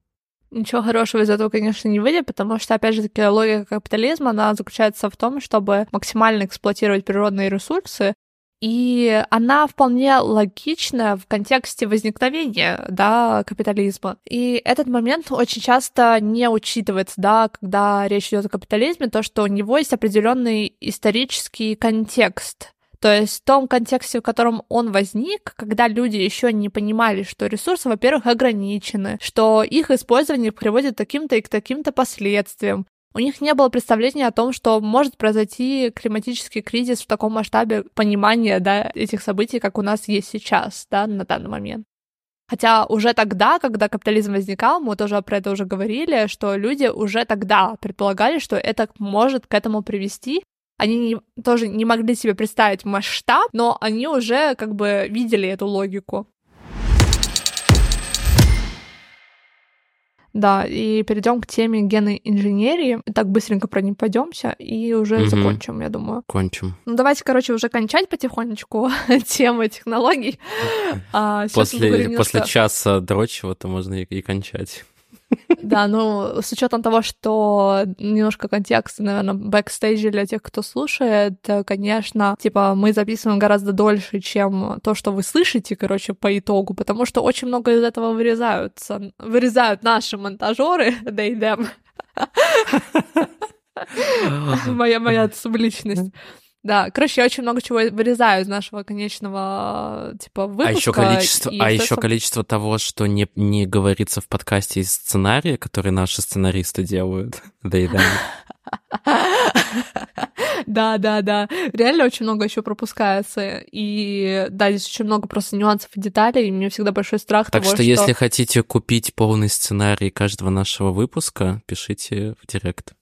Ничего хорошего из этого, конечно, не выйдет, потому что, опять же таки, логика капитализма, она заключается в том, чтобы максимально эксплуатировать природные ресурсы, и она вполне логична в контексте возникновения, да, капитализма. И этот момент очень часто не учитывается, да, когда речь идет о капитализме, то, что у него есть определенный исторический контекст. То есть в том контексте, в котором он возник, когда люди еще не понимали, что ресурсы, во-первых, ограничены, что их использование приводит к таким-то и к таким-то последствиям. У них не было представления о том, что может произойти климатический кризис в таком масштабе понимания да, этих событий, как у нас есть сейчас, да, на данный момент. Хотя уже тогда, когда капитализм возникал, мы тоже про это уже говорили, что люди уже тогда предполагали, что это может к этому привести, они не, тоже не могли себе представить масштаб, но они уже как бы видели эту логику. Да, и перейдем к теме генной инженерии. Так быстренько про нее пойдемся и уже угу. закончим, я думаю. Кончим. Ну давайте, короче, уже кончать потихонечку тему технологий. А, после, после часа дрочего-то можно и, и кончать. Да, ну, с учетом того, что немножко контекста, наверное, бэкстейджа для тех, кто слушает, конечно, типа, мы записываем гораздо дольше, чем то, что вы слышите, короче, по итогу, потому что очень много из этого вырезаются, вырезают наши монтажеры, да и Моя, моя субличность. Да, короче, я очень много чего вырезаю из нашего конечного типа а выпуска. А еще количество, а еще количество того, что не, не говорится в подкасте из сценария, который наши сценаристы делают. Да и да. Да, да, да. Реально очень много еще пропускается. И да, здесь очень много просто нюансов и деталей. И мне всегда большой страх так того, что... если хотите купить полный сценарий каждого нашего выпуска, пишите в директ.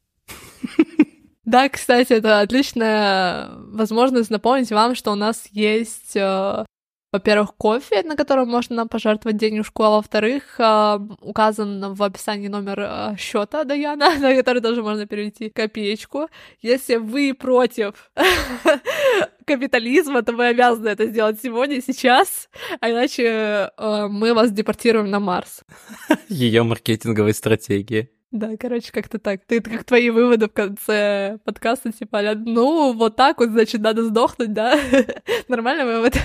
Да, кстати, это отличная возможность напомнить вам, что у нас есть, э, во-первых, кофе, на котором можно пожертвовать денежку, а во-вторых, э, указан в описании номер э, счета Даяна, на который тоже можно перевести копеечку. Если вы против капитализма, то вы обязаны это сделать сегодня, сейчас, а иначе мы вас депортируем на Марс. Ее маркетинговой стратегии. Да, короче, как-то так. Ты это как твои выводы в конце подкаста, типа, ну, вот так вот, значит, надо сдохнуть, да? Нормально вывод?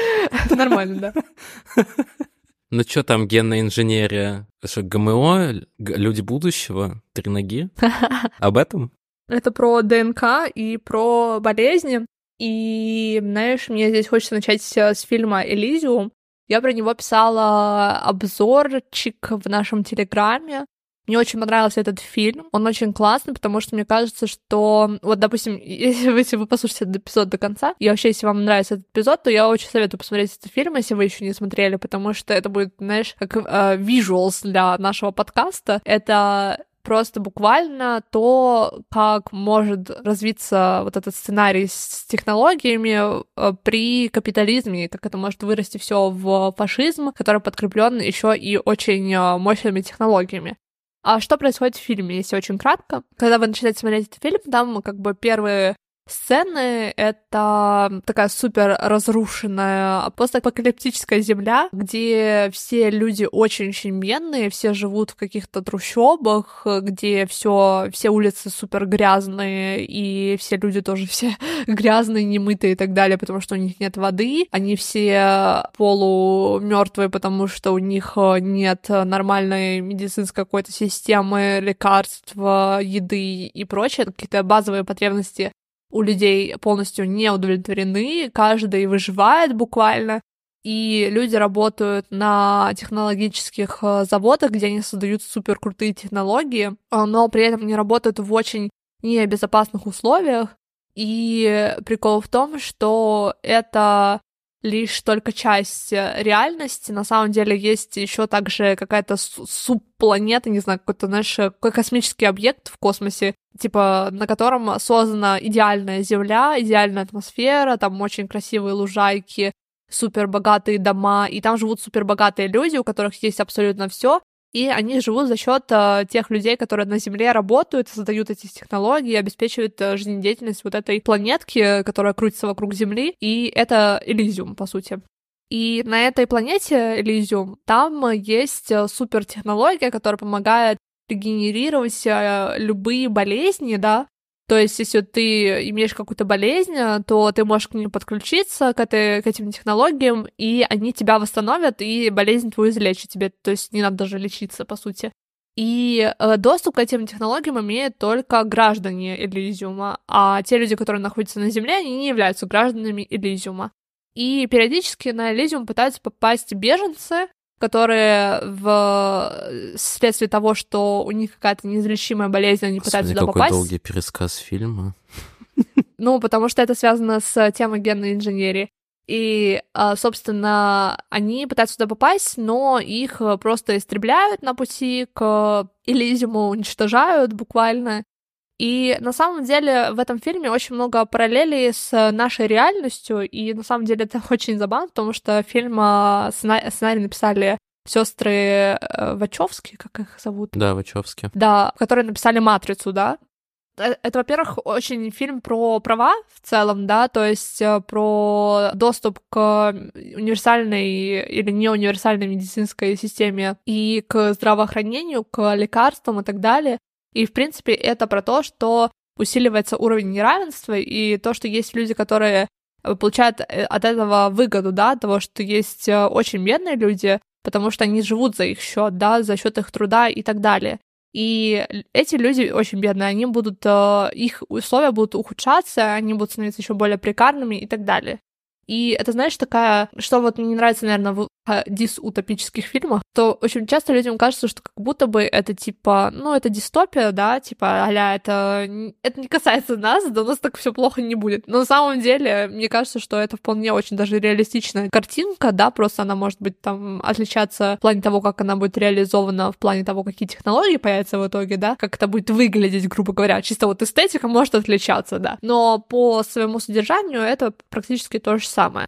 Нормально, да. Ну что там, генная инженерия? Что, ГМО, люди будущего, три ноги? Об этом? Это про ДНК и про болезни. И, знаешь, мне здесь хочется начать с фильма «Элизиум». Я про него писала обзорчик в нашем Телеграме. Мне очень понравился этот фильм. Он очень классный, потому что мне кажется, что... Вот, допустим, если вы, если вы послушаете этот эпизод до конца, и вообще, если вам нравится этот эпизод, то я очень советую посмотреть этот фильм, если вы еще не смотрели, потому что это будет, знаешь, как э, visuals для нашего подкаста. Это просто буквально то, как может развиться вот этот сценарий с технологиями э, при капитализме, как это может вырасти все в фашизм, который подкреплен еще и очень э, мощными технологиями. А что происходит в фильме, если очень кратко? Когда вы начинаете смотреть этот фильм, там как бы первые сцены — это такая супер разрушенная постапокалиптическая земля, где все люди очень-очень бедные, все живут в каких-то трущобах, где все, все улицы супер грязные, и все люди тоже все грязные, немытые и так далее, потому что у них нет воды, они все полумертвые, потому что у них нет нормальной медицинской какой-то системы, лекарств, еды и прочее, какие-то базовые потребности у людей полностью не удовлетворены, каждый выживает буквально, и люди работают на технологических э, заводах, где они создают супер крутые технологии, э, но при этом они работают в очень небезопасных условиях. И прикол в том, что это лишь только часть э, реальности. На самом деле есть еще также какая-то субпланета, не знаю, какой-то, знаешь, какой космический объект в космосе, типа, на котором создана идеальная Земля, идеальная атмосфера, там очень красивые лужайки, супер богатые дома, и там живут супер богатые люди, у которых есть абсолютно все, и они живут за счет э, тех людей, которые на Земле работают, создают эти технологии, обеспечивают э, жизнедеятельность вот этой планетки, которая крутится вокруг Земли, и это Элизиум, по сути. И на этой планете Элизиум там есть э, супертехнология, которая помогает регенерировать э, любые болезни, да, то есть, если ты имеешь какую-то болезнь, то ты можешь к ним подключиться, к, этой, к этим технологиям, и они тебя восстановят, и болезнь твою излечат тебе. То есть, не надо даже лечиться, по сути. И э, доступ к этим технологиям имеют только граждане Элизиума, а те люди, которые находятся на Земле, они не являются гражданами Элизиума. И периодически на Элизиум пытаются попасть беженцы, которые в э, вследствие того, что у них какая-то неизлечимая болезнь, они Господи, пытаются туда какой попасть. долгий пересказ фильма. Ну, потому что это связано с темой генной инженерии. И, а, собственно, они пытаются туда попасть, но их просто истребляют на пути к Элизиуму, уничтожают буквально. И на самом деле в этом фильме очень много параллелей с нашей реальностью, и на самом деле это очень забавно, потому что фильм а, сценарий написали сестры э, Вачовски, как их зовут? Да, Вачовски. Да, которые написали «Матрицу», да? Э, это, во-первых, очень фильм про права в целом, да, то есть э, про доступ к универсальной или неуниверсальной медицинской системе и к здравоохранению, к лекарствам и так далее. И, в принципе, это про то, что усиливается уровень неравенства и то, что есть люди, которые получают от этого выгоду, да, того, что есть очень бедные люди, потому что они живут за их счет, да, за счет их труда и так далее. И эти люди очень бедные, они будут, э, их условия будут ухудшаться, они будут становиться еще более прикарными и так далее. И это, знаешь, такая, что вот мне не нравится, наверное, в дисутопических фильмах, то очень часто людям кажется, что как будто бы это типа, ну, это дистопия, да, типа, аля, это, это не касается нас, да у нас так все плохо не будет. Но на самом деле, мне кажется, что это вполне очень даже реалистичная картинка, да, просто она может быть там отличаться в плане того, как она будет реализована, в плане того, какие технологии появятся в итоге, да, как это будет выглядеть, грубо говоря. Чисто вот эстетика может отличаться, да. Но по своему содержанию это практически то же самое.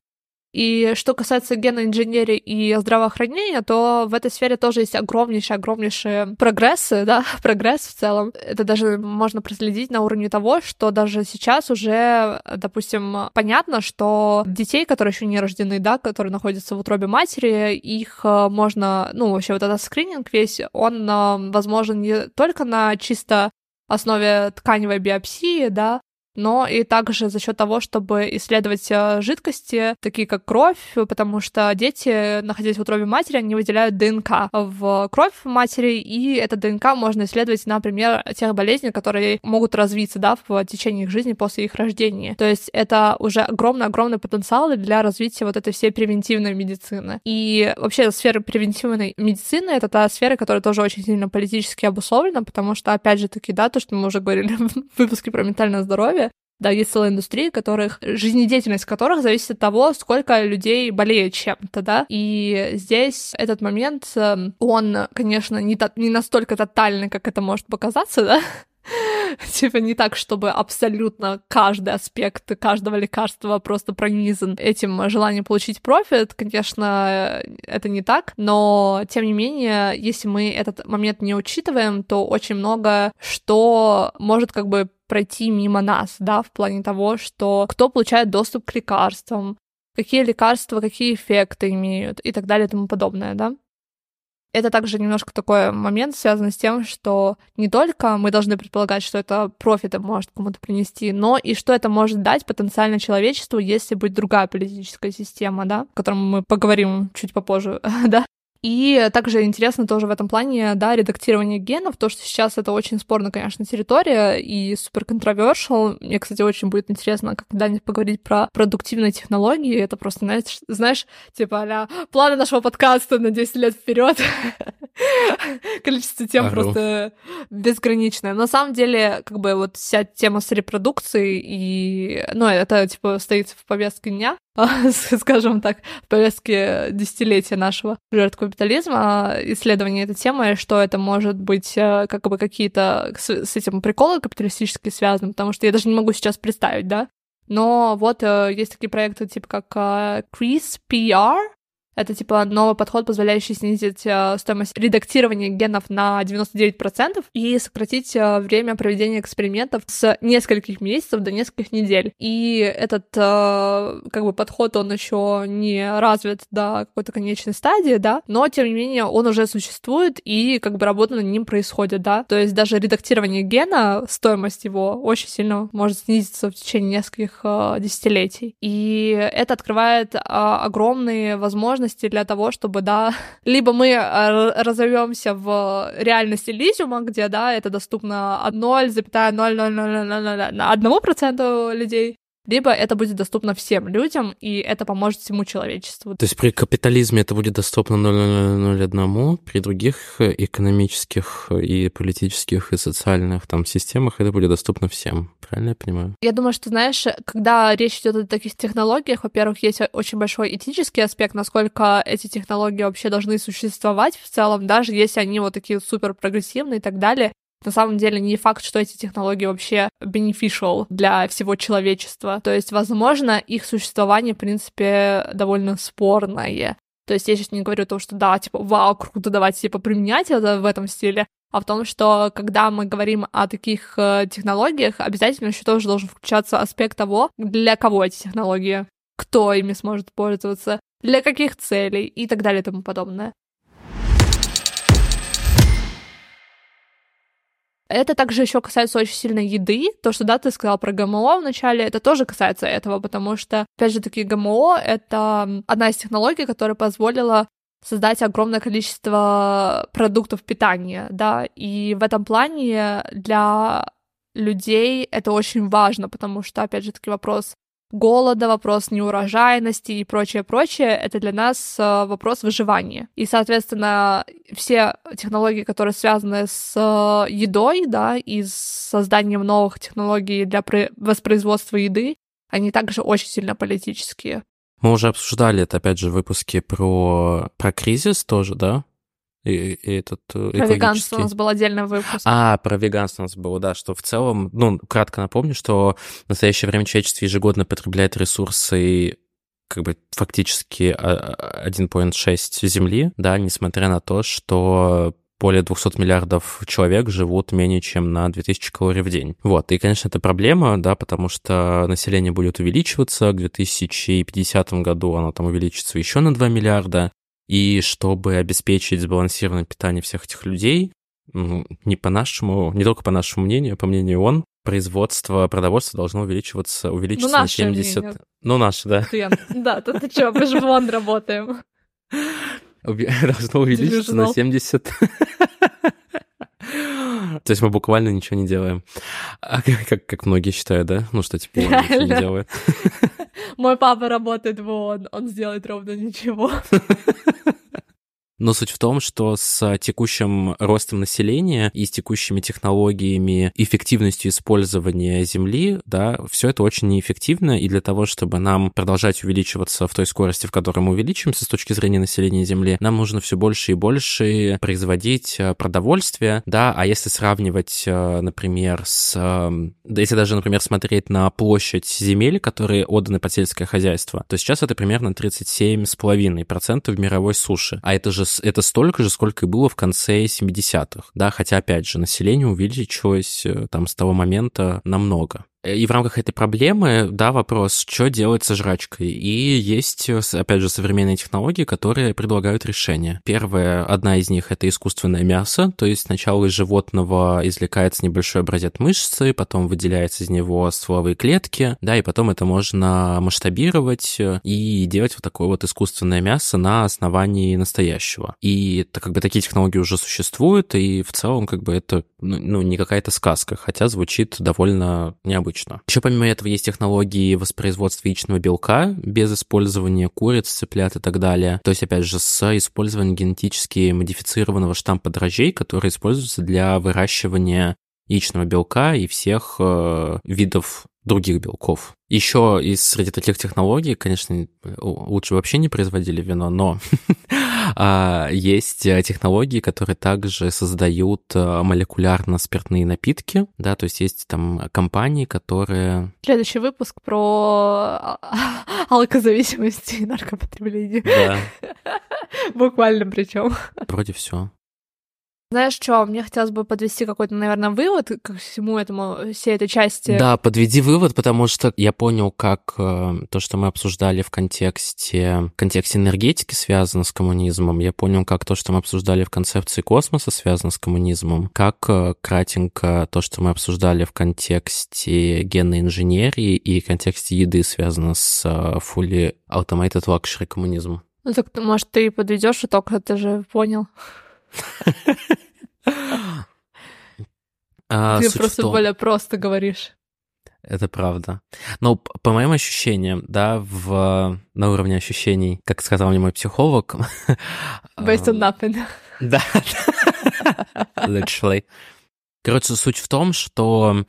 И что касается генной инженерии и здравоохранения, то в этой сфере тоже есть огромнейшие, огромнейшие прогрессы, да, прогресс в целом. Это даже можно проследить на уровне того, что даже сейчас уже, допустим, понятно, что детей, которые еще не рождены, да, которые находятся в утробе матери, их э, можно, ну, вообще вот этот скрининг весь, он э, возможен не только на чисто основе тканевой биопсии, да, но и также за счет того, чтобы исследовать э, жидкости, такие как кровь, потому что дети, находясь в утробе матери, они выделяют ДНК в кровь матери, и это ДНК можно исследовать, например, тех болезней, которые могут развиться да, в течение их жизни после их рождения. То есть это уже огромный-огромный потенциал для развития вот этой всей превентивной медицины. И вообще сфера превентивной медицины — это та сфера, которая тоже очень сильно политически обусловлена, потому что, опять же таки, да, то, что мы уже говорили в выпуске про ментальное здоровье, да, есть целая индустрия, которых, жизнедеятельность которых зависит от того, сколько людей болеет чем-то, да. И здесь этот момент, эм, он, конечно, не, то, не настолько тотальный, как это может показаться, да, типа не так, чтобы абсолютно каждый аспект каждого лекарства просто пронизан этим желанием получить профит. Конечно, это не так, но тем не менее, если мы этот момент не учитываем, то очень много что может как бы пройти мимо нас, да, в плане того, что кто получает доступ к лекарствам, какие лекарства, какие эффекты имеют и так далее и тому подобное, да. Это также немножко такой момент, связанный с тем, что не только мы должны предполагать, что это профиты может кому-то принести, но и что это может дать потенциально человечеству, если будет другая политическая система, да, о котором мы поговорим чуть попозже, да. И также интересно тоже в этом плане, да, редактирование генов, то, что сейчас это очень спорная, конечно, территория и супер controversial. Мне, кстати, очень будет интересно когда-нибудь поговорить про продуктивные технологии. Это просто, знаешь, знаешь типа а планы нашего подкаста на 10 лет вперед. Количество тем просто безграничное. На самом деле, как бы вот вся тема с репродукцией и, ну, это, типа, стоит в повестке дня, скажем так, в повестке десятилетия нашего жертв капитализма, исследование этой темы, что это может быть э, как бы какие-то с, этим приколы капиталистические связаны, потому что я даже не могу сейчас представить, да. Но вот э, есть такие проекты, типа как э, CRISPR, это типа новый подход, позволяющий снизить э, стоимость редактирования генов на 99% и сократить э, время проведения экспериментов с нескольких месяцев до нескольких недель. И этот э, как бы подход, он еще не развит до какой-то конечной стадии, да, но тем не менее он уже существует и как бы работа над ним происходит, да. То есть даже редактирование гена, стоимость его очень сильно может снизиться в течение нескольких десятилетий. И это открывает э, огромные возможности возможности для того, чтобы, да, либо мы э, разовьемся в реальности Лизиума, где, да, это доступно от 0,00001% людей, либо это будет доступно всем людям, и это поможет всему человечеству. То есть при капитализме это будет доступно 0,001, при других экономических и политических и социальных там системах это будет доступно всем. Правильно я понимаю? Я думаю, что, знаешь, когда речь идет о таких технологиях, во-первых, есть очень большой этический аспект, насколько эти технологии вообще должны существовать в целом, даже если они вот такие супер прогрессивные и так далее на самом деле не факт, что эти технологии вообще beneficial для всего человечества. То есть, возможно, их существование, в принципе, довольно спорное. То есть я сейчас не говорю то, что да, типа, вау, круто, давайте, типа, применять это в этом стиле, а в том, что когда мы говорим о таких э, технологиях, обязательно еще тоже должен включаться аспект того, для кого эти технологии, кто ими сможет пользоваться, для каких целей и так далее и тому подобное. Это также еще касается очень сильно еды. То, что да, ты сказал про ГМО вначале, это тоже касается этого, потому что, опять же таки, ГМО — это одна из технологий, которая позволила создать огромное количество продуктов питания, да, и в этом плане для людей это очень важно, потому что, опять же таки, вопрос голода, вопрос неурожайности и прочее, прочее, это для нас э, вопрос выживания. И, соответственно, все технологии, которые связаны с э, едой, да, и с созданием новых технологий для воспроизводства еды, они также очень сильно политические. Мы уже обсуждали это, опять же, в выпуске про, про кризис тоже, да? И, и этот э, Про веганство у нас был отдельный выпуск. А, про веганство у нас было, да, что в целом, ну, кратко напомню, что в настоящее время человечество ежегодно потребляет ресурсы как бы фактически 1,6 Земли, да, несмотря на то, что более 200 миллиардов человек живут менее чем на 2000 калорий в день. Вот, и, конечно, это проблема, да, потому что население будет увеличиваться, к 2050 году оно там увеличится еще на 2 миллиарда, и чтобы обеспечить сбалансированное питание всех этих людей, не по нашему, не только по нашему мнению, а по мнению ООН, производство продовольствия должно увеличиваться, увеличиться ну, на 70... Мнение. Ну, наше, да. Да, то ты что, мы же в ООН работаем. Должно увеличиться на 70... То есть мы буквально ничего не делаем. А как, как многие считают, да? Ну, что типа он ничего не делает. Мой папа работает в ООН, он сделает ровно ничего. Но суть в том, что с текущим ростом населения и с текущими технологиями, эффективностью использования Земли, да, все это очень неэффективно, и для того, чтобы нам продолжать увеличиваться в той скорости, в которой мы увеличимся с точки зрения населения Земли, нам нужно все больше и больше производить э, продовольствие, да, а если сравнивать, э, например, с... Эм, да, если даже, например, смотреть на площадь земель, которые отданы под сельское хозяйство, то сейчас это примерно 37,5% в мировой суши, а это же это столько же, сколько и было в конце 70-х, да, хотя, опять же, население увеличилось э, там с того момента намного. Э, и в рамках этой проблемы, да, вопрос, что делать со жрачкой. И есть, э, опять же, современные технологии, которые предлагают решение. Первая, одна из них — это искусственное мясо, то есть сначала из животного извлекается небольшой образец мышцы, потом выделяется из него стволовые клетки, да, и потом это можно масштабировать э, и делать вот такое вот искусственное мясо на основании настоящего. И так как бы такие технологии уже существуют, и в целом как бы это ну, ну не какая-то сказка, хотя звучит довольно необычно обычно. Еще помимо этого есть технологии воспроизводства яичного белка без использования куриц, цыплят и так далее. То есть, опять же, с использованием генетически модифицированного штампа дрожжей, который используется для выращивания яичного белка и всех э, видов других белков. Еще из среди таких технологий, конечно, лучше вообще не производили вино, но а, есть э, технологии, которые также создают э, молекулярно-спиртные напитки, да, то есть есть там компании, которые... Следующий выпуск про алкозависимость и наркопотребление. Да. Буквально причем. Вроде все. Знаешь что, мне хотелось бы подвести какой-то, наверное, вывод к всему этому, всей этой части. Да, подведи вывод, потому что я понял, как э, то, что мы обсуждали в контексте, в контексте энергетики связано с коммунизмом, я понял, как то, что мы обсуждали в концепции космоса связано с коммунизмом, как э, кратенько то, что мы обсуждали в контексте генной инженерии и контексте еды связано с э, fully automated luxury коммунизмом. Ну так, может, ты подведешь итог, ты же понял. А, Ты просто более просто говоришь. Это правда. Но по моим ощущениям, да, в, на уровне ощущений, как сказал мне мой психолог... Based on nothing. Да, literally. Короче, суть в том, что а,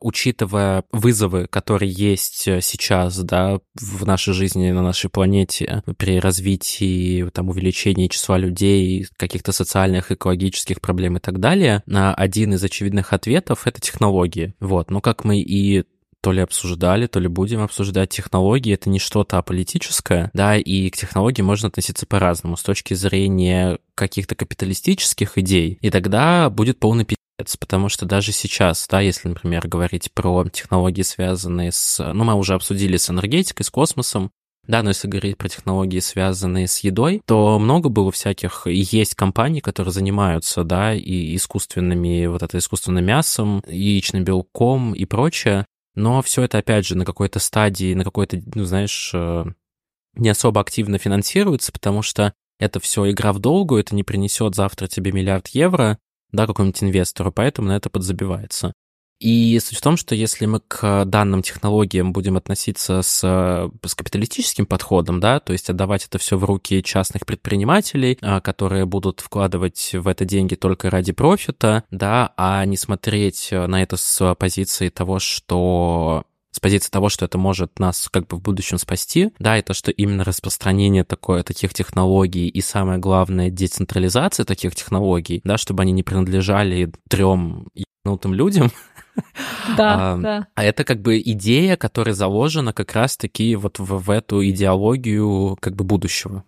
учитывая вызовы, которые есть э, сейчас, да, в нашей жизни, на нашей планете, при развитии, там, увеличении числа людей, каких-то социальных, экологических проблем и так далее, один из очевидных ответов — это технологии. Вот, ну, как мы и то ли обсуждали, то ли будем обсуждать технологии. Это не что-то аполитическое, да, и к технологии можно относиться по-разному с точки зрения каких-то капиталистических идей, и тогда будет полный пиздец, потому что даже сейчас, да, если, например, говорить про технологии, связанные с... Ну, мы уже обсудили с энергетикой, с космосом, да, но если говорить про технологии, связанные с едой, то много было всяких, и есть компаний, которые занимаются, да, и искусственными, вот это искусственным мясом, яичным белком и прочее, но все это, опять же, на какой-то стадии, на какой-то, ну, знаешь, э, не особо активно финансируется, потому что это все игра в долгу, это не принесет завтра тебе миллиард евро, да, какому-нибудь инвестору, поэтому на это подзабивается. И суть в том, что если мы к данным технологиям будем относиться с, с капиталистическим подходом, да, то есть отдавать это все в руки частных предпринимателей, а, которые будут вкладывать в это деньги только ради профита, да, а не смотреть на это с позиции того, что с позиции того, что это может нас как бы в будущем спасти, да, это что именно распространение такое, таких технологий и самое главное децентрализация таких технологий, да, чтобы они не принадлежали трем ебанутым людям, Да, а, да. А это как бы идея, которая заложена как раз-таки вот в, в эту идеологию как бы будущего.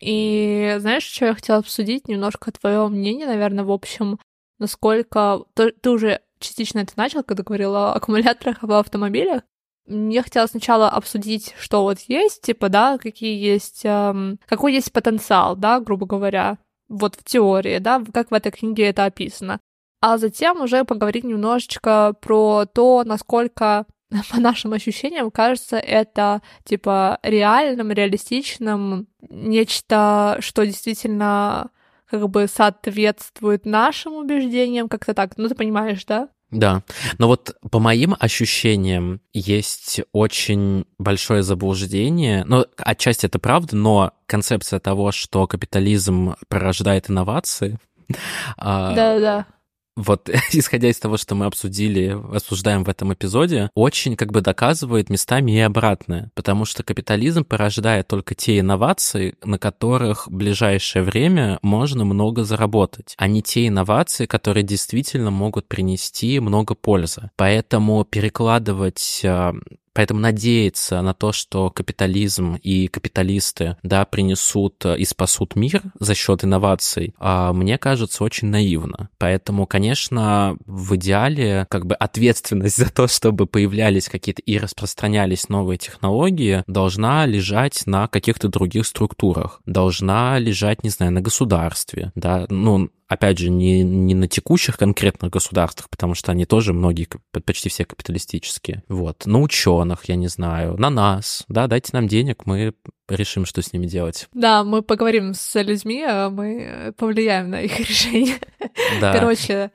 И знаешь, что я хотела обсудить? Немножко твое мнение, наверное, в общем, насколько... Ты, уже частично это начал, когда говорила о аккумуляторах в автомобилях. Я хотела сначала обсудить, что вот есть, типа, да, какие есть, эм, какой есть потенциал, да, грубо говоря, вот в теории, да, как в этой книге это описано. А затем уже поговорить немножечко про то, насколько по нашим ощущениям, кажется, это типа реальным, реалистичным, нечто, что действительно как бы соответствует нашим убеждениям, как-то так. Ну, ты понимаешь, да? Да, но вот по моим ощущениям есть очень большое заблуждение, ну, отчасти это правда, но концепция того, что капитализм порождает инновации, а, Да-да вот исходя из того, что мы обсудили, обсуждаем в этом эпизоде, очень как бы доказывает местами и обратное, потому что капитализм порождает только те инновации, на которых в ближайшее время можно много заработать, а не те инновации, которые действительно могут принести много пользы. Поэтому перекладывать а, Поэтому надеяться на то, что капитализм и капиталисты да, принесут и спасут мир за счет инноваций, а, мне кажется очень наивно. Поэтому, конечно, в идеале как бы ответственность за то, чтобы появлялись какие-то и распространялись новые технологии, должна лежать на каких-то других структурах, должна лежать, не знаю, на государстве, да, ну, опять же, не, не на текущих конкретных государствах, потому что они тоже многие, почти все капиталистические. Вот. На ученых, я не знаю, на нас, да, дайте нам денег, мы решим, что с ними делать. Да, мы поговорим с людьми, а мы повлияем на их решение. Да. Короче,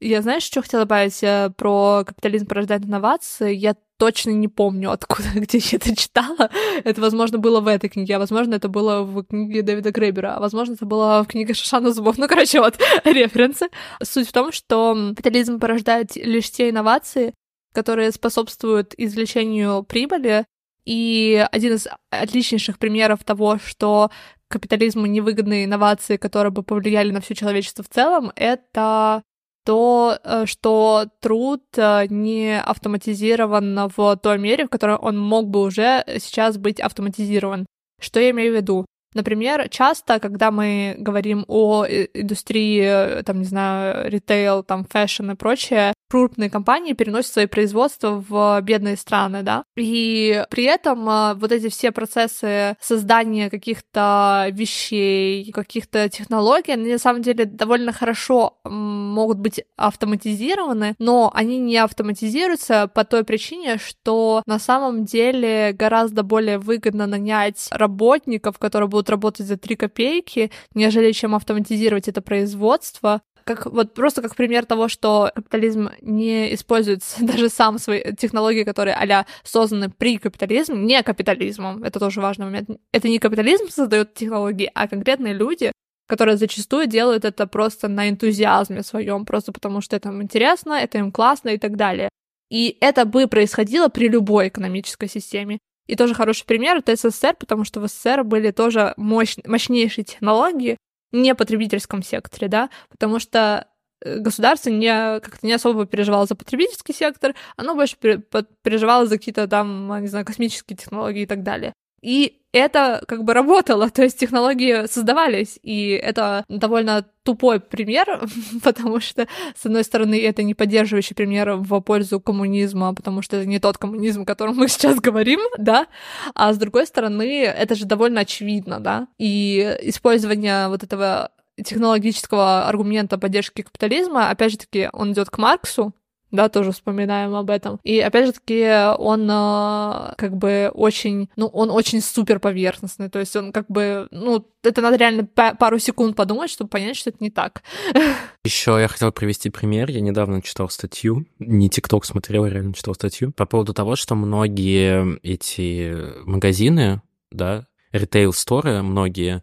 я знаешь, что хотела добавить э, про капитализм порождает инновации? Я точно не помню, откуда, где я это читала. Это, возможно, было в этой книге, а возможно, это было в книге Дэвида Грейбера, а возможно, это было в книге Шишана Зубов. Ну, короче, вот референсы. Суть в том, что капитализм порождает лишь те инновации, которые способствуют извлечению прибыли, и один из отличнейших примеров того, что капитализму невыгодны инновации, которые бы повлияли на все человечество в целом, это то, э, что труд э, не автоматизирован в той мере, в которой он мог бы уже сейчас быть автоматизирован. Что я имею в виду? Например, часто, когда мы говорим о э, индустрии, там, не знаю, ритейл, там, fashion и прочее, крупные компании переносят свои производства в бедные страны, да, и при этом а, вот эти все процессы создания каких-то вещей, каких-то технологий, они на самом деле довольно хорошо могут быть автоматизированы, но они не автоматизируются по той причине, что на самом деле гораздо более выгодно нанять работников, которые будут работать за 3 копейки, нежели чем автоматизировать это производство, как вот просто как пример того, что капитализм не использует даже сам свои технологии, которые а созданы при капитализме, не капитализмом, это тоже важный момент. Это не капитализм создает технологии, а конкретные люди, которые зачастую делают это просто на энтузиазме своем, просто потому что это им интересно, это им классно и так далее. И это бы происходило при любой экономической системе. И тоже хороший пример — это СССР, потому что в СССР были тоже мощ... мощнейшие технологии, не потребительском секторе, да, потому что государство не, как-то не особо переживало за потребительский сектор, оно больше переживало за какие-то там, не знаю, космические технологии и так далее. И это как бы работало, то есть технологии создавались, и это довольно тупой пример, потому что, с одной стороны, это не поддерживающий пример в пользу коммунизма, потому что это не тот коммунизм, о котором мы сейчас говорим, да, а с другой стороны, это же довольно очевидно, да, и использование вот этого технологического аргумента поддержки капитализма, опять же таки, он идет к Марксу, да, тоже вспоминаем об этом. И опять же таки он э, как бы очень, ну, он очень супер поверхностный, то есть он как бы, ну, это надо реально пару секунд подумать, чтобы понять, что это не так. Еще я хотел привести пример. Я недавно читал статью, не ТикТок смотрел, я реально читал статью по поводу того, что многие эти магазины, да, ритейл-сторы многие.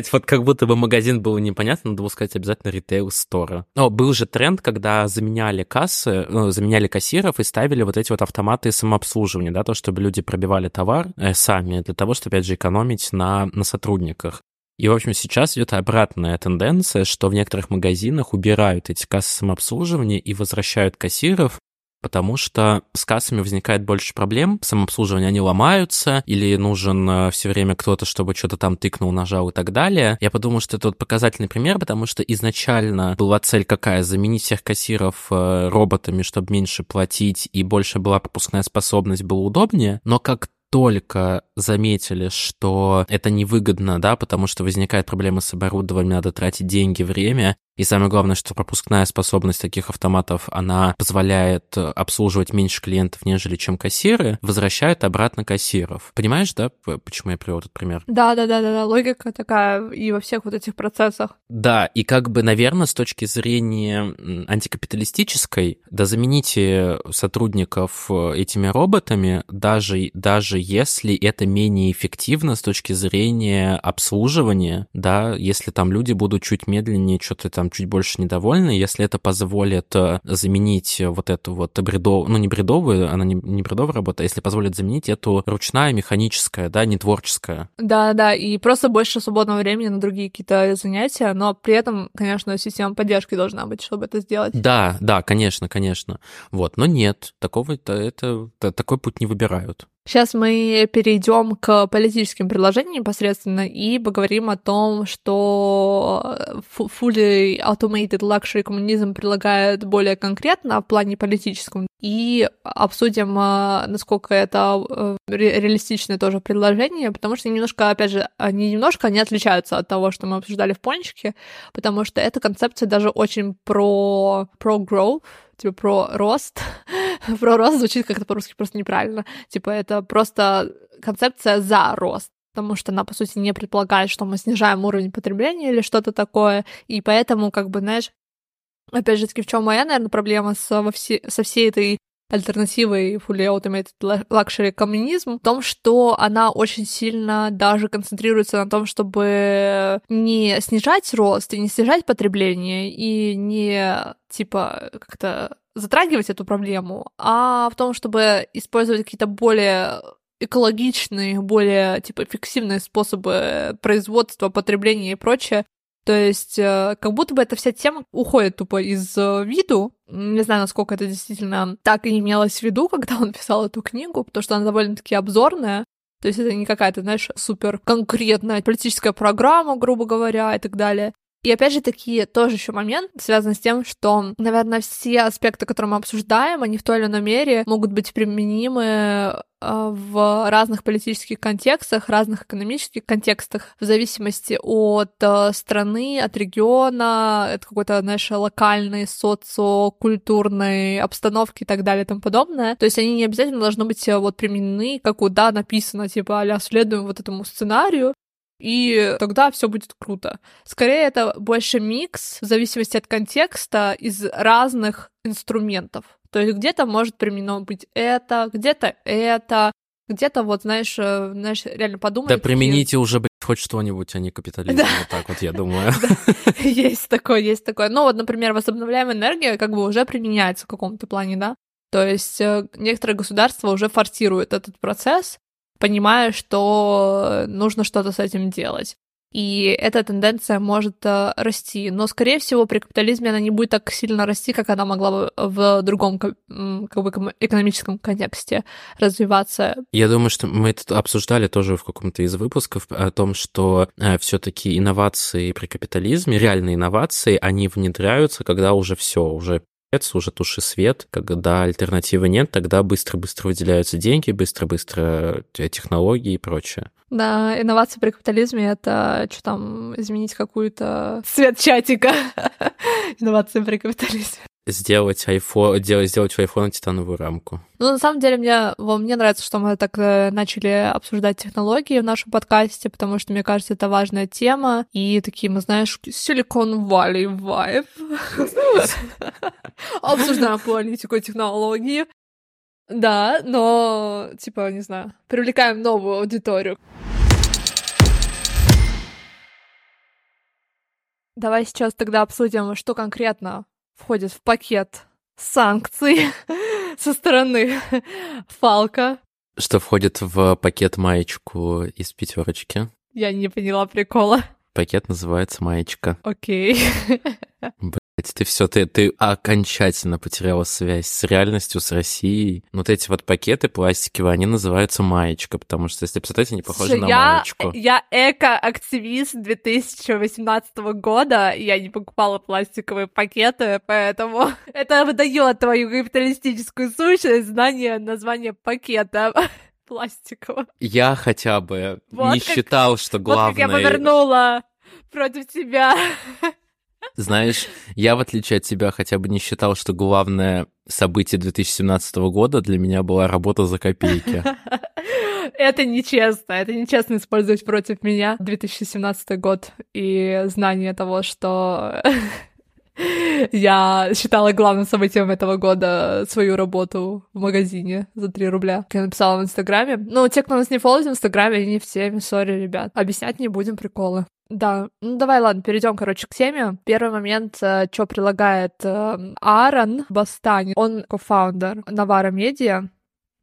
Блять, вот как будто бы магазин был непонятно, надо было сказать обязательно ритейл-стора. Но был же тренд, когда заменяли кассы, ну, заменяли кассиров и ставили вот эти вот автоматы самообслуживания, да, то, чтобы люди пробивали товар э, сами, для того, чтобы, опять же, экономить на, на сотрудниках. И, в общем, сейчас идет обратная тенденция, что в некоторых магазинах убирают эти кассы самообслуживания и возвращают кассиров, потому что с кассами возникает больше проблем, самообслуживание они ломаются, или нужен э, все время кто-то, чтобы что-то там тыкнул, нажал и так далее. Я подумал, что это вот показательный пример, потому что изначально была цель какая? Заменить всех кассиров э, роботами, чтобы меньше платить, и больше была пропускная способность, было удобнее, но как только заметили, что это невыгодно, да, потому что возникает проблема с оборудованием, надо тратить деньги, время, и самое главное, что пропускная способность таких автоматов, она позволяет обслуживать меньше клиентов, нежели чем кассиры, возвращает обратно кассиров. Понимаешь, да, почему я привел этот пример? Да, да, да, да, да. Логика такая и во всех вот этих процессах. Да, и как бы, наверное, с точки зрения антикапиталистической, да замените сотрудников э, этими роботами, даже, даже если это менее эффективно с точки зрения обслуживания, да, если там люди будут чуть медленнее что-то там чуть больше недовольны, если это позволит э, заменить вот эту вот бредовую, ну не бредовую, она не, не бредовая работа, а если позволит заменить эту ручная, механическая, да, не творческая. Да, да, и просто больше свободного времени на другие какие-то занятия, но при этом, конечно, система поддержки должна быть, чтобы это сделать. Да, да, конечно, конечно. Вот, но нет, такого это, это, это такой путь не выбирают. Сейчас мы перейдем к политическим предложениям непосредственно и поговорим о том, что fully automated luxury коммунизм предлагает более конкретно в плане политическом, и обсудим, а, насколько это э, реалистичное тоже предложение, потому что немножко, опять же, они немножко они отличаются от того, что мы обсуждали в пончике, потому что эта концепция даже очень про, про growth, типа про рост. про рост звучит как-то по-русски просто неправильно. Типа это просто концепция за рост потому что она, по сути, не предполагает, что мы снижаем уровень потребления или что-то такое, и поэтому, как бы, знаешь, опять же таки, в чем моя, наверное, проблема со, во все, со всей этой альтернативой fully automated luxury коммунизм в том, что она очень сильно даже концентрируется на том, чтобы не снижать рост и не снижать потребление и не типа как-то затрагивать эту проблему, а в том, чтобы использовать какие-то более экологичные, более типа эффективные способы производства, потребления и прочее, то есть, э, как будто бы эта вся тема уходит тупо из э, виду. Не знаю, насколько это действительно так и имелось в виду, когда он писал эту книгу, потому что она довольно-таки обзорная. То есть это не какая-то, знаешь, супер конкретная политическая программа, грубо говоря, и так далее. И опять же таки тоже еще момент связан с тем, что, наверное, все аспекты, которые мы обсуждаем, они в той или иной мере могут быть применимы э, в разных политических контекстах, разных экономических контекстах, в зависимости от э, страны, от региона, от какой-то, знаешь, локальной, социокультурной обстановки и так далее и тому подобное. То есть они не обязательно должны быть э, вот применены, как вот, да, написано, типа, а следуем вот этому сценарию, и тогда все будет круто. Скорее, это больше микс, в зависимости от контекста, из разных инструментов. То есть где-то может применено быть это, где-то это, где-то вот, знаешь, э, знаешь, реально подумать. Да примените уже, блядь, хоть что-нибудь, а не капитализм. Да. Вот так вот, я думаю. Есть такое, есть такое. Ну вот, например, возобновляемая энергия как бы уже применяется в каком-то плане, да? То есть э, некоторые государства уже форсируют этот процесс, понимая, что нужно что-то с этим делать. и эта тенденция может э, расти. Но, скорее всего, при капитализме она не будет так сильно расти, как она могла бы в другом как бы, экономическом контексте развиваться. Я думаю, что мы это обсуждали тоже в каком-то из выпусков о том, что э, все-таки инновации при капитализме, реальные инновации, они внедряются, когда уже все, уже уже туши свет, когда альтернативы нет, тогда быстро-быстро выделяются деньги, быстро-быстро э, технологии и прочее. Да, инновации при капитализме — это что там, изменить какую-то цвет чатика. Инновации при капитализме сделать iPhone, делать, сделать в iPhone титановую рамку. Ну, на самом деле, мне, мне нравится, что мы так э, начали обсуждать технологии в нашем подкасте, потому что, мне кажется, это важная тема, и такие, мы, знаешь, Silicon Valley vibe. Обсуждаем политику и технологии. Да, но, типа, не знаю, привлекаем новую аудиторию. Давай сейчас тогда обсудим, что конкретно входит в пакет санкций со стороны Фалка. Что входит в пакет маечку из пятерочки? Я не поняла прикола. Пакет называется маечка. Окей. Ты все, ты, ты окончательно потеряла связь с реальностью, с Россией. Вот эти вот пакеты пластиковые, они называются маечка, потому что, если представить, они похожи Слушай, на я, маечку. Я эко-активист 2018 года, я не покупала пластиковые пакеты, поэтому это выдает твою капиталистическую сущность, знание названия пакета пластикового. Я хотя бы вот не как, считал, что главное... Вот как я повернула против тебя. Знаешь, я, в отличие от тебя, хотя бы не считал, что главное событие 2017 года для меня была работа за копейки. Это нечестно, это нечестно использовать против меня 2017 год и знание того, что я считала главным событием этого года свою работу в магазине за 3 рубля. Я написала в Инстаграме. Ну, те, кто нас не фолловит в Инстаграме, они не в теме, сори, ребят. Объяснять не будем приколы. Да, ну давай, ладно, перейдем, короче, к теме. Первый момент, э, что прилагает э, Аарон Бастани, он кофаундер Навара Медиа,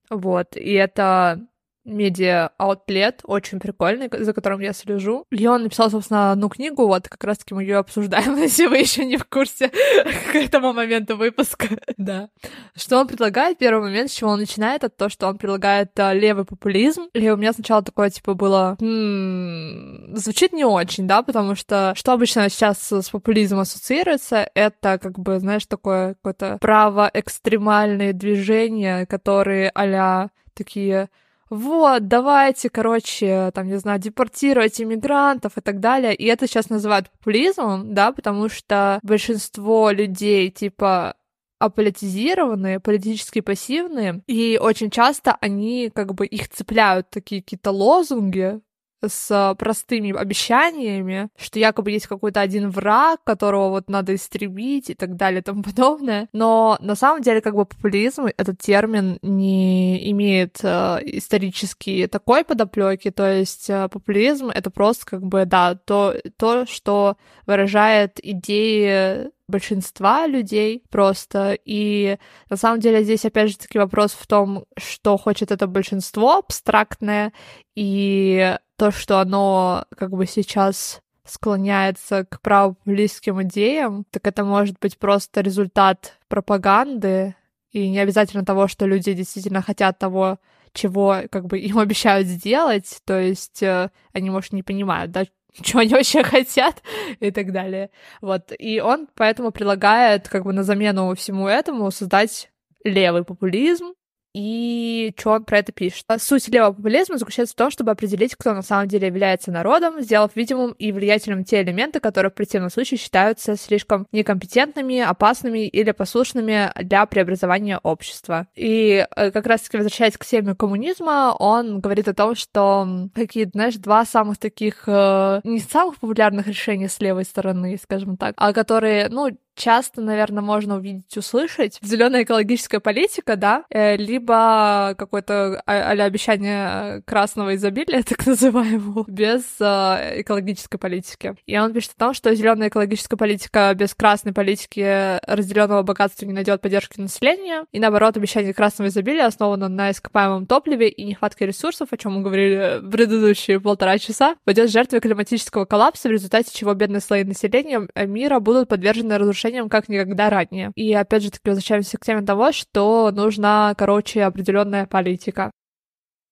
вот, и это медиа аутлет, очень прикольный, за которым я слежу. И он написал, собственно, одну книгу, вот как раз-таки мы ее обсуждаем, если вы еще не в курсе к этому моменту выпуска. да. Что он предлагает? Первый момент, с чего он начинает, это то, что он предлагает а, левый популизм. И у меня сначала такое, типа, было... М-м, звучит не очень, да, потому что что обычно сейчас с популизмом ассоциируется, это, как бы, знаешь, такое какое-то право-экстремальные движения, которые а такие вот, давайте, короче, там, не знаю, депортировать иммигрантов и так далее. И это сейчас называют популизмом, да, потому что большинство людей, типа, аполитизированные, политически пассивные, и очень часто они как бы их цепляют такие какие-то лозунги, с простыми обещаниями, что якобы есть какой-то один враг, которого вот надо истребить и так далее и тому подобное. Но на самом деле как бы популизм, этот термин не имеет э, исторически такой подоплеки, то есть э, популизм — это просто как бы, да, то, то, что выражает идеи большинства людей просто. И на самом деле здесь, опять же, таки вопрос в том, что хочет это большинство абстрактное, и то, что оно как бы сейчас склоняется к правопопулистским идеям, так это может быть просто результат пропаганды, и не обязательно того, что люди действительно хотят того, чего как бы им обещают сделать, то есть э, они, может, не понимают, да, чего они вообще хотят и так далее. Вот. И он поэтому предлагает как бы на замену всему этому создать левый популизм, и что он про это пишет. Суть левого популизма заключается в том, чтобы определить, кто на самом деле является народом, сделав видимым и влиятельным те элементы, которые в противном случае считаются слишком некомпетентными, опасными или послушными для преобразования общества. И э, как раз-таки возвращаясь к теме коммунизма, он говорит о том, что какие, знаешь, два самых таких, э, не самых популярных решения с левой стороны, скажем так, а которые, ну, часто, наверное, можно увидеть, услышать. Зеленая экологическая политика, да, э, либо какое-то а- обещание красного изобилия, так называемого, без э, экологической политики. И он пишет о том, что зеленая экологическая политика без красной политики разделенного богатства не найдет поддержки населения, и наоборот, обещание красного изобилия основано на ископаемом топливе и нехватке ресурсов, о чем мы говорили в предыдущие полтора часа, пойдет жертвой климатического коллапса, в результате чего бедные слои населения мира будут подвержены разрушениям как никогда ранее. И опять же таки возвращаемся к теме того, что нужна, короче, определенная политика.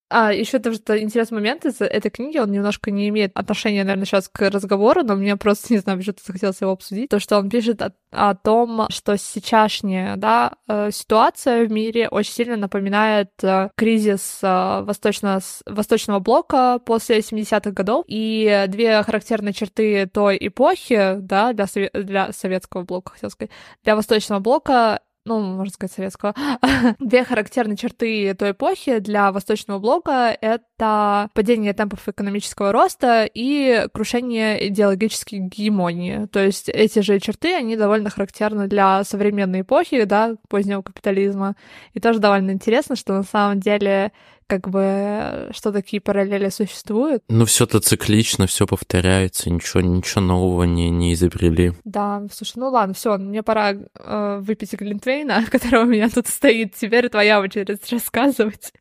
А, еще тоже интересный момент из этой книги, он немножко не имеет отношения, наверное, сейчас к разговору, но мне просто, не знаю, почему-то захотелось его обсудить. То, что он пишет о, о том, что сейчасшняя да, э, ситуация в мире очень сильно напоминает э, кризис э, восточно, восточного блока после 70-х годов. И две характерные черты той эпохи, да, для, для советского блока, хотел сказать, для восточного блока ну, можно сказать, советского. Две характерные черты той эпохи для Восточного блока — это падение темпов экономического роста и крушение идеологической гегемонии. То есть эти же черты, они довольно характерны для современной эпохи, да, позднего капитализма. И тоже довольно интересно, что на самом деле как бы, что такие параллели существуют. Ну, все это циклично, все повторяется, ничего, ничего нового не, не изобрели. Да, слушай, ну ладно, все, мне пора э, выпить Глинтвейна, который у меня тут стоит. Теперь твоя очередь рассказывать.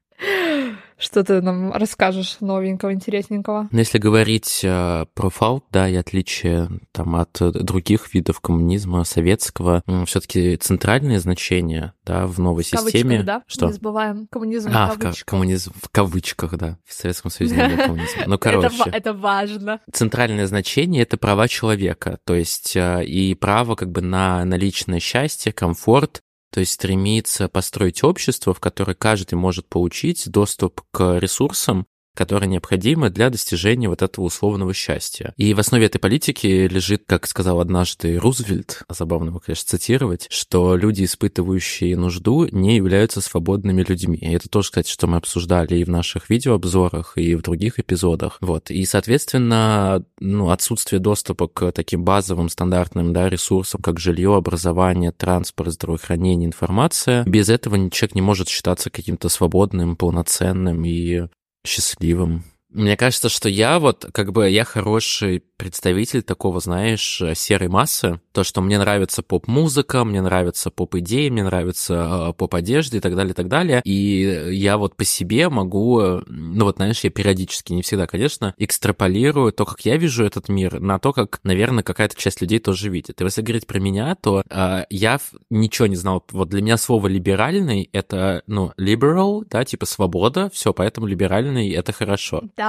Что ты нам расскажешь новенького, интересненького? Ну, если говорить э, про фаут, да, и отличие там, от других видов коммунизма советского, все таки центральное значение да, в новой в системе... да? Что? Не забываем. Коммунизм а, в кавычках. коммунизм в кавычках, да. В Советском Союзе не было коммунизма. Ну, короче. Это важно. Центральное значение — это права человека, то есть э, и право как бы на, на личное счастье, комфорт, то есть стремится построить общество, в которое каждый может получить доступ к ресурсам, которые необходимы для достижения вот этого условного счастья. И в основе этой политики лежит, как сказал однажды Рузвельт, забавно его, конечно, цитировать, что люди, испытывающие нужду, не являются свободными людьми. И это тоже, кстати, что мы обсуждали и в наших видеообзорах, и в других эпизодах. Вот. И, соответственно, ну, отсутствие доступа к таким базовым стандартным да, ресурсам, как жилье, образование, транспорт, здравоохранение, информация, без этого человек не может считаться каким-то свободным, полноценным и счастливым. Мне кажется, что я вот, как бы, я хороший представитель такого, знаешь, серой массы. То, что мне нравится поп-музыка, мне нравится поп-идеи, мне нравится э, поп-одежда и так далее, и так далее. И я вот по себе могу, ну вот, знаешь, я периодически, не всегда, конечно, экстраполирую то, как я вижу этот мир, на то, как, наверное, какая-то часть людей тоже видит. И если говорить про меня, то э, я ничего не знал. Вот для меня слово «либеральный» — это, ну, liberal, да, типа свобода, все, поэтому либеральный — это хорошо. Да,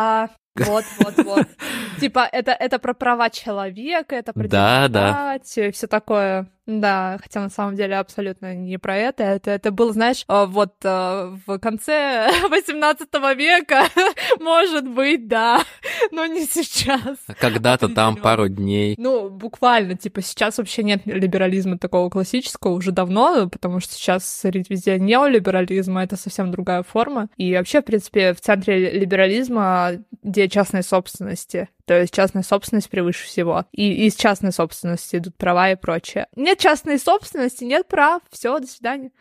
вот, вот, вот. Типа, это, это про права человека, это про да, да. все такое. Да, хотя на самом деле абсолютно не про это. Это, это было, знаешь, а, вот а, в конце 18 века, может быть, да, но не сейчас. Когда-то там пару дней. Ну, буквально, типа, сейчас вообще нет либерализма такого классического уже давно, потому что сейчас царит везде неолиберализм, а это совсем другая форма. И вообще, в принципе, в центре либерализма идея частной собственности. То есть частная собственность превыше всего. И из частной собственности идут права и прочее. Нет частной собственности, нет прав. Все, до свидания.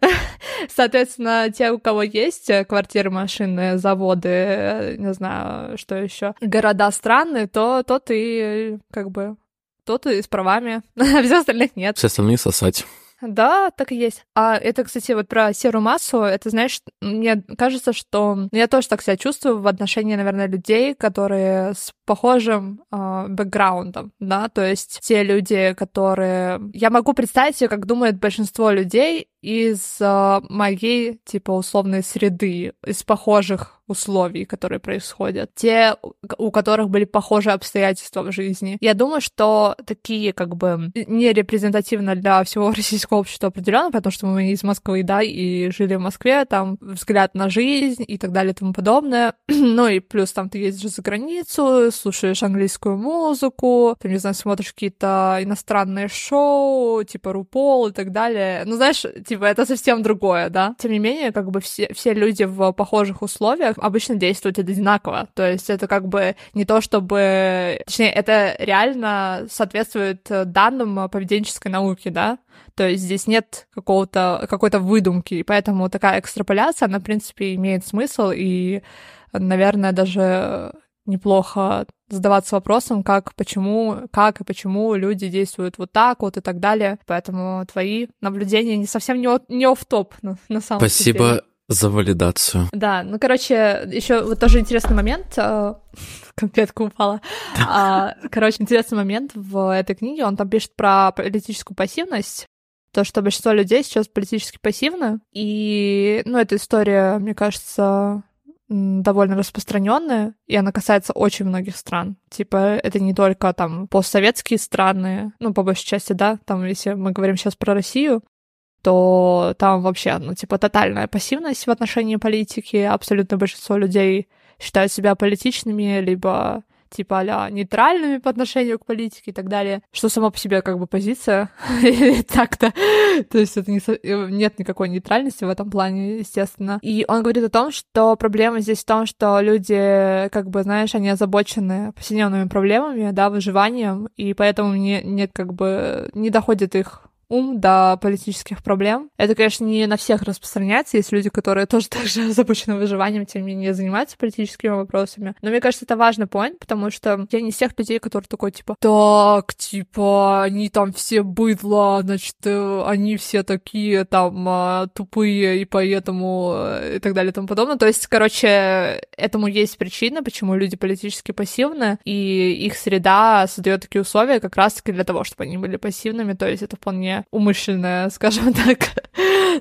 Соответственно, те, у кого есть квартиры, машины, заводы, не знаю, что еще, города, страны, то тот и как бы тот и с правами, а все остальных нет. Все остальные сосать. Да, так и есть. А это, кстати, вот про серую массу, это, знаешь, мне кажется, что ну, я тоже так себя чувствую в отношении, наверное, людей, которые с похожим э, бэкграундом, да, то есть те люди, которые... Я могу представить себе, как думает большинство людей из э, моей, типа, условной среды, из похожих условий, которые происходят, те, у которых были похожие обстоятельства в жизни. Я думаю, что такие как бы не репрезентативно для всего российского общества определенно, потому что мы из Москвы, да, и жили в Москве, там взгляд на жизнь и так далее и тому подобное. ну и плюс там ты ездишь за границу, слушаешь английскую музыку, ты, не знаю, смотришь какие-то иностранные шоу, типа Рупол и так далее. Ну, знаешь, типа, это совсем другое, да? Тем не менее, как бы все, все люди в похожих условиях обычно действуют одинаково. То есть это как бы не то, чтобы... Точнее, это реально соответствует данным поведенческой науки, да? То есть здесь нет какого-то, какой-то выдумки, и поэтому такая экстраполяция, она, в принципе, имеет смысл, и, наверное, даже неплохо задаваться вопросом, как, почему, как и почему люди действуют вот так вот и так далее. Поэтому твои наблюдения не совсем не, не оф-топ на, на самом Спасибо. деле. За валидацию. Да, ну, короче, еще вот тоже интересный момент, э, конфетка упала. А, короче, интересный момент в этой книге, он там пишет про политическую пассивность, то, что большинство людей сейчас политически пассивны, и, ну, эта история, мне кажется, довольно распространенная, и она касается очень многих стран. Типа, это не только там постсоветские страны, ну, по большей части, да, там, если мы говорим сейчас про Россию, то там вообще, ну, типа, тотальная пассивность в отношении политики. Абсолютно большинство людей считают себя политичными, либо типа а нейтральными по отношению к политике и так далее, что само по себе как бы позиция так-то. То есть это не, э, нет никакой нейтральности в этом плане, естественно. И он говорит о том, что проблема здесь в том, что люди, как бы, знаешь, они озабочены повседневными проблемами, да, выживанием, и поэтому не, нет, как бы, не доходит их ум до политических проблем. Это, конечно, не на всех распространяется. Есть люди, которые тоже так же озабочены выживанием, тем не менее занимаются политическими вопросами. Но мне кажется, это важный point, потому что я не из тех людей, которые такой, типа, так, типа, они там все быдло, значит, э, они все такие там а, тупые, и поэтому э, и так далее и тому подобное. То есть, короче, этому есть причина, почему люди политически пассивны, и их среда создает такие условия как раз-таки для того, чтобы они были пассивными. То есть это вполне умышленное, скажем так,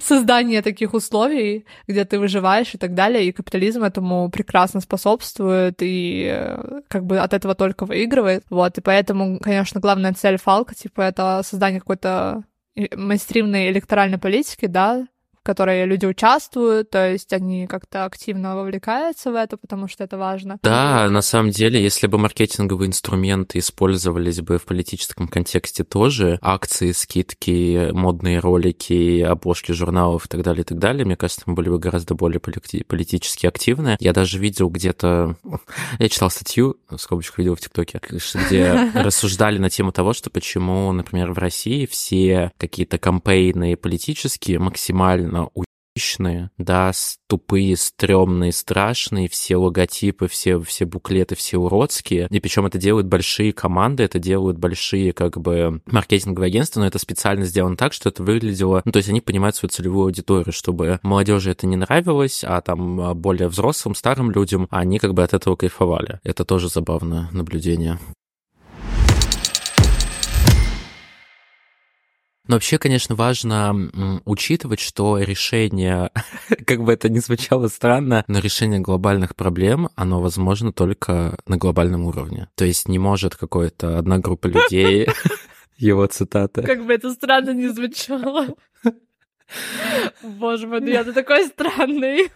создание таких условий, где ты выживаешь и так далее, и капитализм этому прекрасно способствует и э, как бы от этого только выигрывает. Вот, и поэтому, конечно, главная цель Фалка, типа, это создание какой-то мейнстримной электоральной политики, да, в которой люди участвуют, то есть они как-то активно вовлекаются в это, потому что это важно. Да, на самом деле, если бы маркетинговые инструменты использовались бы в политическом контексте тоже, акции, скидки, модные ролики, обложки журналов и так далее, и так далее, мне кажется, мы были бы гораздо более политически активны. Я даже видел где-то... Я читал статью, в скобочках видел в ТикТоке, где рассуждали на тему того, что почему, например, в России все какие-то кампейны политические максимально довольно уичные, да, тупые, стрёмные, страшные, все логотипы, все, все буклеты, все уродские. И причем это делают большие команды, это делают большие, как бы, маркетинговые агентства, но это специально сделано так, что это выглядело... Ну, то есть они понимают свою целевую аудиторию, чтобы молодежи это не нравилось, а там а, более взрослым, старым людям, они как бы от этого кайфовали. Это тоже забавное наблюдение. Но вообще, конечно, важно учитывать, что решение, как бы это ни звучало странно, но решение глобальных проблем, оно возможно только на глобальном уровне. То есть не может какая-то одна группа людей, его цитата. Как бы это странно не звучало. Боже мой, ну я ты такой странный.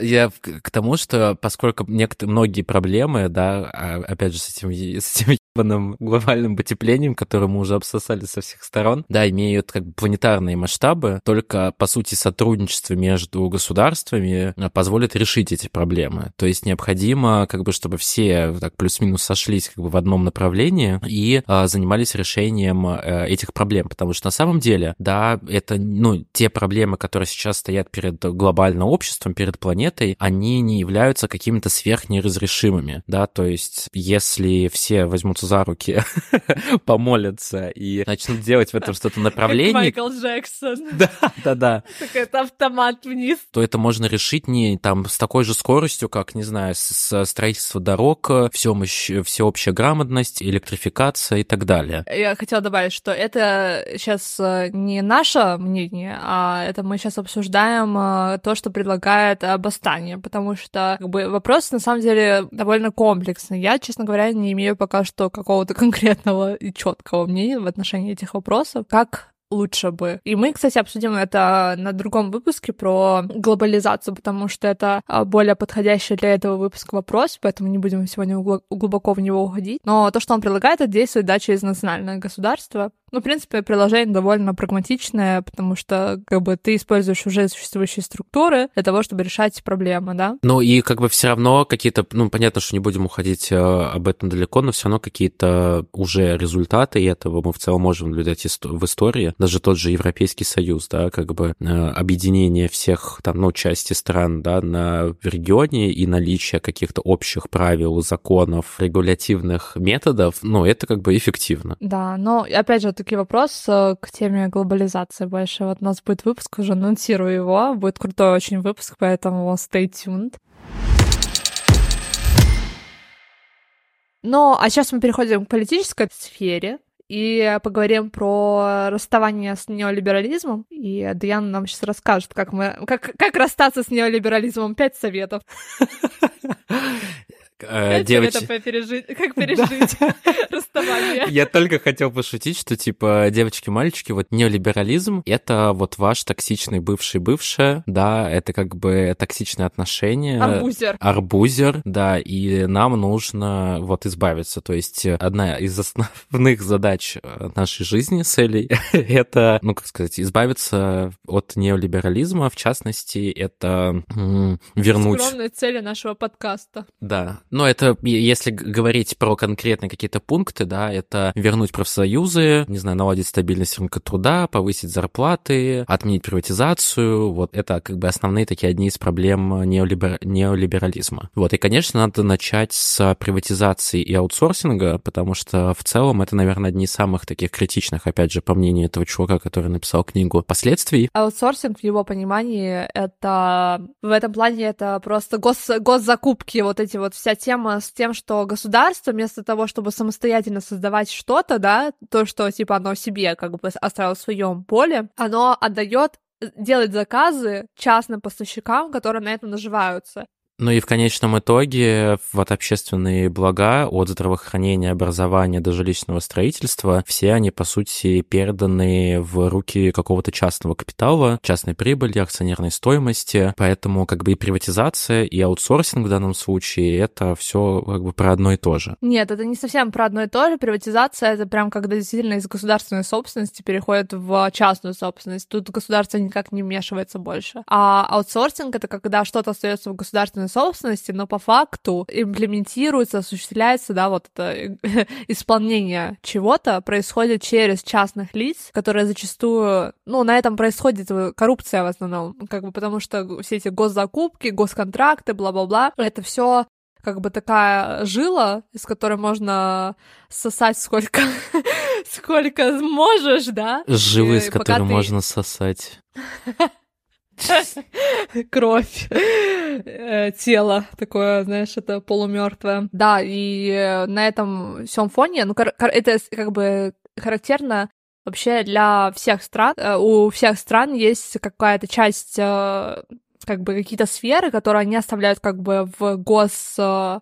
Я к тому, что поскольку некоторые, многие проблемы, да, а, опять же, с этим, с этим ебаным глобальным потеплением, которое мы уже обсосали со всех сторон, да, имеют как бы планетарные масштабы, только, по сути, сотрудничество между государствами а, позволит решить эти проблемы. То есть необходимо, как бы, чтобы все так плюс-минус сошлись как бы в одном направлении и а, занимались решением а, этих проблем, потому что на самом деле, да, это, ну, те проблемы, которые сейчас стоят перед глобальным обществом, перед планетой, они не являются какими-то сверхнеразрешимыми, да, то есть если все возьмутся за руки, помолятся и начнут делать в этом что-то направление. Майкл Джексон. Да, да, да. Какой-то автомат вниз. То это можно решить не там с такой же скоростью, как, не знаю, с строительство дорог, все, всеобщая грамотность, электрификация и так далее. Я хотела добавить, что это сейчас э, не наше мнение, а это мы сейчас обсуждаем э, то, что предлагает Бастания, потому что как бы, вопрос на самом деле довольно комплексный. Я, честно говоря, не имею пока что какого-то конкретного и четкого мнения в отношении этих вопросов. Как лучше бы. И мы, кстати, обсудим это на другом выпуске про глобализацию, потому что это а, более подходящий для этого выпуска вопрос, поэтому не будем сегодня глубоко в него уходить. Но то, что он предлагает, это действует да, через национальное государство. Ну, в принципе, приложение довольно прагматичное, потому что как бы ты используешь уже существующие структуры для того, чтобы решать проблемы, да? Ну и как бы все равно какие-то, ну, понятно, что не будем уходить э, об этом далеко, но все равно какие-то уже результаты этого мы в целом можем наблюдать в истории. Даже тот же Европейский Союз, да, как бы э, объединение всех там, ну, части стран, да, на регионе и наличие каких-то общих правил, законов, регулятивных методов, ну, это как бы эффективно. Да, но опять же, таки вопрос э, к теме глобализации больше. Вот у нас будет выпуск, уже анонсирую его. Будет крутой очень выпуск, поэтому stay tuned. Ну, а сейчас мы переходим к политической сфере и поговорим про расставание с неолиберализмом. И Диана нам сейчас расскажет, как мы как, как расстаться с неолиберализмом. Пять советов. Э, девочки... пережить, как пережить расставание. Я только хотел пошутить, что, типа, девочки-мальчики, вот неолиберализм — это вот ваш токсичный бывший-бывшая, да, это как бы токсичные отношения. Арбузер. Арбузер, да, и нам нужно вот избавиться. То есть одна из основных задач э, нашей жизни с Элей — это, ну, как сказать, избавиться от неолиберализма, в частности, это вернуть... Скромные цели нашего подкаста. Да, но это, если говорить про конкретные какие-то пункты, да, это вернуть профсоюзы, не знаю, наладить стабильность рынка труда, повысить зарплаты, отменить приватизацию. Вот это как бы основные такие одни из проблем неолибер... неолиберализма. Вот, и, конечно, надо начать с приватизации и аутсорсинга, потому что в целом это, наверное, одни из самых таких критичных, опять же, по мнению этого чувака, который написал книгу, последствий. Аутсорсинг в его понимании это в этом плане это просто гос... госзакупки, вот эти вот вся тема с тем, что государство вместо того, чтобы самостоятельно создавать что-то, да, то, что типа оно себе как бы оставило в своем поле, оно отдает делать заказы частным поставщикам, которые на этом наживаются. Ну и в конечном итоге вот общественные блага от здравоохранения, образования до жилищного строительства, все они, по сути, переданы в руки какого-то частного капитала, частной прибыли, акционерной стоимости. Поэтому как бы и приватизация, и аутсорсинг в данном случае, это все как бы про одно и то же. Нет, это не совсем про одно и то же. Приватизация — это прям когда действительно из государственной собственности переходит в частную собственность. Тут государство никак не вмешивается больше. А аутсорсинг — это когда что-то остается в государственной собственности, но по факту имплементируется, осуществляется, да, вот это исполнение чего-то происходит через частных лиц, которые зачастую, ну, на этом происходит коррупция в основном, как бы потому что все эти госзакупки, госконтракты, бла-бла-бла, это все как бы такая жила, из которой можно сосать сколько, сколько можешь, да? Жилы, из которой ты... можно сосать. кровь, э, тело такое, знаешь, это полумертвое. Да, и э, на этом всем фоне, ну, это как бы характерно вообще для всех стран. Э, у всех стран есть какая-то часть как бы какие-то сферы, которые они оставляют как бы в гос... Э,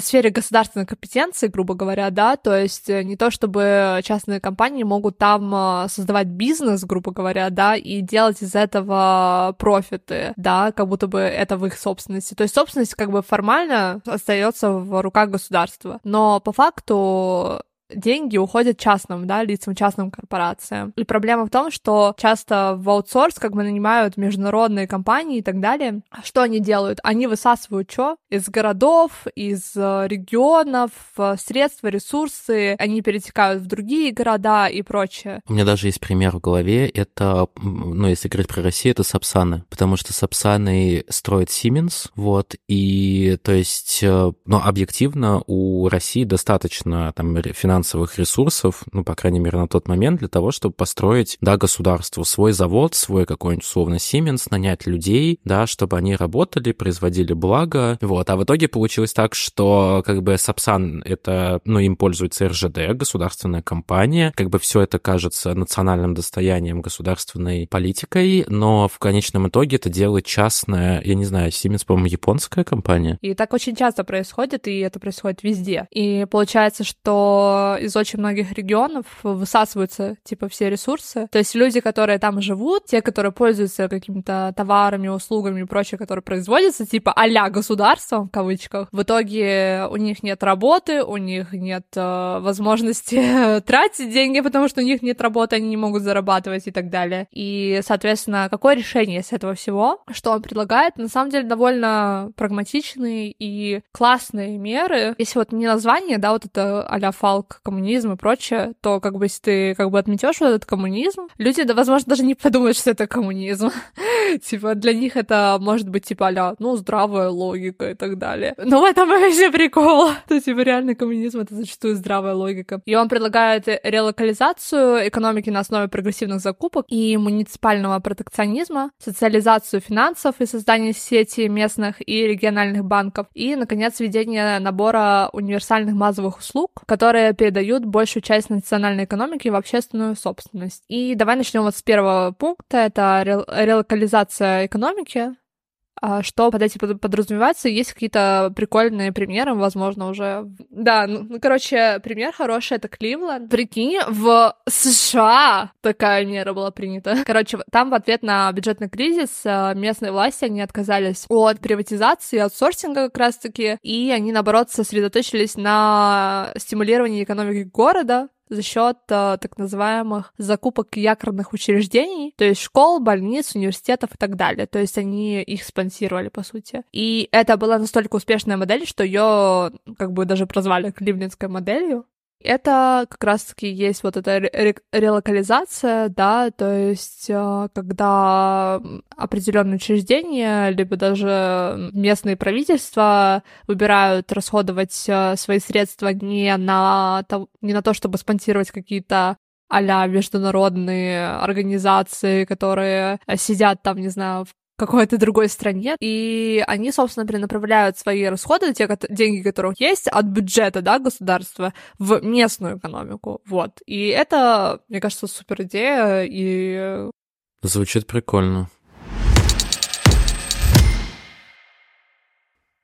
сфере государственной компетенции, грубо говоря, да, то есть э, не то чтобы частные компании могут там э, создавать бизнес, грубо говоря, да, и делать из этого профиты, да, как будто бы это в их собственности. То есть собственность как бы формально остается в руках государства, но по факту деньги уходят частным, да, лицам, частным корпорациям. И проблема в том, что часто в аутсорс как бы нанимают международные компании и так далее. Что они делают? Они высасывают что? Из городов, из э, регионов, э, средства, ресурсы, они перетекают в другие города и прочее. У меня даже есть пример в голове, это, ну, если говорить про Россию, это Сапсаны, потому что Сапсаны строит Siemens, вот, и, то есть, э, ну, объективно у России достаточно там финансовых финансовых ресурсов, ну, по крайней мере, на тот момент, для того, чтобы построить, да, государству свой завод, свой какой-нибудь, условно, Siemens, нанять людей, да, чтобы они работали, производили благо, вот. А в итоге получилось так, что, как бы, Сапсан, это, ну, им пользуется РЖД, государственная компания, как бы все это кажется национальным достоянием государственной политикой, но в конечном итоге это делает частная, я не знаю, Siemens, по-моему, японская компания. И так очень часто происходит, и это происходит везде. И получается, что из очень многих регионов высасываются, типа, все ресурсы. То есть люди, которые там живут, те, которые пользуются какими-то товарами, услугами и прочее, которые производятся, типа, а-ля государством, в кавычках, в итоге у них нет работы, у них нет э, возможности тратить деньги, потому что у них нет работы, они не могут зарабатывать и так далее. И, соответственно, какое решение с этого всего, что он предлагает, на самом деле довольно прагматичные и классные меры. Если вот не название, да, вот это а-ля коммунизм и прочее, то как бы если ты как бы отметешь вот этот коммунизм, люди, да, возможно, даже не подумают, что это коммунизм. типа, для них это может быть типа а ну, здравая логика и так далее. Но в этом вообще прикол. То, типа, реальный коммунизм — это зачастую здравая логика. И он предлагает релокализацию экономики на основе прогрессивных закупок и муниципального протекционизма, социализацию финансов и создание сети местных и региональных банков, и, наконец, введение набора универсальных базовых услуг, которые передают большую часть национальной экономики в общественную собственность. И давай начнем вот с первого пункта, это релокализация экономики. А что под этим подразумевается? Есть какие-то прикольные примеры, возможно, уже. Да, ну, ну, короче, пример хороший — это Кливленд. Прикинь, в США такая мера была принята. Короче, там в ответ на бюджетный кризис э, местные власти, они отказались от приватизации, аутсорсинга как раз-таки, и они, наоборот, сосредоточились на стимулировании экономики города, за счет э, так называемых закупок якорных учреждений, то есть школ, больниц, университетов и так далее. То есть они их спонсировали, по сути. И это была настолько успешная модель, что ее как бы даже прозвали кливлендской моделью. Это как раз-таки есть вот эта релокализация, да, то есть э, когда определенные учреждения, либо даже местные правительства выбирают расходовать э, свои средства не на то, не на то чтобы спонсировать какие-то а международные организации, которые сидят там, не знаю, в какой-то другой стране, и они, собственно, перенаправляют свои расходы, те деньги, которые есть, от бюджета, да, государства в местную экономику, вот. И это, мне кажется, супер идея, и... Звучит прикольно.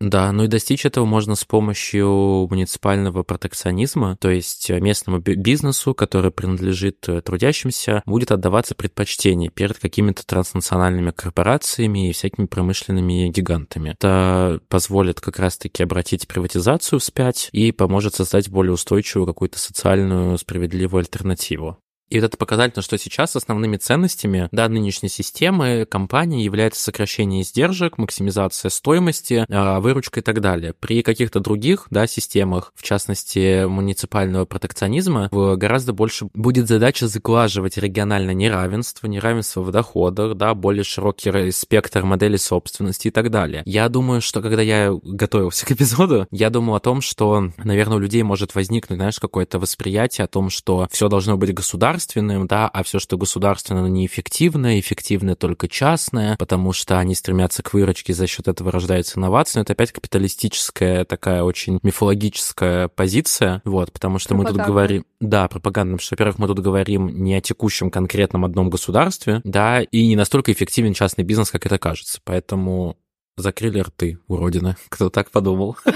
Да, ну и достичь этого можно с помощью муниципального протекционизма, то есть местному бизнесу, который принадлежит э, трудящимся, будет отдаваться предпочтение перед какими-то транснациональными корпорациями и всякими промышленными гигантами. Это позволит как раз-таки обратить приватизацию вспять и поможет создать более устойчивую какую-то социальную справедливую альтернативу. И вот это показательно, что сейчас основными ценностями да, нынешней системы компании является сокращение издержек, максимизация стоимости, а, выручка и так далее. При каких-то других да, системах, в частности муниципального протекционизма, гораздо больше будет задача заглаживать региональное неравенство, неравенство в доходах, да, более широкий спектр моделей собственности и так далее. Я думаю, что когда я готовился к эпизоду, я думал о том, что, наверное, у людей может возникнуть, знаешь, какое-то восприятие о том, что все должно быть государственным, государственным, да, а все, что государственное, неэффективно, эффективное только частное, потому что они стремятся к выручке, за счет этого рождаются инновации, но это опять капиталистическая такая очень мифологическая позиция, вот, потому что мы тут говорим, да, пропагандным, что, во-первых, мы тут говорим не о текущем конкретном одном государстве, да, и не настолько эффективен частный бизнес, как это кажется, поэтому закрыли рты уродины, кто так подумал.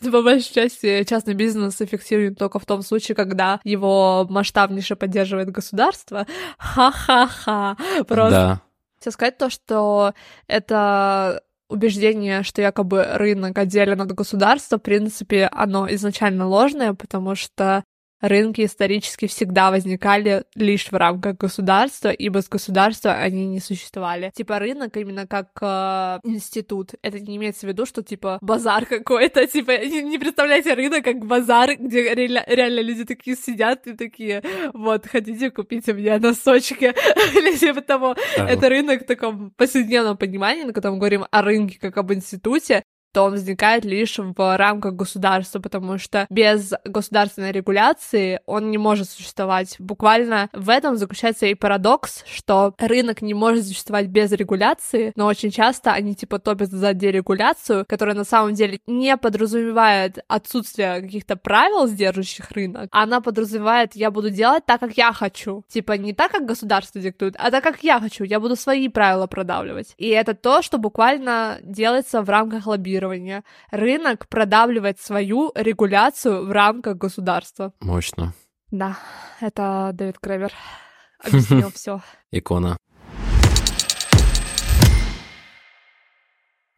По большей части частный бизнес эффективен только в том случае, когда его масштабнейше поддерживает государство. Ха-ха-ха. Просто. Да. Хотел сказать то, что это убеждение, что якобы рынок отделен от государства, в принципе, оно изначально ложное, потому что рынки исторически всегда возникали лишь в рамках государства, и без государства они не существовали. Типа рынок именно как э, институт. Это не имеется в виду, что типа базар какой-то, типа не, не представляете рынок как базар, где реально, реально люди такие сидят и такие, вот, хотите купить у меня носочки или типа того. Это рынок в таком повседневном понимании, на котором мы говорим о рынке как об институте, то он возникает лишь в рамках государства, потому что без государственной регуляции он не может существовать. Буквально в этом заключается и парадокс, что рынок не может существовать без регуляции, но очень часто они типа топят за дерегуляцию, которая на самом деле не подразумевает отсутствие каких-то правил, сдерживающих рынок, она подразумевает, я буду делать так, как я хочу. Типа не так, как государство диктует, а так, как я хочу. Я буду свои правила продавливать. И это то, что буквально делается в рамках лоббирования регулирования. Рынок продавливает свою регуляцию в рамках государства. Мощно. Да, это Дэвид Гревер объяснил все. Икона.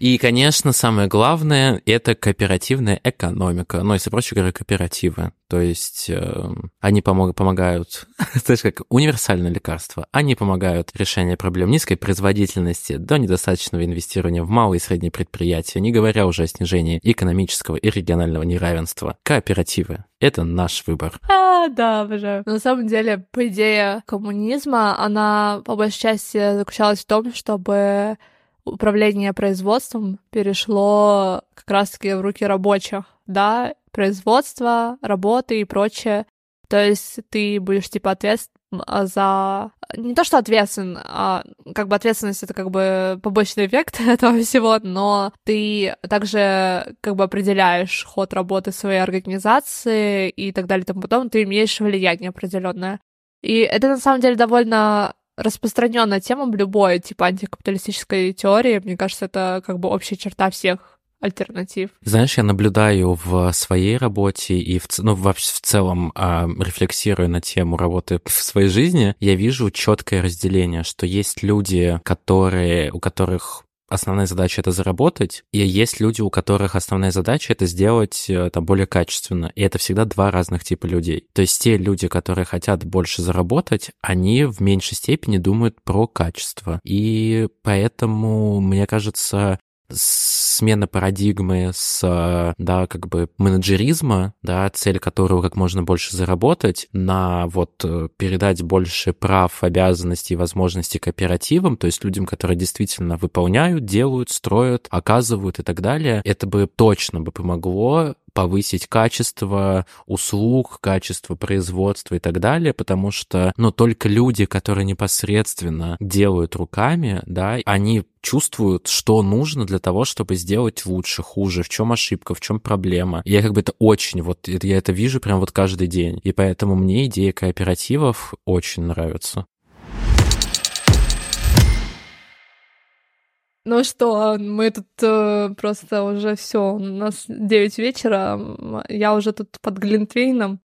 И, конечно, самое главное — это кооперативная экономика. Ну, если проще говоря, кооперативы. То есть э, они помог, помогают, знаешь, как универсальное лекарство. Они помогают решению проблем низкой производительности до недостаточного инвестирования в малые и средние предприятия, не говоря уже о снижении экономического и регионального неравенства. Кооперативы — это наш выбор. А, да, обожаю. Но на самом деле, по идее коммунизма, она по большей части заключалась в том, чтобы управление производством перешло как раз-таки в руки рабочих, да, производство, работы и прочее. То есть ты будешь, типа, ответственен за... Не то, что ответственен, а как бы ответственность — это как бы побочный эффект этого всего, но ты также как бы определяешь ход работы своей организации и так далее и тому потом ты имеешь влияние определенное. И это на самом деле довольно распространенная тема в любой, типа, антикапиталистической теории. Мне кажется, это как бы общая черта всех альтернатив. Знаешь, я наблюдаю в своей работе и в, ну, вообще в целом а, рефлексируя на тему работы в своей жизни, я вижу четкое разделение, что есть люди, которые, у которых основная задача это заработать, и есть люди, у которых основная задача это сделать э, там более качественно. И это всегда два разных типа людей. То есть те люди, которые хотят больше заработать, они в меньшей степени думают про качество. И поэтому, мне кажется, смена парадигмы с, да, как бы менеджеризма, да, цель которого как можно больше заработать, на вот э, передать больше прав, обязанностей и возможностей кооперативам, то есть людям, которые действительно выполняют, делают, строят, оказывают и так далее, это бы точно бы помогло повысить качество услуг, качество производства и так далее, потому что, ну, только люди, которые непосредственно делают руками, да, они чувствуют, что нужно для того, чтобы сделать лучше, хуже, в чем ошибка, в чем проблема. Я как бы это очень, вот я это вижу прям вот каждый день. И поэтому мне идея кооперативов очень нравится. Ну что, мы тут э, просто уже все, у нас 9 вечера, я уже тут под Глинтвейном.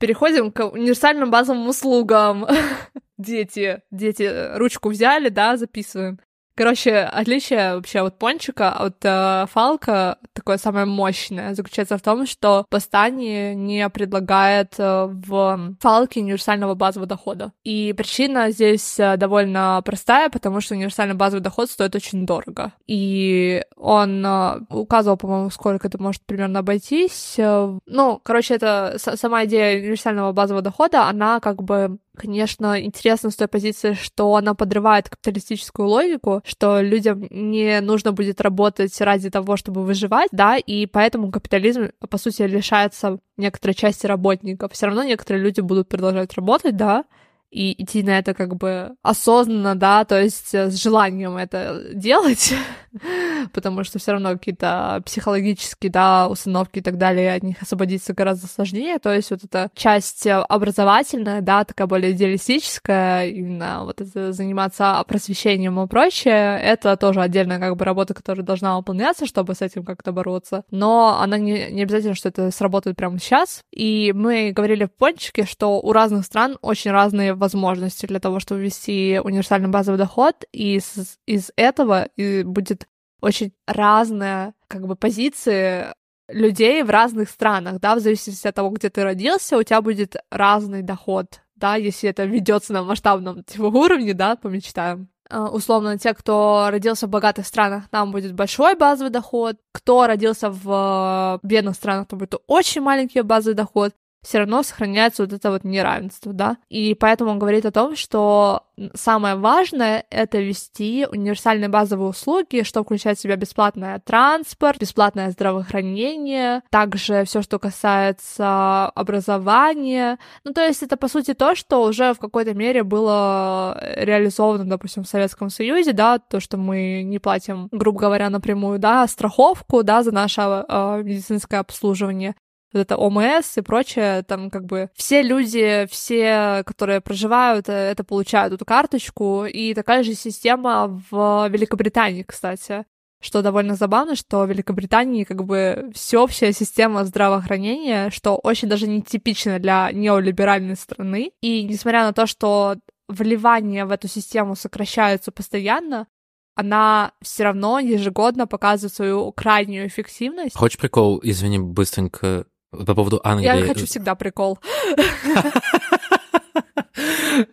Переходим к универсальным базовым услугам. дети, дети, ручку взяли, да, записываем. Короче, отличие вообще от пончика от э, фалка, такое самое мощное, заключается в том, что Бастани не предлагает э, в фалке универсального базового дохода. И причина здесь э, довольно простая, потому что универсальный базовый доход стоит очень дорого. И он э, указывал, по-моему, сколько это может примерно обойтись. Э, ну, короче, это сама идея универсального базового дохода, она как бы конечно, интересно с той позиции, что она подрывает капиталистическую логику, что людям не нужно будет работать ради того, чтобы выживать, да, и поэтому капитализм, по сути, лишается некоторой части работников. Все равно некоторые люди будут продолжать работать, да, и идти на это как бы осознанно, да, то есть э, с желанием это делать, потому что все равно какие-то психологические, да, установки и так далее, от них освободиться гораздо сложнее, то есть вот эта часть образовательная, да, такая более идеалистическая, именно вот это заниматься просвещением и прочее, это тоже отдельная как бы работа, которая должна выполняться, чтобы с этим как-то бороться, но она не, не обязательно, что это сработает прямо сейчас, и мы говорили в пончике, что у разных стран очень разные возможности для того, чтобы ввести универсальный базовый доход, и из, из этого и будет очень разная как бы позиции людей в разных странах, да, в зависимости от того, где ты родился, у тебя будет разный доход, да, если это ведется на масштабном типа, уровне, да, помечтаем. Uh, условно, те, кто родился в богатых странах, там будет большой базовый доход. Кто родился в бедных странах, там будет очень маленький базовый доход все равно сохраняется вот это вот неравенство, да. И поэтому он говорит о том, что самое важное — это вести универсальные базовые услуги, что включает в себя бесплатный транспорт, бесплатное здравоохранение, также все, что касается образования. Ну, то есть это, по сути, то, что уже в какой-то мере было реализовано, допустим, в Советском Союзе, да, то, что мы не платим, грубо говоря, напрямую, да, страховку, да, за наше э, медицинское обслуживание вот это ОМС и прочее, там как бы все люди, все, которые проживают, э, это получают эту карточку, и такая же система в Великобритании, кстати. что довольно забавно, что в Великобритании как бы всеобщая система здравоохранения, что очень даже нетипично для неолиберальной страны. И несмотря на то, что вливания в эту систему сокращаются постоянно, она все равно ежегодно показывает свою крайнюю эффективность. Хочешь прикол? Извини, быстренько по поводу Англии. Я хочу всегда прикол.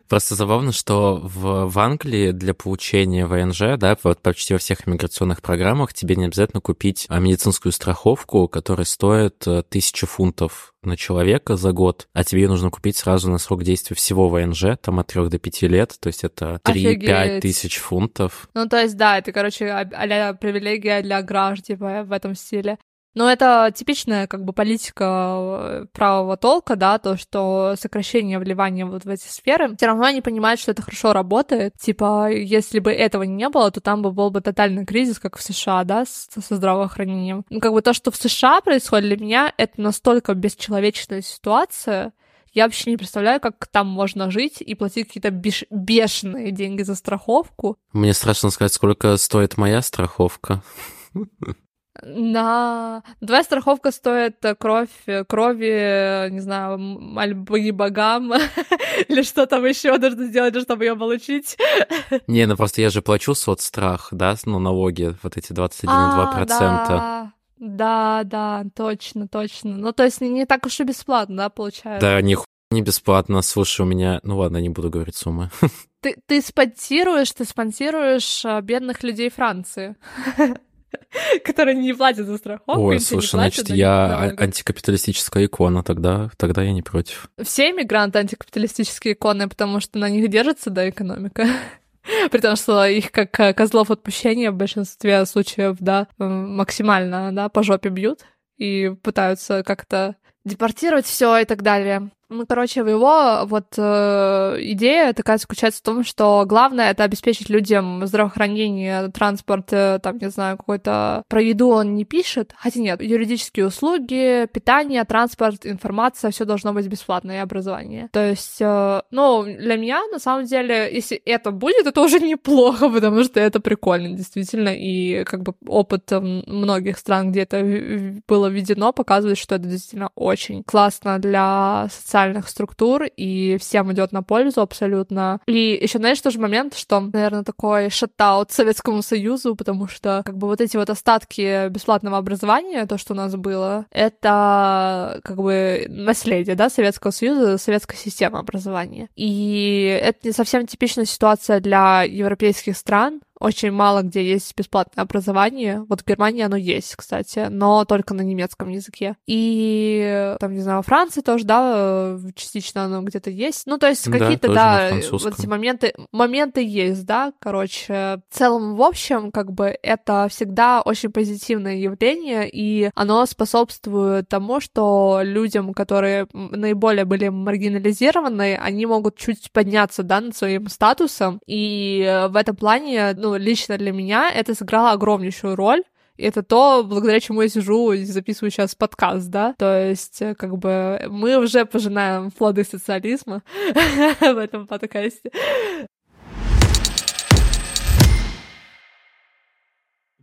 Просто забавно, что в, в Англии для получения ВНЖ, да, вот почти во всех иммиграционных программах тебе не обязательно купить а, медицинскую страховку, которая стоит э, тысячу фунтов на человека за год, а тебе нужно купить сразу на срок действия всего ВНЖ, там от 3 до 5 лет, то есть это 3-5 тысяч фунтов. Ну, то есть, да, это, короче, а привилегия для граждан, типа, в этом стиле. Но это типичная как бы политика э, правого толка, да, то, что сокращение вливания вот в эти сферы, все равно они понимают, что это хорошо работает. Типа, если бы этого не было, то там бы был бы тотальный кризис, как в США, да, со, со здравоохранением. Ну, как бы то, что в США происходит для меня, это настолько бесчеловечная ситуация, я вообще не представляю, как там можно жить и платить какие-то беш- бешеные деньги за страховку. Мне страшно сказать, сколько стоит моя страховка. Да, твоя страховка стоит э, кровь, э, крови, не знаю, мольбы богам или что там еще нужно сделать, чтобы ее получить. Не, ну просто я же плачу соцстрах, да, ну налоги, вот эти 21,2%. А, да. Да, да, точно, точно. Ну, то есть не так уж и бесплатно, да, получается? Да, не не бесплатно. Слушай, у меня... Ну ладно, не буду говорить суммы. Ты, ты спонсируешь, ты спонсируешь э, бедных людей Франции. которые не платят за страховку. Ой, слушай, значит, я антикапиталистическая икона, тогда, тогда я не против. Все иммигранты антикапиталистические иконы, потому что на них держится, да, экономика. При том, что их как э, козлов отпущения в большинстве случаев, да, максимально, да, по жопе бьют и пытаются как-то депортировать все и так далее. Ну, короче, его вот э, идея такая заключается в том, что главное это обеспечить людям здравоохранение, транспорт, э, там, не знаю, какой-то про еду он не пишет, хотя нет, юридические услуги, питание, транспорт, информация, все должно быть бесплатно и образование. То есть, э, ну, для меня, на самом деле, если это будет, это уже неплохо, потому что это прикольно, действительно, и как бы опыт многих стран, где это было введено, показывает, что это действительно очень классно для социального социальных структур, и всем идет на пользу абсолютно. И еще, знаешь, тоже момент, что, наверное, такой шатаут Советскому Союзу, потому что как бы вот эти вот остатки бесплатного образования, то, что у нас было, это как бы наследие, да, Советского Союза, советская система образования. И это не совсем типичная ситуация для европейских стран, очень мало где есть бесплатное образование. Вот в Германии оно есть, кстати, но только на немецком языке. И там, не знаю, во Франции тоже, да, частично оно где-то есть. Ну, то есть какие-то, да, вот эти моменты, моменты есть, да, короче. В целом, в общем, как бы это всегда очень позитивное явление, и оно способствует тому, что людям, которые наиболее были маргинализированы, они могут чуть подняться, да, над своим статусом, и в этом плане, ну, ну, лично для меня это сыграло огромнейшую роль. И это то, благодаря чему я сижу и записываю сейчас подкаст, да. То есть, э, как бы, мы уже пожинаем плоды социализма в этом подкасте.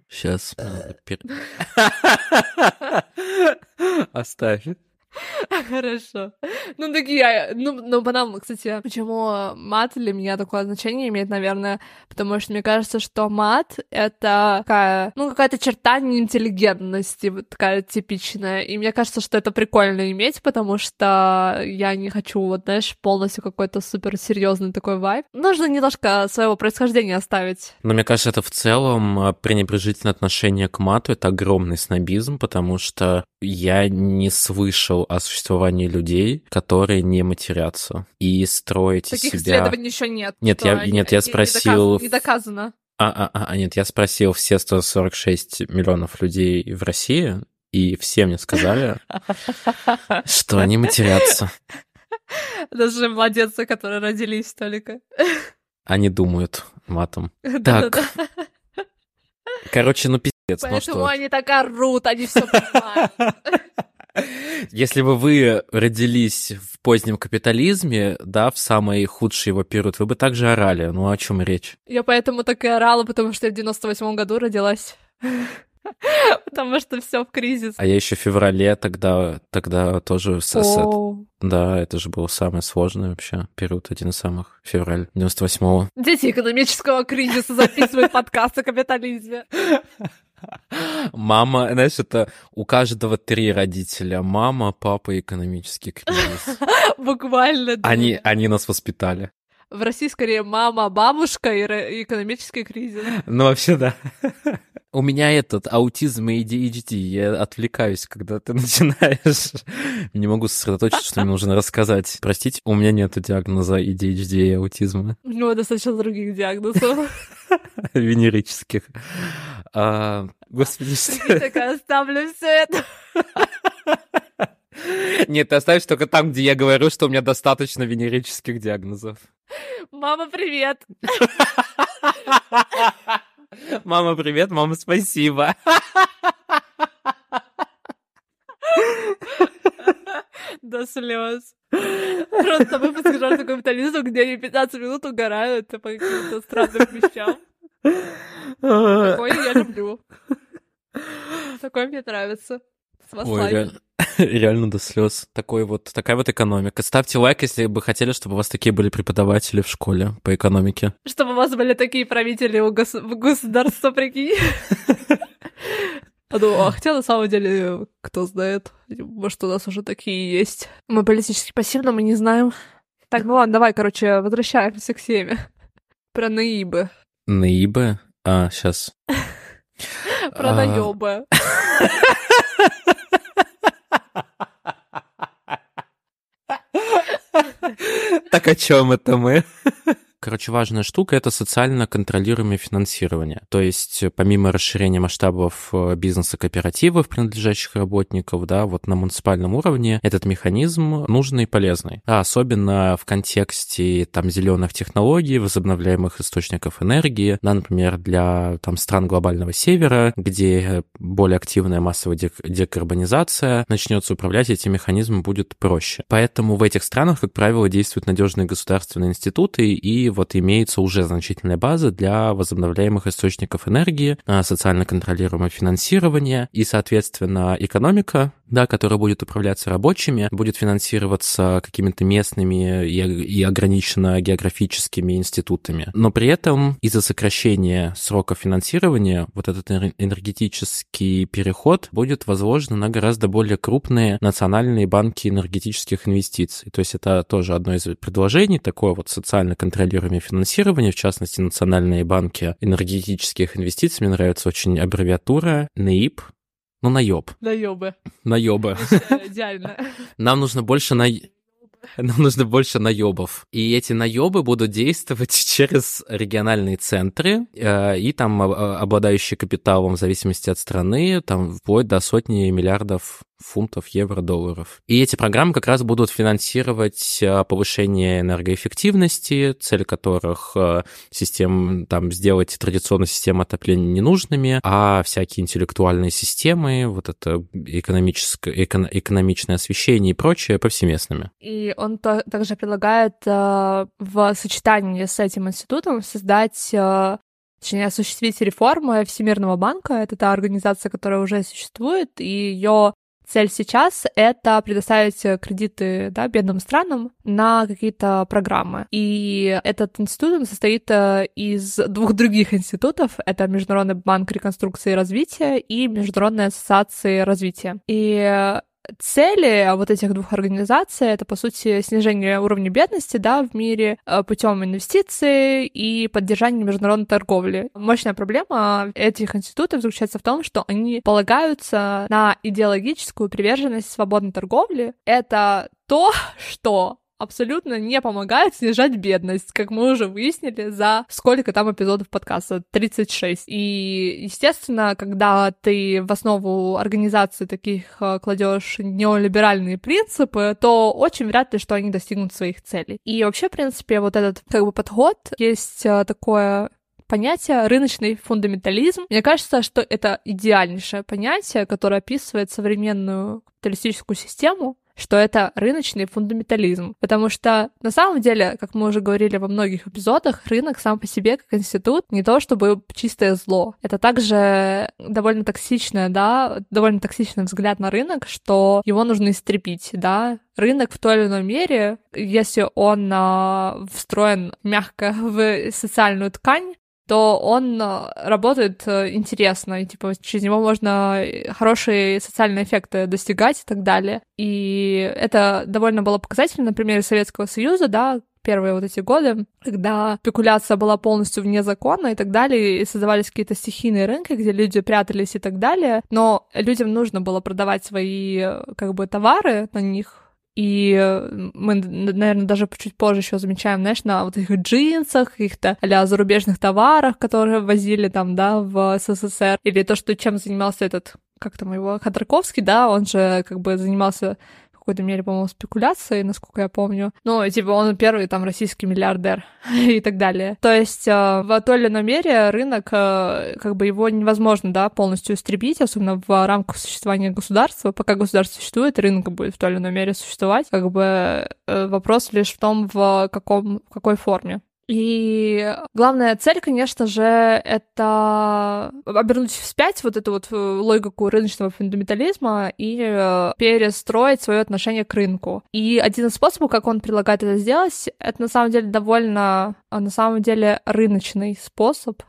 Сейчас. Оставь. Хорошо. Ну, такие, ну, ну, потом, кстати, почему мат для меня такое значение имеет, наверное, потому что мне кажется, что мат — это такая, ну, какая-то черта неинтеллигентности, вот такая типичная, и мне кажется, что это прикольно иметь, потому что я не хочу, вот, знаешь, полностью какой-то супер серьезный такой вайб. Нужно немножко своего происхождения оставить. Но мне кажется, это в целом а, пренебрежительное отношение к мату, это огромный снобизм, потому что я не слышал о существовании людей, которые не матерятся. И строить Таких себя... исследований еще нет. Нет, я, нет, я спросил... Не доказано. А, а, а, нет, я спросил все 146 миллионов людей в России, и все мне сказали, что они матерятся. Даже младенцы, которые родились только. Они думают матом. Так. Короче. Ну Поэтому ну, что? они так орут, они все понимают. Если бы вы родились в позднем капитализме, да, в самый худший его период, вы бы также орали. Ну, о чем речь? Я поэтому так и орала, потому что я в 98 году родилась. Потому что все в кризис. А я еще в феврале тогда, тогда тоже с, с- Да, это же был самый сложный вообще период, один из самых. Февраль 98-го. Дети экономического кризиса записывают подкаст о капитализме. Мама, знаешь, это у каждого три родителя. Мама, папа экономический кризис. Буквально. да. Они, они нас воспитали. В России скорее мама, бабушка и экономический кризис. Ну, вообще, да. У меня этот аутизм и ADHD. Я отвлекаюсь, когда ты начинаешь. Не могу сосредоточиться, что мне нужно рассказать. Простите, у меня нет диагноза ADHD и аутизма У него достаточно других диагнозов. венерических. А, господи, Я что... такая оставлю все это. Нет, ты оставишь только там, где я говорю, что у меня достаточно венерических диагнозов. Мама, привет. Мама, привет, мама, спасибо. До слез. Просто выпуск «Жажда капитализма», где они 15 минут угорают по каким-то странным вещам. Такое я люблю. Такое мне нравится. С вас Ой, лайк. реаль- реально до слез. Такой вот, такая вот экономика. Ставьте лайк, если бы хотели, чтобы у вас такие были преподаватели в школе по экономике. Чтобы у вас были такие правители у гос- государства, прикинь. А Ну, а хотя на самом деле, кто знает, может, у нас уже такие есть. Мы политически пассивно, мы не знаем. Так, ну ладно, давай, короче, возвращаемся к теме. Про наибы. Наибы? А, сейчас. Про А. Так о чем это мы? Короче, важная штука — это социально контролируемое финансирование. То есть э, помимо расширения масштабов э, бизнеса кооперативов, принадлежащих работников, да, вот на муниципальном уровне этот механизм нужный и полезный. А особенно в контексте там зеленых технологий, возобновляемых источников энергии, да, например, для там стран глобального севера, где более активная массовая дек- декарбонизация начнется управлять этим механизмом будет проще. Поэтому в этих странах, как правило, действуют надежные государственные институты, и вот имеется уже значительная база для возобновляемых источников энергии, а, социально контролируемое финансирование и, соответственно, экономика, да, которая будет управляться рабочими, будет финансироваться какими-то местными и, и ограниченно географическими институтами. Но при этом из-за сокращения срока финансирования вот этот энер- энергетический переход будет возложен на гораздо более крупные национальные банки энергетических инвестиций. То есть это тоже одно из предложений, такое вот социально контролируемое финансирование, в частности, национальные банки энергетических инвестиций. Мне нравится очень аббревиатура НЭИП, ну, наеб. Наёбы. Наеба. Идеально. Нам нужно больше на... Нам нужно больше наебов. И эти наебы будут действовать через региональные центры э, и там а, обладающие капиталом в зависимости от страны, там вплоть до сотни миллиардов фунтов, евро, долларов. И эти программы как раз будут финансировать э, повышение энергоэффективности, цель которых э, систем, там, сделать традиционные системы отопления ненужными, а всякие интеллектуальные системы, вот это экономическое, эко- экономичное освещение и прочее повсеместными. И он то- также предлагает э, в сочетании с этим институтом создать, э, точнее, осуществить реформы Всемирного банка. Это та организация, которая уже существует, и ее цель сейчас — это предоставить кредиты да, бедным странам на какие-то программы. И этот институт состоит э, из двух других институтов. Это Международный банк реконструкции и развития и Международная ассоциация развития. И цели вот этих двух организаций это, по сути, снижение уровня бедности да, в мире э, путем инвестиций и поддержания международной торговли. Мощная проблема этих институтов заключается в том, что они полагаются на идеологическую приверженность свободной торговли. Это то, что абсолютно не помогает снижать бедность, как мы уже выяснили за сколько там эпизодов подкаста? 36. И, естественно, когда ты в основу организации таких э, кладешь неолиберальные принципы, то очень вряд ли, что они достигнут своих целей. И вообще, в принципе, вот этот как бы подход, есть э, такое понятие рыночный фундаментализм. Мне кажется, что это идеальнейшее понятие, которое описывает современную капиталистическую систему. Что это рыночный фундаментализм. Потому что на самом деле, как мы уже говорили во многих эпизодах, рынок сам по себе как институт не то чтобы чистое зло. Это также довольно токсичное, да, довольно токсичный взгляд на рынок, что его нужно истребить, да, рынок в той или иной мере, если он а, встроен мягко в социальную ткань, то он а, работает э, интересно, и типа через него можно хорошие социальные эффекты достигать и так далее. И это довольно было показательно на примере Советского Союза, да, первые вот эти годы, когда спекуляция была полностью вне закона и так далее, и создавались какие-то стихийные рынки, где люди прятались и так далее, но людям нужно было продавать свои э, как бы товары на них, и мы, наверное, даже чуть позже еще замечаем, знаешь, на вот этих джинсах, каких-то а зарубежных товарах, которые возили там, да, в СССР. Или то, что чем занимался этот как там его, Ходорковский, да, он же как бы занимался какой-то мере, по-моему, спекуляцией, насколько я помню. Ну, типа, он первый там российский миллиардер и так далее. То есть э, в той или иной мере рынок, э, как бы его невозможно, да, полностью истребить, особенно в рамках существования государства. Пока государство существует, рынок будет в той или иной мере существовать. Как бы э, вопрос лишь в том, в каком, в какой форме. И главная цель, конечно же, это обернуть вспять вот эту вот э, логику рыночного фундаментализма и э, перестроить свое отношение к рынку. И один из способов, как он предлагает это сделать, это на самом деле довольно, а, на самом деле, рыночный способ,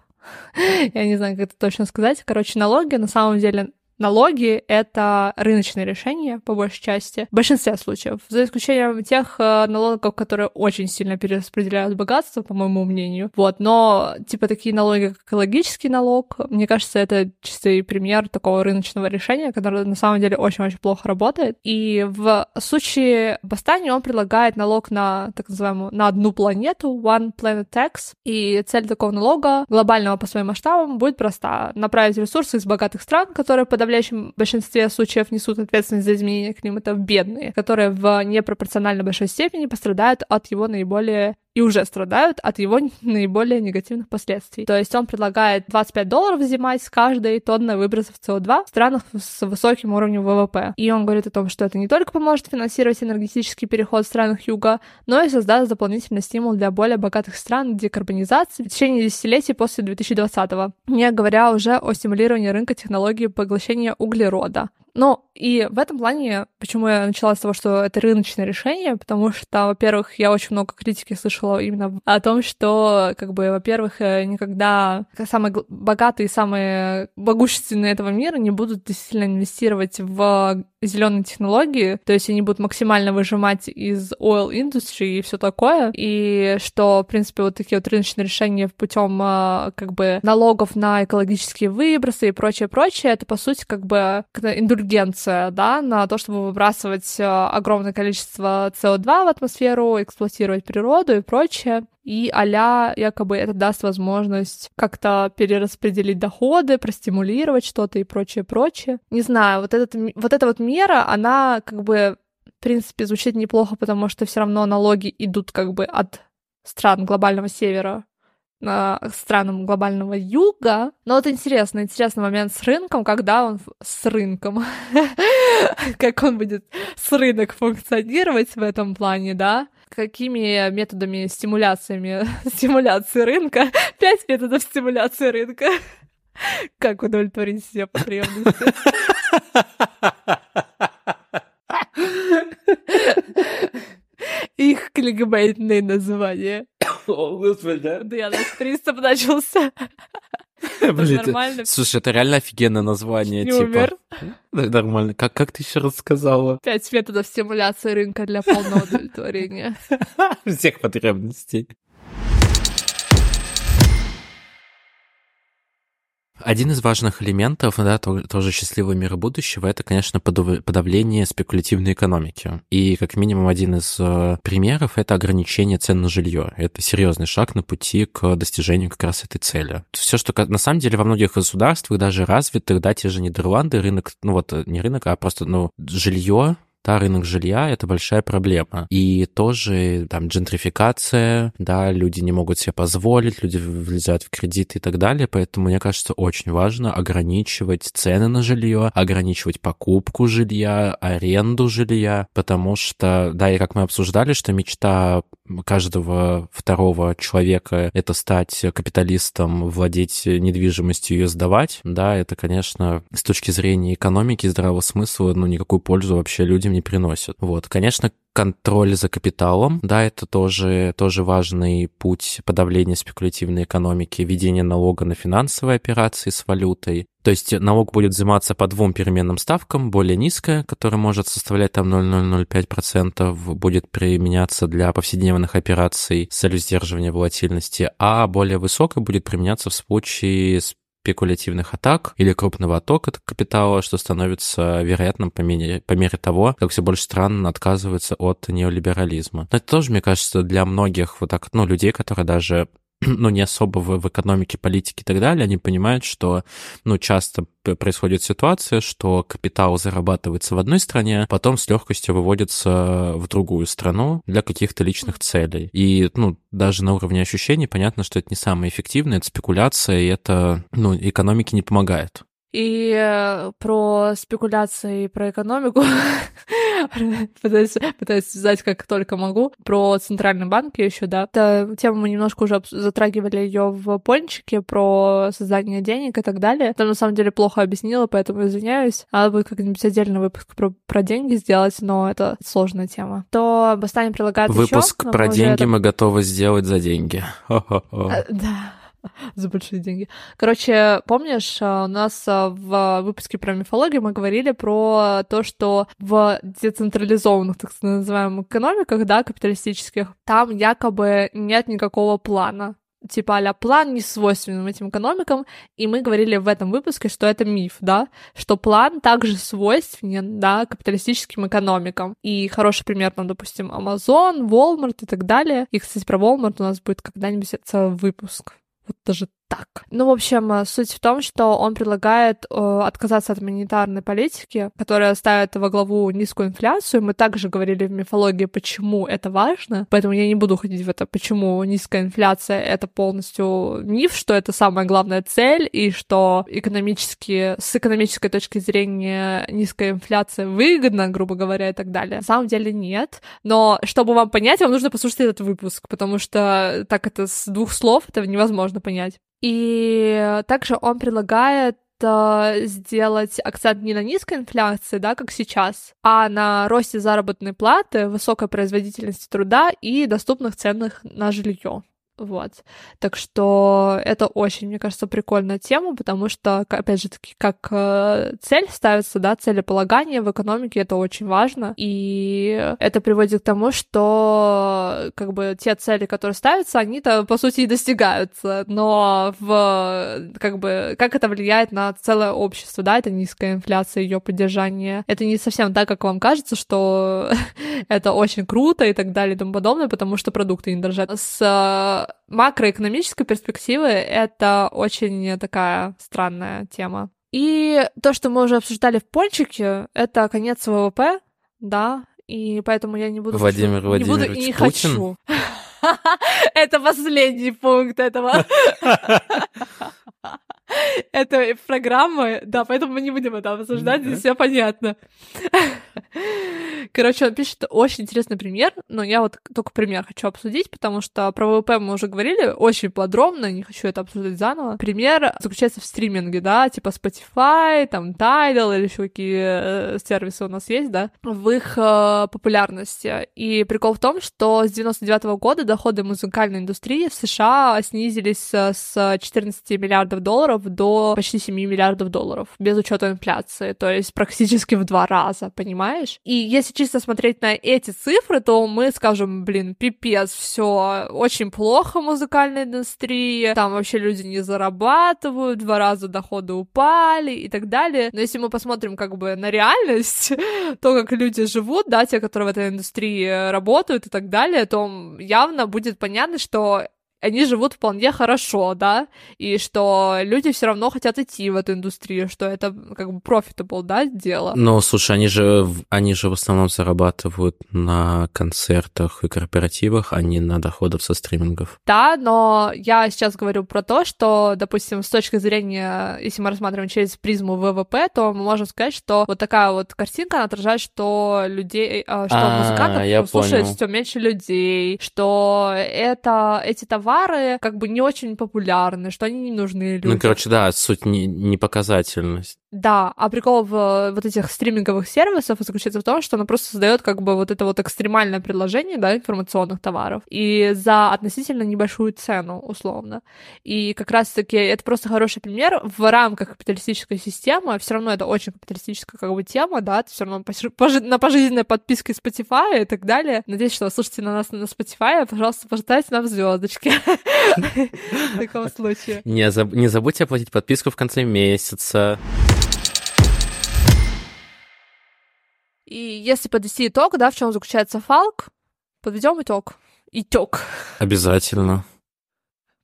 я не знаю, как это точно сказать. Короче, налоги на самом деле Налоги — это рыночное решение, по большей части, в большинстве случаев, за исключением тех э, налогов, которые очень сильно перераспределяют богатство, по моему мнению. Вот, но типа такие налоги, как экологический налог, мне кажется, это чистый пример такого рыночного решения, которое на самом деле очень-очень плохо работает. И в случае Бастани он предлагает налог на так называемую на одну планету, One Planet Tax, и цель такого налога, глобального по своим масштабам, будет проста — направить ресурсы из богатых стран, которые подавляют подавляющем большинстве случаев несут ответственность за изменение климата бедные, которые в непропорционально большой степени пострадают от его наиболее и уже страдают от его наиболее негативных последствий. То есть он предлагает 25 долларов взимать с каждой тонны выбросов СО2 в странах с высоким уровнем ВВП. И он говорит о том, что это не только поможет финансировать энергетический переход в странах Юга, но и создаст дополнительный стимул для более богатых стран декарбонизации в течение десятилетий после 2020-го, не говоря уже о стимулировании рынка технологий поглощения углерода. Ну, и в этом плане, почему я начала с того, что это рыночное решение, потому что, во-первых, я очень много критики слышала именно о том, что, как бы, во-первых, э, никогда самые богатые, самые могущественные этого мира не будут действительно инвестировать в зеленые технологии, то есть они будут максимально выжимать из oil industry и все такое, и что, в принципе, вот такие вот рыночные решения путем э, как бы налогов на экологические выбросы и прочее, прочее, это, по сути, как бы индульгенция инвестиция, да, на то, чтобы выбрасывать э, огромное количество СО2 в атмосферу, эксплуатировать природу и прочее. И а якобы это даст возможность как-то перераспределить доходы, простимулировать что-то и прочее, прочее. Не знаю, вот, этот, вот эта вот мера, она как бы в принципе, звучит неплохо, потому что все равно налоги идут как бы от стран глобального севера странам глобального юга. Но вот интересно, интересный момент с рынком, когда он с рынком, как он будет с рынок функционировать в этом плане, да? Какими методами стимуляциями, стимуляции рынка, пять методов стимуляции рынка, как удовлетворить все потребности. Их кликбейтные названия. О, господи. Да я наш приступ начался. Блин, нормально. Слушай, это реально офигенное название. Не типа. умер. Нормально. Как, как ты еще рассказала? Пять методов стимуляции рынка для полного удовлетворения. Всех потребностей. Один из важных элементов, да, тоже счастливого мира будущего, это, конечно, подавление спекулятивной экономики. И как минимум один из э, примеров — это ограничение цен на жилье. Это серьезный шаг на пути к достижению как раз этой цели. Все, что на самом деле во многих государствах, даже развитых, да, те же Нидерланды, рынок, ну вот не рынок, а просто, ну, жилье Да, рынок жилья — это большая проблема. И тоже там джентрификация, да, люди не могут себе позволить, люди влезают в кредиты и так далее. Поэтому, мне кажется, очень важно ограничивать цены на жилье, ограничивать покупку жилья, аренду жилья, потому что, да, и как мы обсуждали, что мечта каждого второго человека — это стать капиталистом, владеть недвижимостью, ее сдавать, да, это, конечно, с точки зрения экономики, здравого смысла, ну, никакую пользу вообще людям не приносит. Вот, конечно, контроль за капиталом, да, это тоже, тоже важный путь подавления спекулятивной экономики, введение налога на финансовые операции с валютой. То есть налог будет взиматься по двум переменным ставкам, более низкая, которая может составлять там 0,005%, будет применяться для повседневных операций с целью сдерживания волатильности, а более высокая будет применяться в случае с спекулятивных атак или крупного оттока капитала, что становится вероятным по мере, по мере того, как все больше стран отказываются от неолиберализма. Но это тоже, мне кажется, для многих вот так, ну, людей, которые даже ну, не особо в, в экономике, политике и так далее, они понимают, что, ну, часто происходит ситуация, что капитал зарабатывается в одной стране, потом с легкостью выводится в другую страну для каких-то личных целей. И, ну, даже на уровне ощущений понятно, что это не самое эффективное, это спекуляция, и это, ну, экономике не помогает. И э, про спекуляции и про экономику пытаюсь, пытаюсь связать как только могу. Про центральный банк еще, да. Это тему мы немножко уже затрагивали ее в пончике про создание денег и так далее. Там на самом деле плохо объяснила, поэтому извиняюсь. Надо будет как-нибудь отдельный выпуск про, про деньги сделать, но это сложная тема. То Бастани прилагает Выпуск еще, про деньги это... мы готовы сделать за деньги. А, да. за большие деньги. Короче, помнишь, э, у нас э, в выпуске про мифологию мы говорили про то, что в децентрализованных, так называемых, экономиках, да, капиталистических, там якобы нет никакого плана типа а план не свойственен этим экономикам, и мы говорили в этом выпуске, что это миф, да, что план также свойственен, да, капиталистическим экономикам. И хороший пример, ну, допустим, Amazon, Walmart и так далее. И, кстати, про Walmart у нас будет когда-нибудь целый выпуск. Вот даже так. Ну, в общем, э, суть в том, что он предлагает э, отказаться от монетарной политики, которая ставит во главу низкую инфляцию. Мы также говорили в мифологии, почему это важно, поэтому я не буду ходить в это, почему низкая инфляция — это полностью миф, что это самая главная цель, и что экономически, с экономической точки зрения низкая инфляция выгодна, грубо говоря, и так далее. На самом деле нет, но чтобы вам понять, вам нужно послушать этот выпуск, потому что так это с двух слов, это невозможно понять. И также он предлагает э, сделать акцент не на низкой инфляции, да, как сейчас, а на росте заработной платы, высокой производительности труда и доступных ценах на жилье. Вот. Так что это очень, мне кажется, прикольная тема, потому что, опять же таки, как э, цель ставится, да, целеполагание в экономике, это очень важно. И это приводит к тому, что как бы те цели, которые ставятся, они-то, по сути, и достигаются. Но в как бы как это влияет на целое общество, да, это низкая инфляция, ее поддержание. Это не совсем так, как вам кажется, что это очень круто и так далее и тому подобное, потому что продукты не дорожат. С макроэкономической перспективы это очень такая странная тема. И то, что мы уже обсуждали в пончике, это конец ВВП, да, и поэтому я не буду... Владимир хочу, Владимирович не буду и не Путин? хочу. Это последний пункт этого. этой программы, да, поэтому мы не будем это обсуждать, здесь все понятно. Короче, он пишет очень интересный пример, но я вот только пример хочу обсудить, потому что про ВВП мы уже говорили очень подробно, не хочу это обсуждать заново. Пример заключается в стриминге, да, типа Spotify, там Tidal или еще какие э, сервисы у нас есть, да, в их э, популярности. И прикол в том, что с 99 -го года доходы музыкальной индустрии в США снизились с 14 миллиардов долларов до почти 7 миллиардов долларов, без учета инфляции, то есть практически в два раза, понимаешь? И если чисто смотреть на эти цифры, то мы скажем, блин, пипец, все очень плохо музыкальной индустрии, там вообще люди не зарабатывают, два раза доходы упали и так далее. Но если мы посмотрим как бы на реальность, то, как люди живут, да, те, которые в этой индустрии работают и так далее, то явно будет понятно, что они живут вполне хорошо, да, и что люди все равно хотят идти в эту индустрию, что это как бы profitable, да, дело. Но, слушай, они же, они же в основном зарабатывают на концертах и корпоративах, а не на доходах со стримингов. Да, но я сейчас говорю про то, что, допустим, с точки зрения, если мы рассматриваем через призму ВВП, то мы можем сказать, что вот такая вот картинка отражает, что людей, а, что А, музыкантов слушает все меньше людей, что это эти товары как бы не очень популярны, что они не нужны людям. Ну, короче, да, суть не показательность. Да, а прикол в э, вот этих стриминговых сервисов заключается в том, что она просто создает как бы вот это вот экстремальное предложение, да, информационных товаров, и за относительно небольшую цену, условно. И как раз-таки это просто хороший пример в рамках капиталистической системы, все равно это очень капиталистическая как бы тема, да, все равно на пожизненной подписке Spotify и так далее. Надеюсь, что вы слушаете на нас на Spotify, пожалуйста, пожалуйста, нам звездочки. В таком случае. Не забудьте оплатить подписку в конце месяца. И если подвести итог, да, в чем заключается фалк, подведем итог. Итог. Обязательно.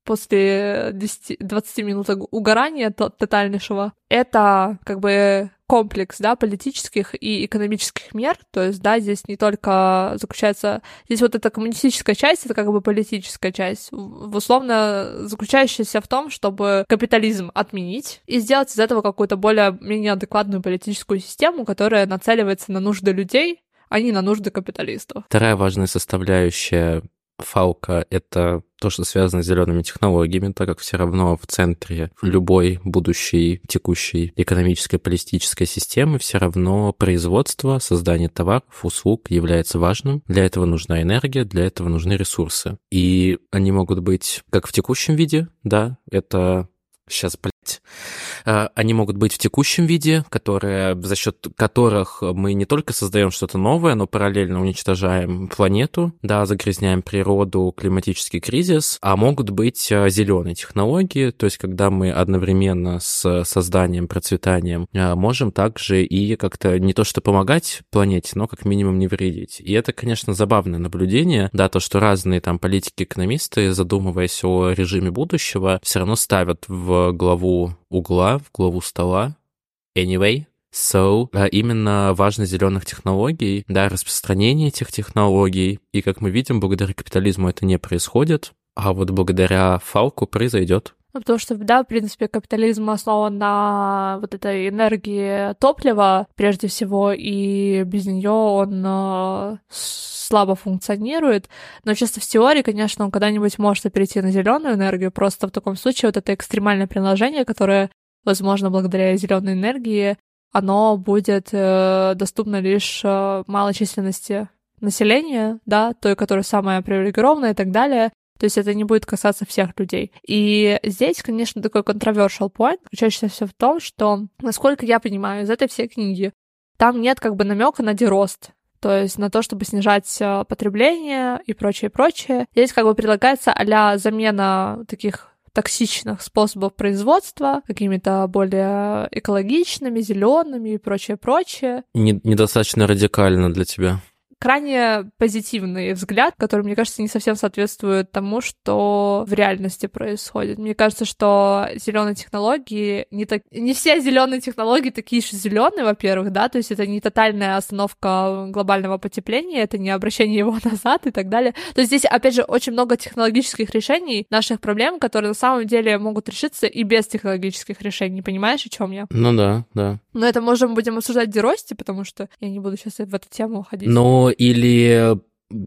После 10, 20 минут уг- угорания то- тотальнейшего. Это как бы комплекс, да, политических и экономических мер. То есть, да, здесь не только заключается... Здесь вот эта коммунистическая часть, это как бы политическая часть, условно заключающаяся в том, чтобы капитализм отменить и сделать из этого какую-то более-менее адекватную политическую систему, которая нацеливается на нужды людей, а не на нужды капиталистов. Вторая важная составляющая фалка — это то, что связано с зелеными технологиями, так как все равно в центре любой будущей текущей экономической политической системы все равно производство, создание товаров, услуг является важным. Для этого нужна энергия, для этого нужны ресурсы. И они могут быть как в текущем виде, да, это сейчас, блядь, они могут быть в текущем виде, которые, за счет которых мы не только создаем что-то новое, но параллельно уничтожаем планету, да, загрязняем природу, климатический кризис, а могут быть зеленые технологии, то есть когда мы одновременно с созданием, процветанием э, можем также и как-то не то что помогать планете, но как минимум не вредить. И это, конечно, забавное наблюдение, да, то, что разные там политики-экономисты, задумываясь о режиме будущего, все равно ставят в главу угла, в главу стола. Anyway, So, а именно важность зеленых технологий, да, распространение этих технологий. И как мы видим, благодаря капитализму это не происходит, а вот благодаря Фалку произойдет. Ну, потому что, да, в принципе, капитализм основан на вот этой энергии топлива, прежде всего, и без нее он э, слабо функционирует. Но чисто в теории, конечно, он когда-нибудь может перейти на зеленую энергию. Просто в таком случае вот это экстремальное приложение, которое, возможно, благодаря зеленой энергии, оно будет э, доступно лишь э, малой численности населения, да, той, которая самая привилегированная и так далее. То есть это не будет касаться всех людей. И здесь, конечно, такой controversial point, заключающийся в том, что, насколько я понимаю, из этой всей книги там нет как бы намека на дерост, то есть на то, чтобы снижать э, потребление и прочее, прочее. Здесь как бы предлагается а замена таких токсичных способов производства какими-то более экологичными, зелеными и прочее, прочее. Не- недостаточно радикально для тебя. Крайне позитивный взгляд, который, мне кажется, не совсем соответствует тому, что в реальности происходит. Мне кажется, что зеленые технологии не так, не все зеленые технологии такие же зеленые, во-первых, да, то есть это не тотальная остановка глобального потепления, это не обращение его назад и так далее. То есть здесь, опять же, очень много технологических решений наших проблем, которые на самом деле могут решиться и без технологических решений. Понимаешь, о чем я? Ну да, да. Но это можем будем обсуждать в Деросте, потому что я не буду сейчас в эту тему уходить. Но или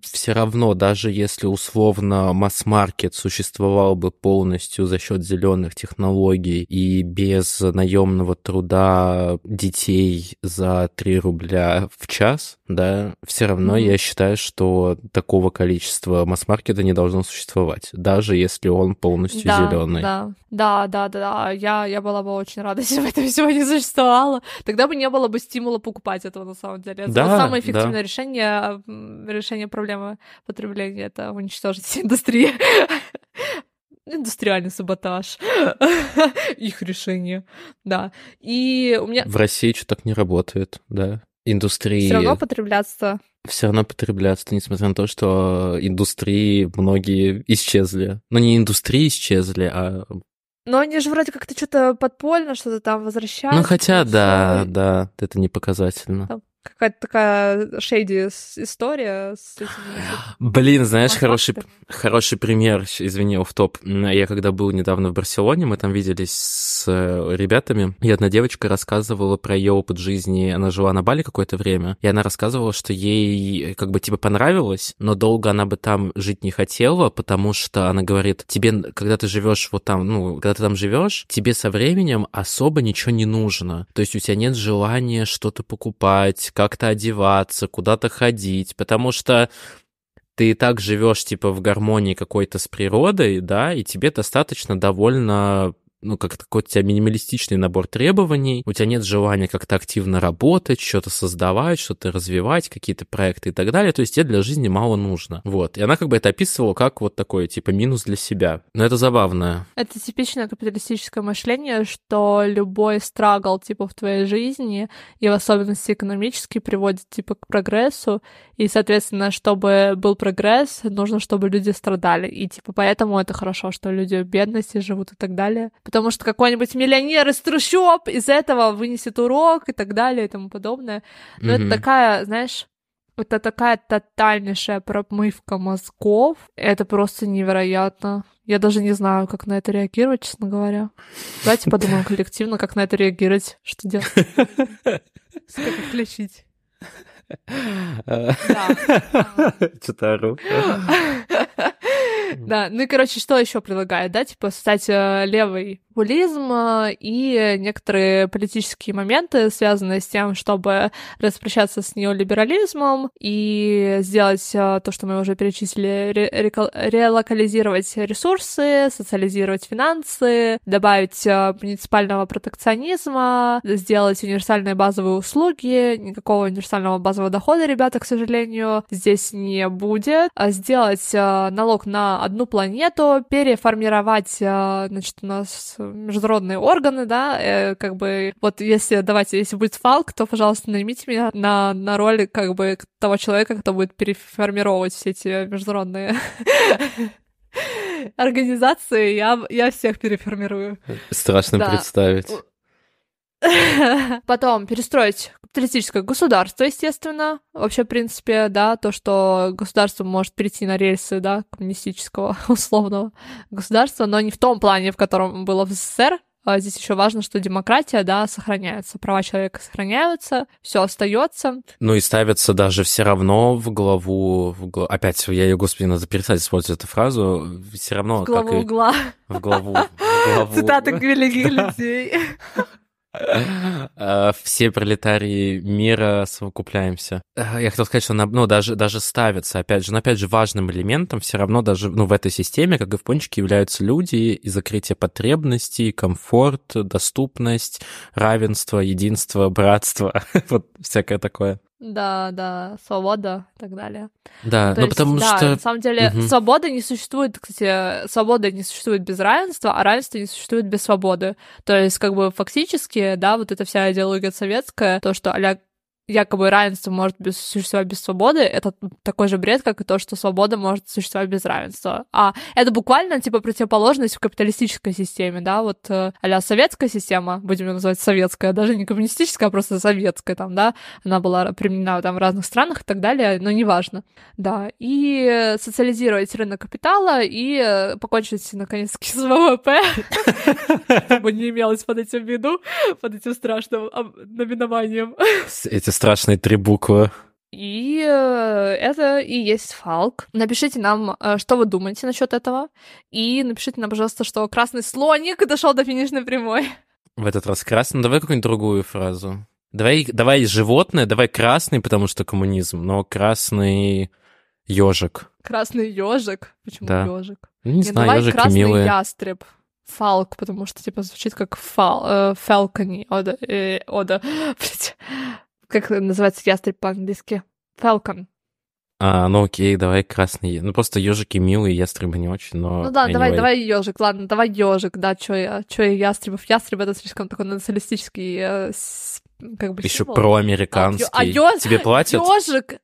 все равно, даже если условно масс-маркет существовал бы полностью за счет зеленых технологий и без наемного труда детей за 3 рубля в час, да, все равно я считаю, что такого количества масс-маркета не должно существовать, даже если он полностью да, зеленый. Да, да, да, да, да. Я, я была бы очень рада, если бы это всего не существовало. Тогда бы не было бы стимула покупать этого на самом деле. Это Да, самое да. эффективное решение, м, решение проблемы потребления это уничтожить индустрию. Индустриальный саботаж. Их решение. Да. И у меня В России что так не работает, да. индустрии... Все равно потребляться. Все равно потребляться, несмотря на то, что индустрии многие исчезли. Ну, не индустрии исчезли, а но они же вроде как-то что-то подпольно, что-то там возвращаются. Ну, хотя, да, да, это не показательно. Там какая-то такая шейди история с этими... Блин, знаешь, хороший, хороший пример, извини, в топ. Я когда был недавно в Барселоне, мы там виделись с э, ребятами, и одна девочка рассказывала про ее опыт жизни. Она жила на Бали какое-то время, и она рассказывала, что ей как бы типа понравилось, но долго она бы там жить не хотела, потому что она говорит, тебе, когда ты живешь вот там, ну, когда ты там живешь, тебе со временем особо ничего не нужно. То есть у тебя нет желания что-то покупать, как-то одеваться, куда-то ходить, потому что ты и так живешь типа в гармонии какой-то с природой, да, и тебе достаточно довольно ну, как такой у тебя минималистичный набор требований, у тебя нет желания как-то активно работать, что-то создавать, что-то развивать, какие-то проекты и так далее, то есть тебе для жизни мало нужно. Вот. И она как бы это описывала как вот такой, типа, минус для себя. Но это забавно. Это типичное капиталистическое мышление, что любой страгл, типа, в твоей жизни, и в особенности экономический, приводит, типа, к прогрессу, и, соответственно, чтобы был прогресс, нужно, чтобы люди страдали. И, типа, поэтому это хорошо, что люди в бедности живут и так далее потому что какой-нибудь миллионер из трущоб из этого вынесет урок и так далее и тому подобное. Но mm-hmm. это такая, знаешь, это такая тотальнейшая промывка мозгов. Это просто невероятно. Я даже не знаю, как на это реагировать, честно говоря. Давайте подумаем коллективно, как на это реагировать, что делать. Как включить. Что-то ору. Да, ну и, короче, что еще предлагает, да, типа, стать э, левой популизм и некоторые политические моменты, связанные с тем, чтобы распрощаться с неолиберализмом и сделать э, то, что мы уже перечислили, ре- релокализировать ресурсы, социализировать финансы, добавить э, муниципального протекционизма, сделать универсальные базовые услуги. Никакого универсального базового дохода, ребята, к сожалению, здесь не будет. А сделать э, налог на одну планету, переформировать, значит, у нас международные органы, да, э, как бы, вот если, давайте, если будет фалк, то, пожалуйста, наймите меня на, на роль, как бы, того человека, кто будет переформировать все эти международные организации, я, я всех переформирую. Страшно да. представить. Потом перестроить капиталистическое государство, естественно. Вообще, в принципе, да, то, что государство может перейти на рельсы, да, коммунистического условного государства, но не в том плане, в котором было в СССР, а здесь еще важно, что демократия, да, сохраняется, права человека сохраняются, все остается. Ну и ставится даже все равно в главу, в главу... опять я ее, господи, надо перестать использовать эту фразу, все равно. В главу как и... угла. В главу. В главу. Цитаты великих людей. Э, все пролетарии мира совокупляемся. Э, я хотел сказать, что ну, даже, даже ставится, опять же, но опять же важным элементом все равно даже ну, в этой системе, как и в пончике, являются люди и закрытие потребностей, комфорт, доступность, равенство, единство, братство, вот всякое такое. Да, да, свобода и так далее. Да, ну, ну потому да, что... на самом деле угу. свобода не существует, кстати, свобода не существует без равенства, а равенство не существует без свободы. То есть, как бы фактически, да, вот эта вся идеология советская, то, что а якобы равенство может без, существовать без свободы, это такой же бред, как и то, что свобода может существовать без равенства. А это буквально, типа, противоположность в капиталистической системе, да, вот э, а советская система, будем ее называть советская, даже не коммунистическая, а просто советская там, да, она была применена там в разных странах и так далее, но неважно, да, и социализировать рынок капитала и э, покончить, наконец-таки, с ВВП, чтобы не имелось под этим виду, под этим страшным наименованием. Эти страшные три буквы. И э, это и есть Фалк. Напишите нам, э, что вы думаете насчет этого. И напишите нам, пожалуйста, что красный слоник дошел до финишной прямой. В этот раз красный. Ну, давай какую-нибудь другую фразу. Давай, давай животное, давай красный, потому что коммунизм, но красный ежик. Красный ежик? Почему да. ежик? Ну, не, не знаю, давай ежики красный милые. ястреб. Фалк, потому что, типа, звучит как фал, э, фалкони, ода, э, ода, блядь, как называется ястреб по-английски? Falcon. А, ну окей, давай красный. Ну просто ежики милые, ястребы не очень, но. Ну да, anyway. давай, давай ежик, ладно, давай ежик, да, чё я, чё я ястребов. Ястреб это слишком такой националистический э, как бы Еще символ. проамериканский. А, ё- а Тебе платят? Ёжик!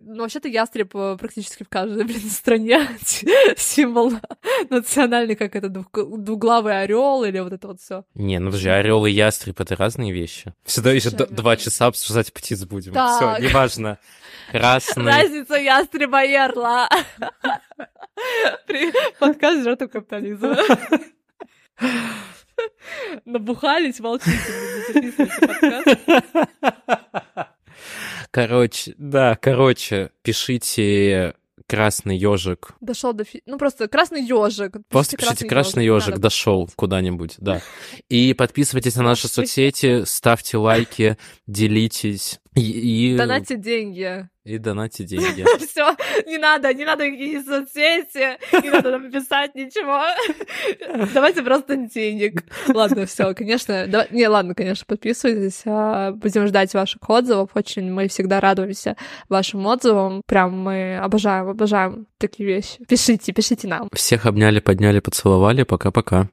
Ну, вообще-то ястреб э, практически в каждой, блин, стране символ национальный, как это двуглавый орел или вот это вот все. Не, ну подожди, орел и ястреб это разные вещи. Сюда еще два часа обсуждать птиц будем. Все, неважно. Красный. Разница ястреба и орла. Подкаст жертва капитализма. Набухались, молчите, записывайте подкаст. Короче, да, короче, пишите красный ежик. Дошел до фи... Ну, просто красный ежик. Просто пишите красный ежик, дошел куда-нибудь, да. И подписывайтесь на наши соцсети, ставьте лайки, делитесь и, Донатьте деньги. И донатьте деньги. Все, не надо, не надо никакие соцсети, не надо нам писать ничего. Давайте просто денег. Ладно, все, конечно. да- Не, ладно, конечно, подписывайтесь. а, Будем ждать ваших отзывов. Очень мы всегда радуемся вашим отзывам. Прям мы обожаем, обожаем такие вещи. Пишите, пишите нам. Всех обняли, подняли, поцеловали. Пока-пока.